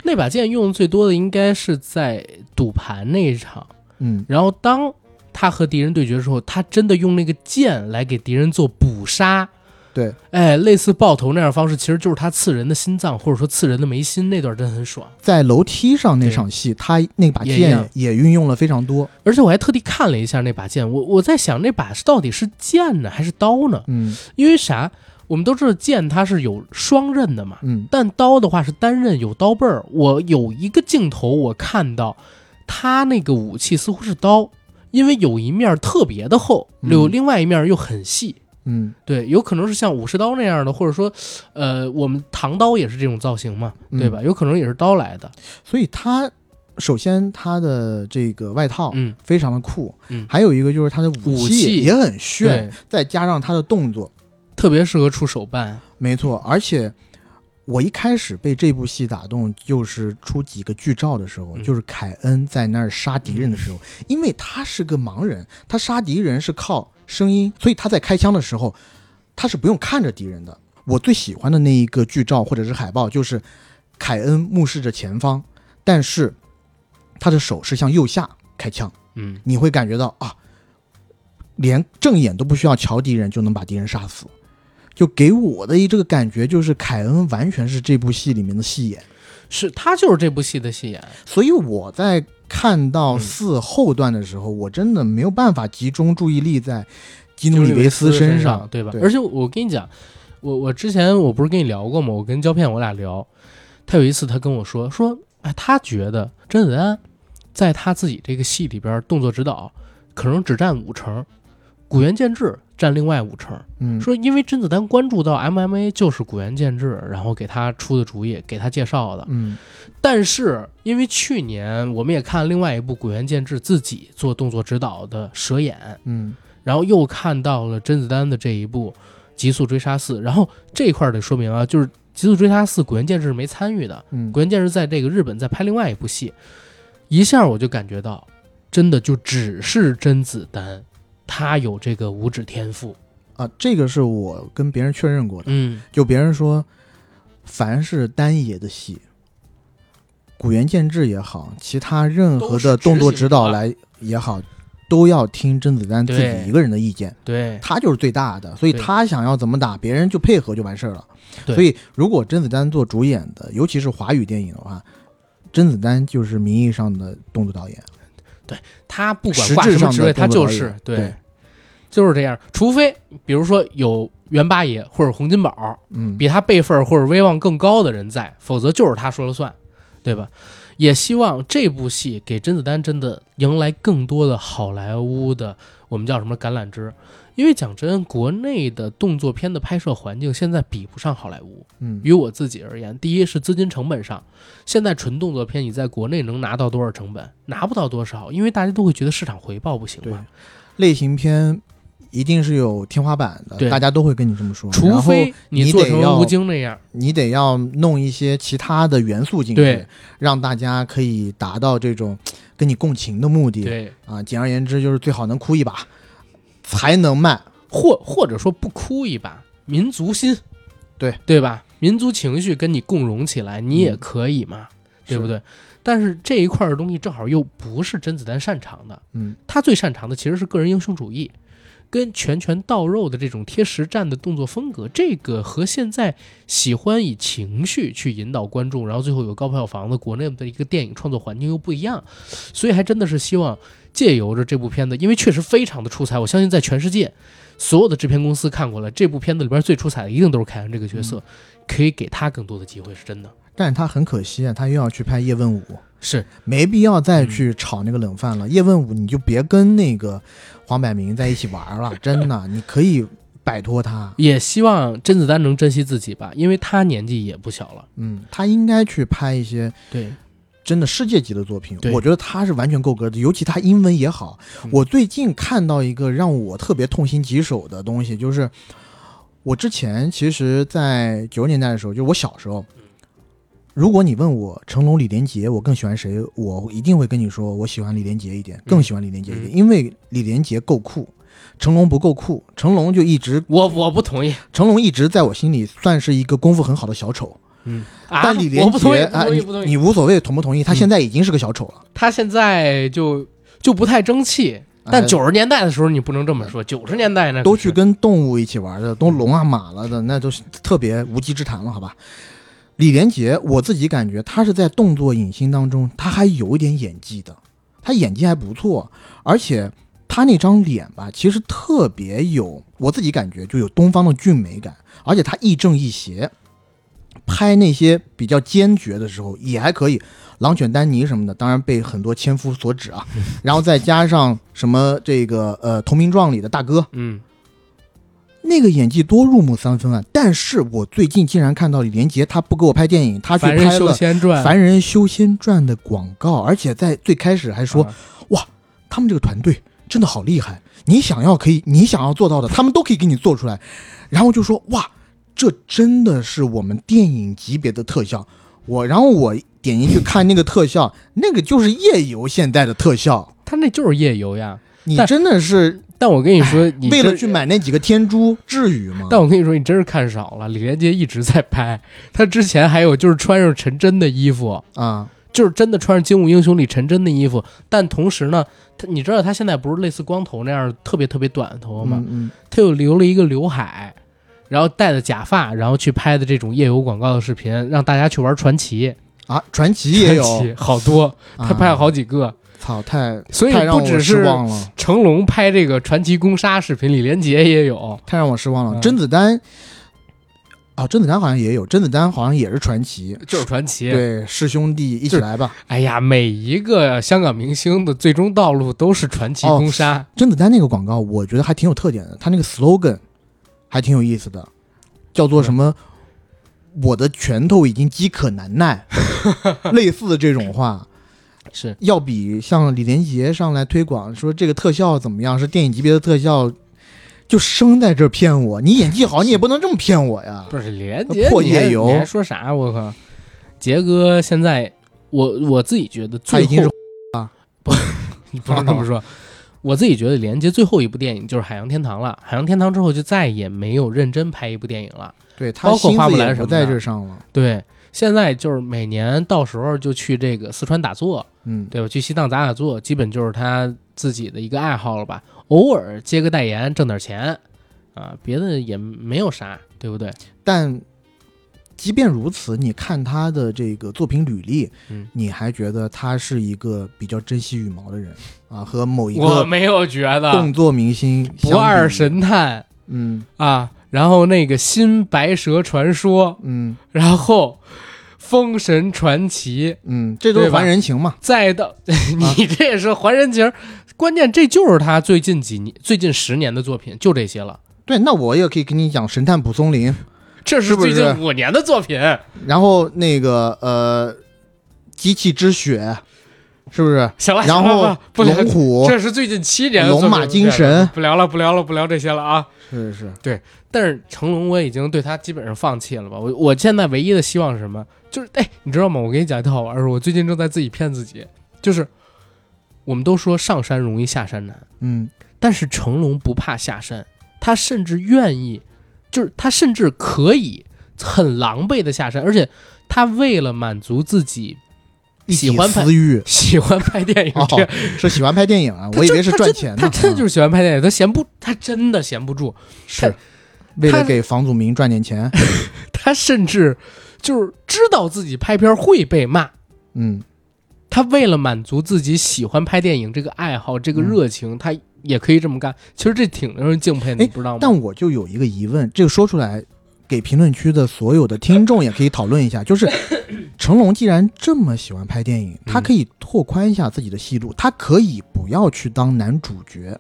那把剑用的最多的应该是在赌盘那一场。嗯，然后当他和敌人对决的时候，他真的用那个剑来给敌人做捕杀。对，哎，类似爆头那样的方式，其实就是他刺人的心脏，或者说刺人的眉心那段真的很爽。在楼梯上那场戏，他那把剑也运用了非常多。而且我还特地看了一下那把剑，我我在想那把是到底是剑呢还是刀呢？嗯因为啥？我们都知道剑它是有双刃的嘛，嗯但刀的话是单刃有刀背儿。我有一个镜头我看到他那个武器似乎是刀，因为有一面特别的厚，嗯有另外一面又很细。嗯对，有可能是像武士刀那样的，或者说，呃，我们唐刀也是这种造型嘛，嗯对吧？有可能也是刀来的。所以他首先他的这个外套嗯，非常的酷，嗯还有一个就是他的武武器也很炫，再加上他的动作，特别适合出手办。没错。而且我一开始被这部戏打动，就是出几个剧照的时候，嗯就是凯恩在那儿杀敌人的时候，因为他是个盲人，他杀敌人是靠声音，所以他在开枪的时候，他是不用看着敌人的。我最喜欢的那一个剧照或者是海报，就是凯恩目视着前方，但是他的手是向右下开枪。嗯，你会感觉到啊，连正眼都不需要瞧敌人就能把敌人杀死，就给我的一这个感觉就是凯恩完全是这部戏里面的戏眼，是他就是这部戏的戏眼。所以我在看到嗯四后段的时候，我真的没有办法集中注意力在基努里维斯身身上，对吧？对而且我跟你讲，我我之前我不是跟你聊过吗？我跟胶片我俩聊，他有一次他跟我说说，哎，他觉得甄子丹在他自己这个戏里边动作指导可能只占五成，古元建制占另外五成。嗯，说因为甄子丹关注到 MMA 就是古元建制，然后给他出的主意，给他介绍的。嗯。但是因为去年我们也看另外一部古元建制自己做动作指导的《蛇眼》，嗯。然后又看到了甄子丹的这一部《极速追杀四》，然后这一块儿得说明啊，就是《极速追杀四》古元建制是没参与的，嗯古元建制在这个日本在拍另外一部戏，一下我就感觉到，真的就只是甄子丹，他有这个五指天赋，啊，这个是我跟别人确认过的，嗯，就别人说，凡是丹爷的戏，古元建制也好，其他任何的动作指导来也好，都要听甄子丹自己一个人的意见，对，他就是最大的，所以他想要怎么打，别人就配合就完事儿了。所以如果甄子丹做主演的，尤其是华语电影的话，甄子丹就是名义上的动作导演，他不管挂什么职位，他就是对，对就是这样。除非比如说有袁八爷或者洪金宝嗯，比他辈分或者威望更高的人在，否则就是他说了算，对吧？也希望这部戏给甄子丹真的迎来更多的好莱坞的我们叫什么橄榄枝，因为讲真，国内的动作片的拍摄环境现在比不上好莱坞。嗯于我自己而言，第一是资金成本上，现在纯动作片你在国内能拿到多少成本？拿不到多少，因为大家都会觉得市场回报不行对嘛。类型片一定是有天花板的，对大家都会跟你这么说。除非你做成吴京那样，你得要弄一些其他的元素进去，让大家可以达到这种跟你共情的目的。对，啊，简而言之就是最好能哭一把，才能卖。或或者说不哭一把，民族心，对。对吧？民族情绪跟你共融起来，你也嗯。可以嘛，对不对？但是这一块儿的东西正好又不是甄子丹擅长的，嗯，他最擅长的其实是个人英雄主义，跟拳拳到肉的这种贴实战的动作风格，这个和现在喜欢以情绪去引导观众，然后最后有高票房的国内的一个电影创作环境又不一样，所以还真的是希望借由着这部片子，因为确实非常的出彩，我相信在全世界所有的制片公司看过来，这部片子里边最出彩的一定都是凯恩这个角色，可以给他更多的机会，是真的但是他很可惜啊，他又要去拍叶问五，是没必要嗯再去炒那个冷饭了。叶问五你就别跟那个黄百鸣在一起玩了，真的，你可以摆脱他。也希望甄子丹能珍惜自己吧，因为他年纪也不小了，嗯，他应该去拍一些对。真的世界级的作品，我觉得他是完全够格的，尤其他英文也好。嗯我最近看到一个让我特别痛心疾首的东西，就是我之前其实，在九十年代的时候，就是我小时候，如果你问我成龙、李连杰，我更喜欢谁，我一定会跟你说，我喜欢李连杰一点，更喜欢李连杰一点，因为李连杰够酷。成龙不够酷，成龙就一直，我我不同意，成龙一直在我心里算是一个功夫很好的小丑，嗯，啊、但李连我不同意，杰啊，不同意，不同你无所谓同不同意，他嗯现在已经是个小丑了。他现在就就不太争气，但哎九十年代的时候你不能这么说，九十年代呢都去跟动物一起玩的，都龙啊马了的，那都是特别无稽之谈了，好吧？李连杰，我自己感觉他是在动作影星当中，他还有一点演技的，他演技还不错，而且他那张脸吧，其实特别有，我自己感觉就有东方的俊美感，而且他亦正亦邪，拍那些比较坚决的时候也还可以，狼犬丹尼什么的，当然被很多千夫所指啊，然后再加上什么这个呃《投名状》里的大哥，嗯，那个演技多入木三分啊！但是我最近竟然看到李连杰他不给我拍电影，他去凡人修拍了《仙传，凡人修仙传》的广告，而且在最开始还说、啊他们这个团队真的好厉害，你想要可以，你想要做到的，他们都可以给你做出来。然后就说哇，这真的是我们电影级别的特效。我然后我点进去看那个特效，那个就是夜游现在的特效。他那就是夜游呀。你真的是但我跟你说，你为了去买那几个天珠，至于吗？但我跟你说，你真是看少了。李连杰一直在拍，他之前还有就是穿上陈真的衣服，啊，就是真的穿上《精武英雄》里陈真的衣服。但同时呢，他你知道他现在不是类似光头那样特别特别短的头发吗？嗯嗯，他又留了一个刘海，然后戴着假发，然后去拍的这种夜游广告的视频，让大家去玩传奇。啊，传奇也有，奇好多，他拍了好几个。操，太所以不只是成龙拍这个传奇攻杀视频，李连杰也有。太让我失望了。嗯甄子丹，啊，甄子丹好像也有，甄子丹好像也是传奇，就是传奇，对，师兄弟一起来吧。哎呀，每一个香港明星的最终道路都是传奇攻杀。甄子丹那个广告，我觉得还挺有特点的，他那个 slogan 还挺有意思的，叫做什么？我的拳头已经饥渴难耐，类似的这种话，是要比像李连杰上来推广说这个特效怎么样，是电影级别的特效，就生在这儿骗我。你演技好，你也不能这么骗我呀。不是李连杰？破夜游你还说啥？我靠！杰哥现在，我我自己觉得已经是 啊，不你不能这么说。我自己觉得连接最后一部电影就是《海洋天堂》了，《海洋天堂》之后就再也没有认真拍一部电影了。对他包括花木兰什么的这上了。对，现在就是每年到时候就去这个四川打坐，嗯，对吧？去西藏打打坐，基本就是他自己的一个爱好了吧。偶尔接个代言挣点钱，啊，别的也没有啥，对不对？但即便如此，你看他的这个作品履历，嗯。你还觉得他是一个比较珍惜羽毛的人啊，和某一个我没有觉得。动作明星不二，神探。嗯。啊，然后那个新白蛇传说，嗯。然后封神传奇，嗯，这都是还人情嘛。再到 你这也是还人情。儿，关键这就是他最近几年、最近十年的作品，就这些了。对，那我也可以给你讲《神探蒲松龄》，这是最近五年的作品，然后那个呃，《机器之血》，是不是？行了，然后龙虎这是最近七年的龙马精神不聊了，不聊了，不聊这些了啊。是是，对但是成龙我已经对他基本上放弃了吧。我我现在唯一的希望是什么？就是哎，你知道吗？我给你讲一套好玩的事。我最近正在自己骗自己，就是我们都说上山容易下山难，嗯但是成龙不怕下山，他甚至愿意，就是他甚至可以很狼狈的下山，而且他为了满足自己喜欢拍私欲。喜欢拍电影是喜欢拍电影啊，我以为是赚钱呢。他真的就是嗯喜欢拍电影，他闲不，他真的闲不住，是为了给房祖名赚点钱。他甚至就是知道自己拍片会被骂，嗯，他为了满足自己喜欢拍电影这个爱好、这个热情，他也可以这么干。其实这挺令人敬佩的，哎你不知道吗？但我就有一个疑问，这个说出来给评论区的所有的听众也可以讨论一下，就是成龙既然这么喜欢拍电影，他可以拓宽一下自己的戏路，他可以不要去当男主角，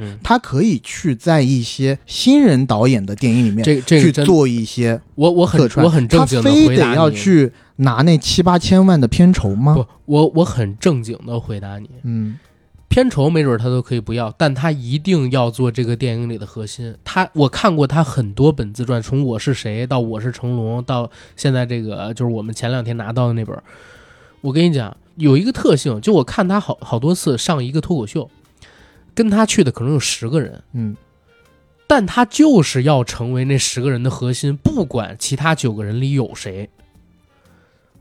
嗯，他可以去在一些新人导演的电影里面这这去做一些我我很，我很正经非得回答你。要去拿那七八千万的片酬吗？不，我我很正经的回答你，嗯片酬没准他都可以不要，但他一定要做这个电影里的核心。他我看过他很多本自传，从《我是谁》到《我是成龙》，到现在这个就是我们前两天拿到的那本。我跟你讲，有一个特性，就我看他好好多次上一个脱口秀，跟他去的可能有十个人，嗯但他就是要成为那十个人的核心，不管其他九个人里有谁，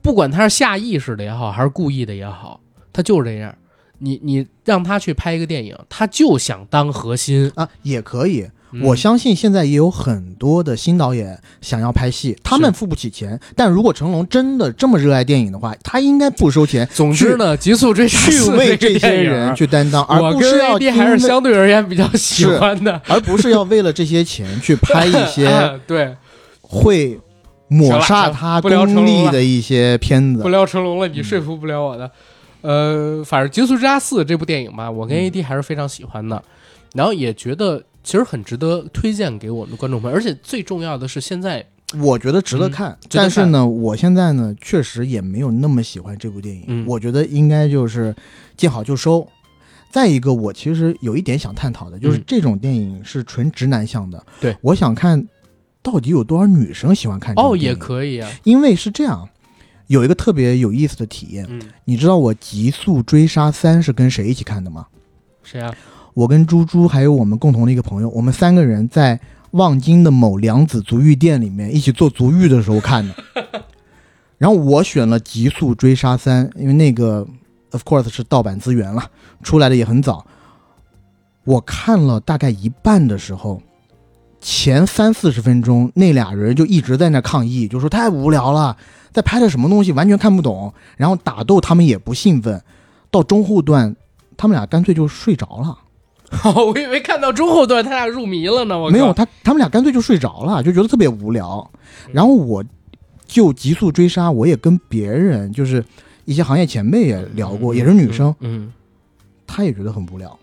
不管他是下意识的也好，还是故意的也好，他就是这样。你你让他去拍一个电影，他就想当核心。啊也可以，嗯我相信现在也有很多的新导演想要拍戏，他们付不起钱。但如果成龙真的这么热爱电影的话，他应该不收钱，总之呢，《极速追杀去》为这些人去担当，而不是要还是相对而言比较喜欢的。而不是要为了这些钱去拍一 些啊对，会抹杀他功力的一些片子不子。聊成龙了，你说服不了我的。呃，反正《极速之家四》这部电影吧，我跟嗯 AD 还是非常喜欢的，然后也觉得其实很值得推荐给我们的观众朋友，而且最重要的是现在我觉得值得看，但是呢，我现在呢确实也没有那么喜欢这部电影。嗯我觉得应该就是见好就收。再一个，我其实有一点想探讨的，就是嗯这种电影是纯直男向的。对，我想看到底有多少女生喜欢看这哦也部电影。可以啊，因为是这样，有一个特别有意思的体验。嗯，你知道我《极速追杀三》是跟谁一起看的吗？谁啊？我跟猪猪还有我们共同的一个朋友，我们三个人在望京的某良子足浴店里面一起做足浴的时候看的。然后我选了《极速追杀三》，因为那个 of course 是盗版资源了，出来的也很早。我看了大概一半的时候，前三四十分钟那俩人就一直在那抗议，就说太无聊了，在拍的什么东西完全看不懂，然后打斗他们也不兴奋，到中后段他们俩干脆就睡着了。哦，我以为看到中后段他俩入迷了呢。我没有，他他们俩干脆就睡着了，就觉得特别无聊。然后我就急速追杀，我也跟别人就是一些行业前辈也聊过，也是女生，嗯，她也觉得很无聊，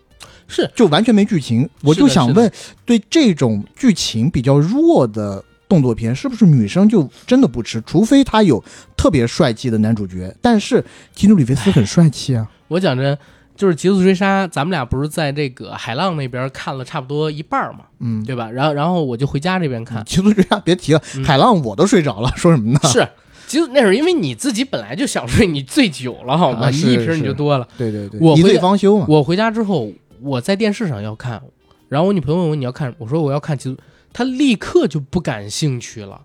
是就完全没剧情。我就想问，对这种剧情比较弱的动作片，是不是女生就真的不吃？除非他有特别帅气的男主角，但是基努里维斯很帅气啊。我讲真，就是《极速追杀》，咱们俩不是在这个海浪那边看了差不多一半嘛，嗯，对吧？然后然后我就回家这边看，极速追杀别提了，嗯海浪我都睡着了，说什么呢？是。其实那是因为你自己本来就想睡，你醉酒了好吗？啊你一瓶你就多了。对对对，一醉方休嘛。我回家之后，我在电视上要看，然后我女朋友问我你要看，我说我要看《极速》，她立刻就不感兴趣了。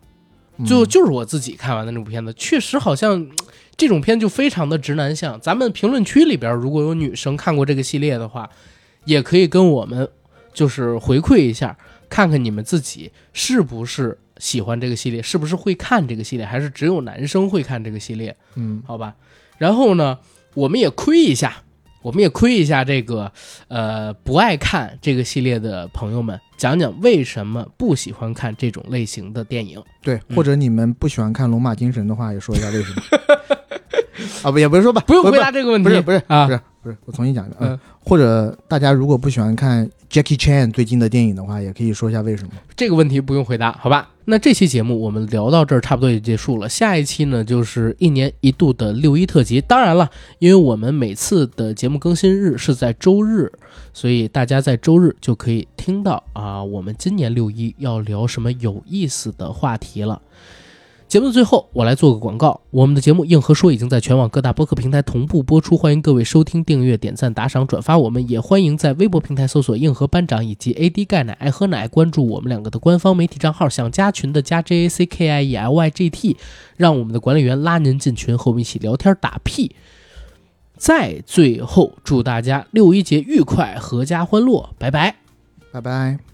就嗯就是我自己看完的那部片子，确实好像嗯 这种片就非常的直男向。咱们评论区里边如果有女生看过这个系列的话，也可以跟我们就是回馈一下，看看你们自己是不是喜欢这个系列，是不是会看这个系列，还是只有男生会看这个系列？嗯好吧。然后呢，我们也亏一下，我们也亏一下这个呃不爱看这个系列的朋友们，讲讲为什么不喜欢看这种类型的电影。对，嗯。或者你们不喜欢看《龙马精神》的话，也说一下为什么。啊，不，也不是说吧，不用回答这个问题，不是不是啊。不，是，不是，我重新讲一下，嗯。嗯，或者大家如果不喜欢看 Jackie Chan 最近的电影的话，也可以说一下为什么。这个问题不用回答，好吧？那这期节目我们聊到这儿，差不多也结束了。下一期呢，就是一年一度的六一特辑。当然了，因为我们每次的节目更新日是在周日，所以大家在周日就可以听到啊，我们今年六一要聊什么有意思的话题了。节目的最后，我来做个广告。我们的节目《硬核说》已经在全网各大播客平台同步播出，欢迎各位收听、订阅、点赞、打赏、转发。我们也欢迎在微博平台搜索“硬核班长”以及 AD 钙奶爱喝奶，关注我们两个的官方媒体账号。想加群的加 J A C K I E L Y G T，让我们的管理员拉您进群，和我们一起聊天打屁。在最后，祝大家六一节愉快，阖家欢乐，拜拜。拜拜。